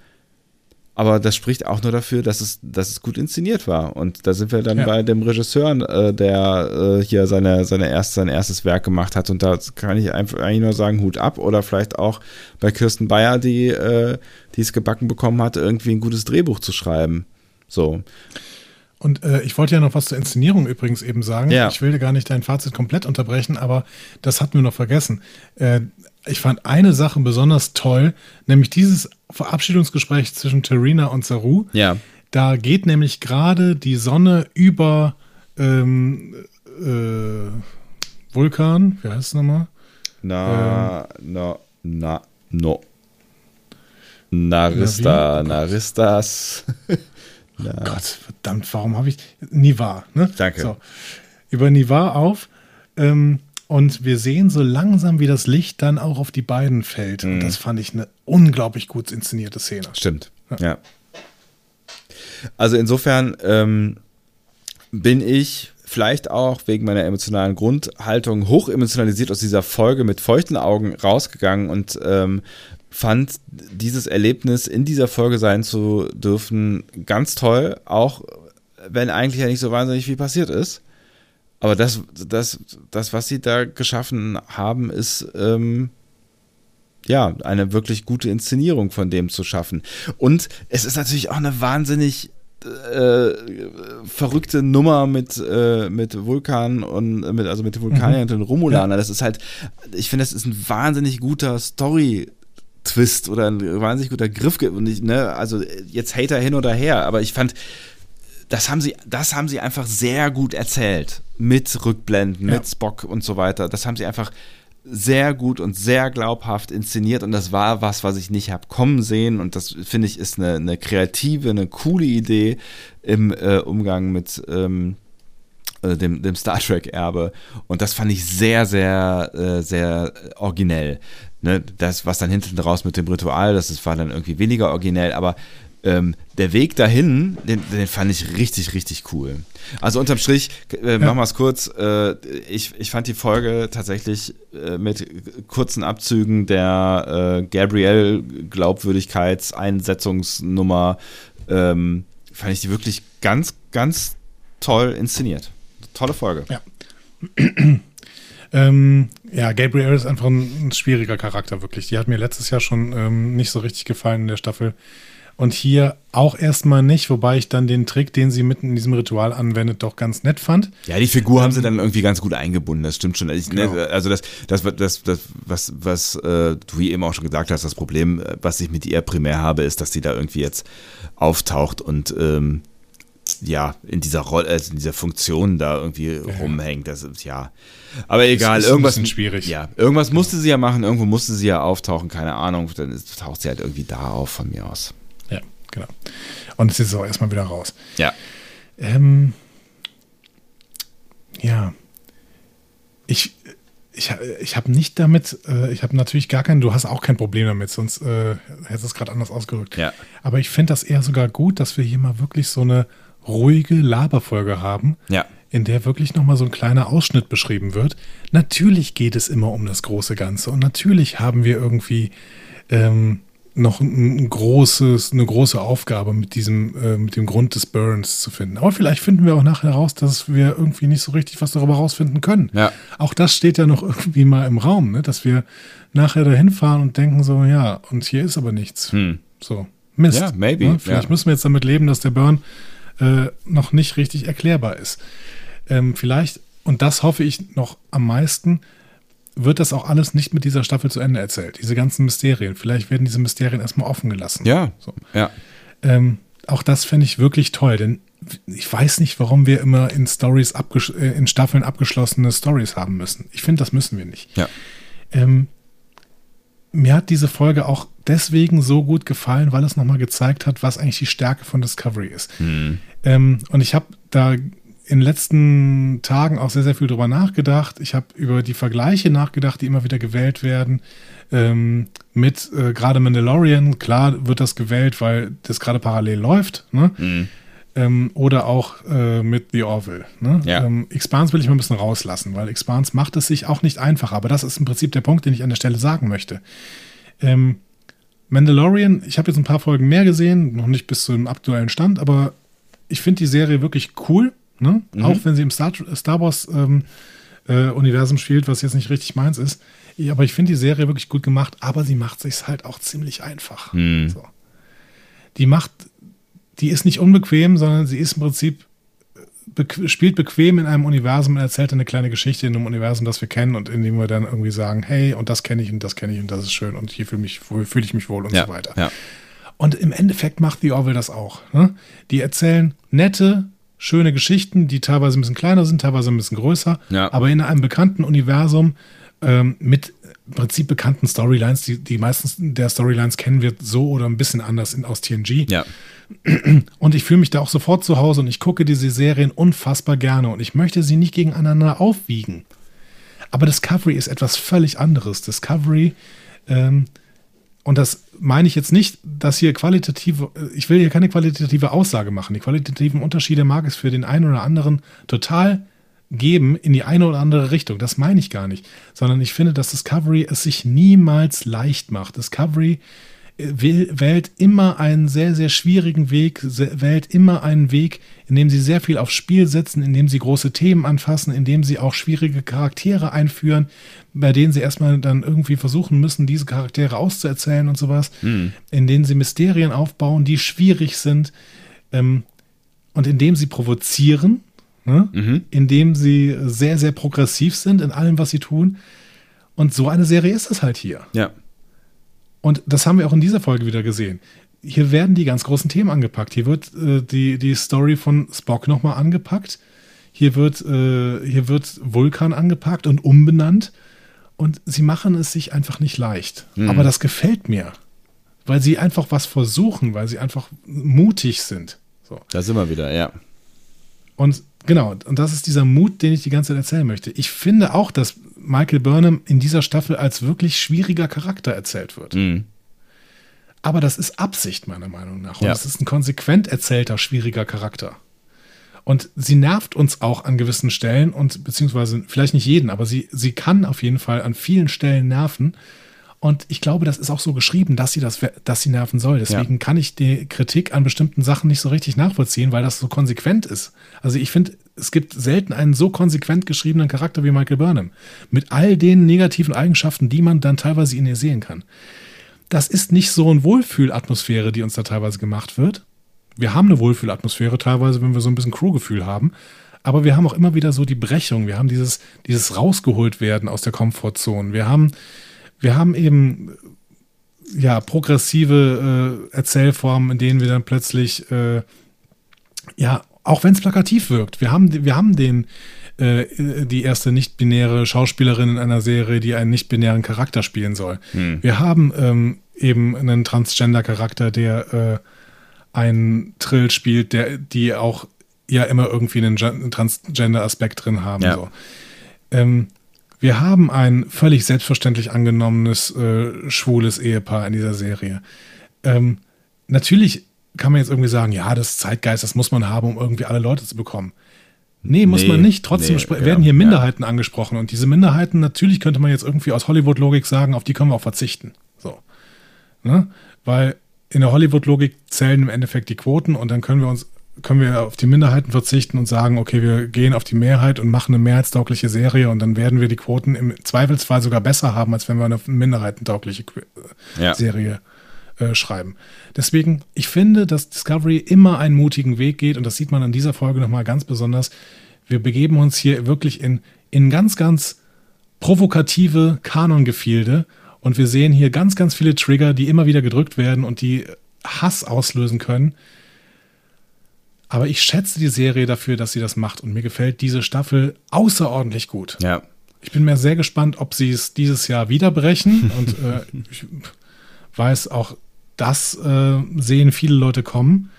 Aber das spricht auch nur dafür, dass es, dass es gut inszeniert war. Und da sind wir dann ja. bei dem Regisseur, äh, der äh, hier seine, seine erst, sein erstes Werk gemacht hat. Und da kann ich einfach eigentlich nur sagen, Hut ab. Oder vielleicht auch bei Kirsten Bayer, die, äh, es gebacken bekommen hat, irgendwie ein gutes Drehbuch zu schreiben. So. Und äh, ich wollte ja noch was zur Inszenierung übrigens eben sagen. Ja. Ich will gar nicht dein Fazit komplett unterbrechen, aber das hatten wir noch vergessen. Äh, ich fand eine Sache besonders toll, nämlich dieses Verabschiedungsgespräch zwischen Terina und Saru. Ja. Da geht nämlich gerade die Sonne über ähm, äh, Vulkan, wie heißt es nochmal? Na, ähm, na, na, no. Narista, Naristas. Na. Oh Gott, verdammt, warum habe ich. Nivar, ne? Danke. So. Über Nivar auf. Ähm, und wir sehen so langsam, wie das Licht dann auch auf die beiden fällt. Mhm. Und das fand ich eine unglaublich gut inszenierte Szene. Stimmt. Ja. ja. Also insofern ähm, bin ich vielleicht auch wegen meiner emotionalen Grundhaltung hoch emotionalisiert aus dieser Folge mit feuchten Augen rausgegangen und ähm, fand dieses Erlebnis in dieser Folge sein zu dürfen ganz toll, auch wenn eigentlich ja nicht so wahnsinnig viel passiert ist. Aber das, das, das, was sie da geschaffen haben, ist ähm, ja eine wirklich gute Inszenierung von dem zu schaffen. Und es ist natürlich auch eine wahnsinnig äh, verrückte Nummer mit, äh, mit Vulkan und mit, also mit den Vulkaniern mhm. und den Romulanern. Ja. Das ist halt, ich finde, das ist ein wahnsinnig guter Story. Twist oder ein wahnsinnig guter Griff. Und ich, ne, also jetzt Hater hin oder her, aber ich fand, das haben sie, das haben sie einfach sehr gut erzählt. Mit Rückblenden, ja. mit Spock und so weiter. Das haben sie einfach sehr gut und sehr glaubhaft inszeniert und das war was, was ich nicht habe kommen sehen und das finde ich ist eine, eine, kreative, eine coole Idee im äh, Umgang mit ähm, äh, dem, dem Star Trek-Erbe und das fand ich sehr, sehr, äh, sehr originell. Ne? Das, was dann hinten raus mit dem Ritual, das war dann irgendwie weniger originell, aber ähm, der Weg dahin, den, den, fand ich richtig, richtig cool. Also unterm Strich, äh, ja. machen wir es kurz, äh, ich, ich fand die Folge tatsächlich äh, mit kurzen Abzügen der äh, Gabrielle-Glaubwürdigkeitseinsetzungsnummer, ähm, fand ich die wirklich ganz, ganz toll inszeniert. Tolle Folge. Ja. Ähm, ja, Gabrielle ist einfach ein, ein, schwieriger Charakter, wirklich. Die hat mir letztes Jahr schon ähm, nicht so richtig gefallen in der Staffel. Und hier auch erstmal nicht, wobei ich dann den Trick, den sie mitten in diesem Ritual anwendet, doch ganz nett fand. Ja, die Figur ähm, haben sie dann irgendwie ganz gut eingebunden, das stimmt schon. Ich, ne, genau. ne, also das, das, das, das, was, was äh, du eben auch schon gesagt hast, das Problem, äh, was ich mit ihr primär habe, ist, dass sie da irgendwie jetzt auftaucht und ähm, ja, in dieser Rolle, also in dieser Funktion da irgendwie ja. rumhängt. Das ist ja. Aber egal, ist irgendwas. Ein schwierig. Ja, irgendwas musste sie ja machen, irgendwo musste sie ja auftauchen, keine Ahnung. Dann ist, taucht sie halt irgendwie da auf von mir aus. Genau. Und es ist auch erstmal wieder raus. Ja. Ähm, ja. Ich, ich, ich habe nicht damit, äh, ich habe natürlich gar kein, du hast auch kein Problem damit, sonst äh, hättest du es gerade anders ausgerückt. Ja. Aber ich finde das eher sogar gut, dass wir hier mal wirklich so eine ruhige Laberfolge haben. Ja. In der wirklich nochmal so ein kleiner Ausschnitt beschrieben wird. Natürlich geht es immer um das große Ganze und natürlich haben wir irgendwie ähm, noch ein großes, eine große Aufgabe mit diesem, äh, mit dem Grund des Burns zu finden. Aber vielleicht finden wir auch nachher raus, dass wir irgendwie nicht so richtig was darüber rausfinden können. Ja. Auch das steht ja noch irgendwie mal im Raum, ne? dass wir nachher dahin fahren und denken so, ja, und hier ist aber nichts. Hm. So, Mist. Ja, maybe. Ne? Vielleicht ja. müssen wir jetzt damit leben, dass der Burn äh, noch nicht richtig erklärbar ist. Ähm, vielleicht, und das hoffe ich noch am meisten, wird das auch alles nicht mit dieser Staffel zu Ende erzählt. Diese ganzen Mysterien. Vielleicht werden diese Mysterien erstmal offen gelassen. Ja. So. ja. Ähm, auch das fände ich wirklich toll, denn ich weiß nicht, warum wir immer in Stories äh, in Staffeln abgeschlossene Stories haben müssen. Ich finde, das müssen wir nicht. Ja. Ähm, mir hat diese Folge auch deswegen so gut gefallen, weil es nochmal gezeigt hat, was eigentlich die Stärke von Discovery ist. Hm. Ähm, und ich habe da in den letzten Tagen auch sehr, sehr viel drüber nachgedacht. Ich habe über die Vergleiche nachgedacht, die immer wieder gewählt werden. Ähm, mit äh, gerade Mandalorian, klar wird das gewählt, weil das gerade parallel läuft. Ne? Mhm. Ähm, oder auch äh, mit The Orville. Ne? Ja. Ähm, Expans will ich mal ein bisschen rauslassen, weil Expans macht es sich auch nicht einfach. Aber das ist im Prinzip der Punkt, den ich an der Stelle sagen möchte. Ähm, Mandalorian, ich habe jetzt ein paar Folgen mehr gesehen, noch nicht bis zum aktuellen Stand, aber ich finde die Serie wirklich cool. Ne? Mhm. Auch wenn sie im Star, Star Wars ähm, äh, Universum spielt, was jetzt nicht richtig meins ist. Ich, aber ich finde die Serie wirklich gut gemacht, aber sie macht sich halt auch ziemlich einfach. Mhm. So. Die macht, die ist nicht unbequem, sondern sie ist im Prinzip äh, spielt bequem in einem Universum und erzählt eine kleine Geschichte in einem Universum, das wir kennen und in dem wir dann irgendwie sagen, hey, und das kenne ich und das kenne ich und das ist schön und hier fühle fühl ich mich wohl und ja, so weiter. Ja. Und im Endeffekt macht die Orville das auch. Ne? Die erzählen nette, schöne Geschichten, die teilweise ein bisschen kleiner sind, teilweise ein bisschen größer, ja. aber in einem bekannten Universum ähm, mit im Prinzip bekannten Storylines. Die, die meisten der Storylines kennen wir so oder ein bisschen anders in, aus TNG. Ja. Und ich fühle mich da auch sofort zu Hause und ich gucke diese Serien unfassbar gerne und ich möchte sie nicht gegeneinander aufwiegen. Aber Discovery ist etwas völlig anderes. Discovery ähm, und das meine ich jetzt nicht, dass hier qualitative, ich will hier keine qualitative Aussage machen. Die qualitativen Unterschiede mag es für den einen oder anderen total geben in die eine oder andere Richtung. Das meine ich gar nicht. Sondern ich finde, dass Discovery es sich niemals leicht macht. Discovery wählt immer einen sehr, sehr schwierigen Weg, wählt immer einen Weg, in dem sie sehr viel aufs Spiel setzen, in dem sie große Themen anfassen, in dem sie auch schwierige Charaktere einführen, bei denen sie erstmal dann irgendwie versuchen müssen, diese Charaktere auszuerzählen und sowas, mhm. in denen sie Mysterien aufbauen, die schwierig sind ähm, und in dem sie provozieren, ne? mhm. indem sie sehr, sehr progressiv sind in allem, was sie tun. Und so eine Serie ist es halt hier. Ja. Und das haben wir auch in dieser Folge wieder gesehen. Hier werden die ganz großen Themen angepackt. Hier wird äh, die, die Story von Spock nochmal angepackt. Hier wird, äh, hier wird Vulkan angepackt und umbenannt. Und sie machen es sich einfach nicht leicht. Mhm. Aber das gefällt mir. Weil sie einfach was versuchen, weil sie einfach mutig sind. So. Da sind wir wieder, ja. Und genau, und das ist dieser Mut, den ich die ganze Zeit erzählen möchte. Ich finde auch, dass Michael Burnham in dieser Staffel als wirklich schwieriger Charakter erzählt wird. Mhm. Aber das ist Absicht, meiner Meinung nach. Und Ja. es ist ein konsequent erzählter, schwieriger Charakter. Und sie nervt uns auch an gewissen Stellen und beziehungsweise vielleicht nicht jeden, aber sie, sie kann auf jeden Fall an vielen Stellen nerven. Und ich glaube, das ist auch so geschrieben, dass sie das, dass sie nerven soll. Deswegen Ja. kann ich die Kritik an bestimmten Sachen nicht so richtig nachvollziehen, weil das so konsequent ist. Also ich finde, es gibt selten einen so konsequent geschriebenen Charakter wie Michael Burnham. Mit all den negativen Eigenschaften, die man dann teilweise in ihr sehen kann. Das ist nicht so eine Wohlfühlatmosphäre, die uns da teilweise gemacht wird. Wir haben eine Wohlfühlatmosphäre teilweise, wenn wir so ein bisschen Crewgefühl haben. Aber wir haben auch immer wieder so die Brechung. Wir haben dieses, dieses rausgeholt werden aus der Komfortzone. Wir haben, wir haben eben ja progressive äh, Erzählformen, in denen wir dann plötzlich äh, ja, auch wenn es plakativ wirkt. Wir haben, wir haben den, äh, die erste nicht-binäre Schauspielerin in einer Serie, die einen nicht-binären Charakter spielen soll. Wir haben ähm, eben einen Transgender-Charakter, der äh, einen Trill spielt, der, die auch ja immer irgendwie einen Gen- Transgender-Aspekt drin haben. Ja. So. Ähm, wir haben ein völlig selbstverständlich angenommenes äh, schwules Ehepaar in dieser Serie. Ähm, natürlich kann man jetzt irgendwie sagen, ja, das ist Zeitgeist, das muss man haben, um irgendwie alle Leute zu bekommen. Nee, muss Nee, man nicht. Trotzdem nee, ja, werden hier ja. Minderheiten angesprochen. Und diese Minderheiten, natürlich könnte man jetzt irgendwie aus Hollywood-Logik sagen, auf die können wir auch verzichten. So. Ne? Weil in der Hollywood-Logik zählen im Endeffekt die Quoten und dann können wir uns, können wir auf die Minderheiten verzichten und sagen, okay, wir gehen auf die Mehrheit und machen eine mehrheitstaugliche Serie und dann werden wir die Quoten im Zweifelsfall sogar besser haben, als wenn wir eine minderheitentaugliche Que- Ja. Äh, schreiben. Deswegen, ich finde, dass Discovery immer einen mutigen Weg geht und das sieht man an dieser Folge nochmal ganz besonders. Wir begeben uns hier wirklich in, in ganz, ganz provokative Kanongefilde und wir sehen hier ganz, ganz viele Trigger, die immer wieder gedrückt werden und die Hass auslösen können. Aber ich schätze die Serie dafür, dass sie das macht und mir gefällt diese Staffel außerordentlich gut. Ja. Ich bin mir sehr gespannt, ob sie es dieses Jahr wieder brechen. Und äh, ich weiß auch, das äh, sehen viele Leute kommen.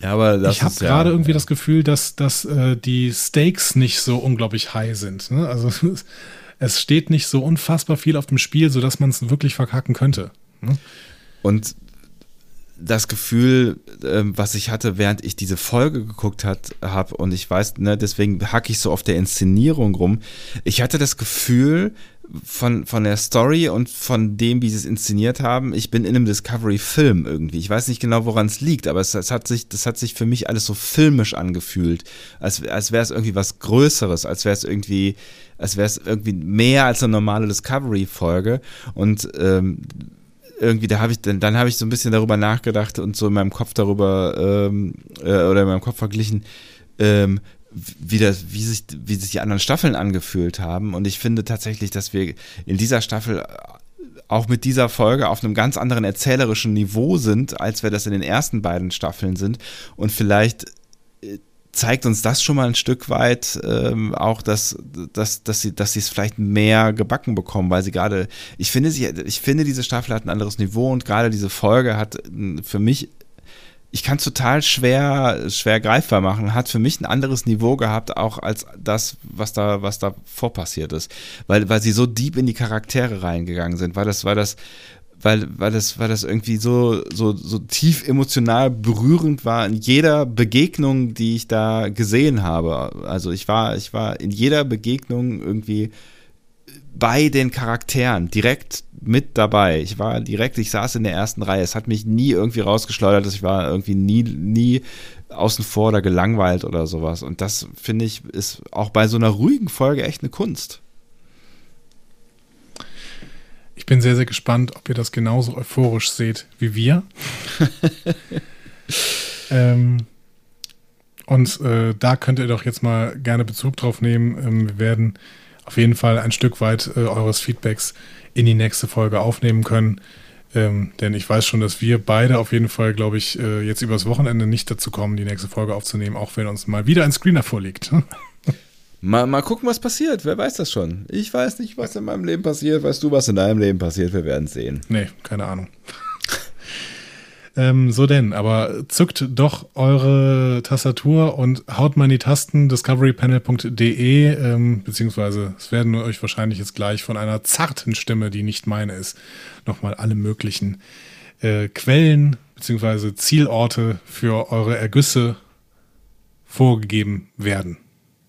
Ja, aber das ich habe ist ja- gerade irgendwie das Gefühl, dass, dass äh, die Stakes nicht so unglaublich high sind. Ne? Also es steht nicht so unfassbar viel auf dem Spiel, sodass man es wirklich verkacken könnte. Ne? Und das Gefühl, ähm, was ich hatte, während ich diese Folge geguckt habe, und ich weiß, ne, deswegen hacke ich so auf der Inszenierung rum. Ich hatte das Gefühl von, von der Story und von dem, wie sie es inszeniert haben, ich bin in einem Discovery-Film irgendwie. Ich weiß nicht genau, woran es liegt, aber es, es hat sich, das hat sich für mich alles so filmisch angefühlt, als, als wäre es irgendwie was Größeres, als wäre es irgendwie, als wäre es irgendwie mehr als eine normale Discovery-Folge. Und ähm, irgendwie, da habe ich, dann, dann habe ich so ein bisschen darüber nachgedacht und so in meinem Kopf darüber ähm, äh, oder in meinem Kopf verglichen, ähm, wie, das, wie, sich, wie sich die anderen Staffeln angefühlt haben. Und ich finde tatsächlich, dass wir in dieser Staffel auch mit dieser Folge auf einem ganz anderen erzählerischen Niveau sind, als wir das in den ersten beiden Staffeln sind. Und vielleicht äh, zeigt uns das schon mal ein Stück weit ähm, auch, dass, dass, dass sie dass es vielleicht mehr gebacken bekommen, weil sie gerade, ich finde, sie, ich finde, diese Staffel hat ein anderes Niveau und gerade diese Folge hat äh, für mich, ich kann es total schwer, schwer greifbar machen, hat für mich ein anderes Niveau gehabt, auch als das, was da, was da vorpassiert ist. Weil, weil sie so deep in die Charaktere reingegangen sind, weil das, weil das, weil, weil das, weil das irgendwie so, so, so tief emotional berührend war in jeder Begegnung, die ich da gesehen habe. Also ich war, ich war in jeder Begegnung irgendwie bei den Charakteren, direkt mit dabei. Ich war direkt, ich saß in der ersten Reihe. Es hat mich nie irgendwie rausgeschleudert, ich war irgendwie nie, nie außen vor oder gelangweilt oder sowas. Und das finde ich ist auch bei so einer ruhigen Folge echt eine Kunst. Ich bin sehr, sehr gespannt, ob ihr das genauso euphorisch seht wie wir. ähm, und äh, da könnt ihr doch jetzt mal gerne Bezug drauf nehmen. Ähm, wir werden auf jeden Fall ein Stück weit äh, eures Feedbacks in die nächste Folge aufnehmen können. Ähm, denn ich weiß schon, dass wir beide auf jeden Fall, glaube ich, äh, jetzt übers Wochenende nicht dazu kommen, die nächste Folge aufzunehmen, auch wenn uns mal wieder ein Screener vorliegt. Mal, mal gucken, was passiert. Wer weiß das schon? Ich weiß nicht, was in meinem Leben passiert. Weißt du, was in deinem Leben passiert? Wir werden es sehen. Nee, keine Ahnung. Ähm, so denn, aber zückt doch eure Tastatur und haut mal in die Tasten discoverypanel.de, ähm, beziehungsweise es werden euch wahrscheinlich jetzt gleich von einer zarten Stimme, die nicht meine ist, nochmal alle möglichen äh, Quellen beziehungsweise Zielorte für eure Ergüsse vorgegeben werden.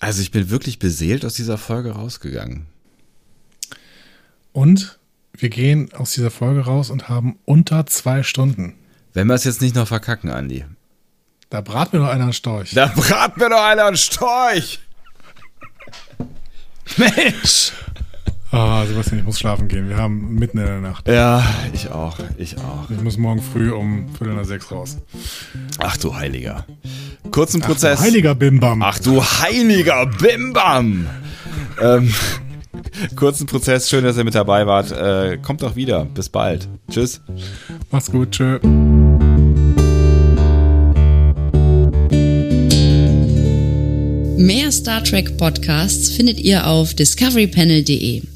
Also ich bin wirklich beseelt aus dieser Folge rausgegangen. Und wir gehen aus dieser Folge raus und haben unter zwei Stunden. Wenn wir es jetzt nicht noch verkacken, Andi. Da brat mir doch einer einen Storch. Da brat mir doch einer einen Storch! Mensch! Ah, Sebastian, ich muss schlafen gehen. Wir haben mitten in der Nacht. Ja, ich auch, ich auch. Ich muss morgen früh um Viertel nach sechs raus. Ach du Heiliger. Kurzen Prozess. Ach, heiliger Bimbam. Ach du heiliger Bimbam! ähm, kurzen Prozess, schön, dass ihr mit dabei wart. Äh, kommt doch wieder. Bis bald. Tschüss. Macht's gut. Tschö. Mehr Star Trek Podcasts findet ihr auf discoverypanel.de.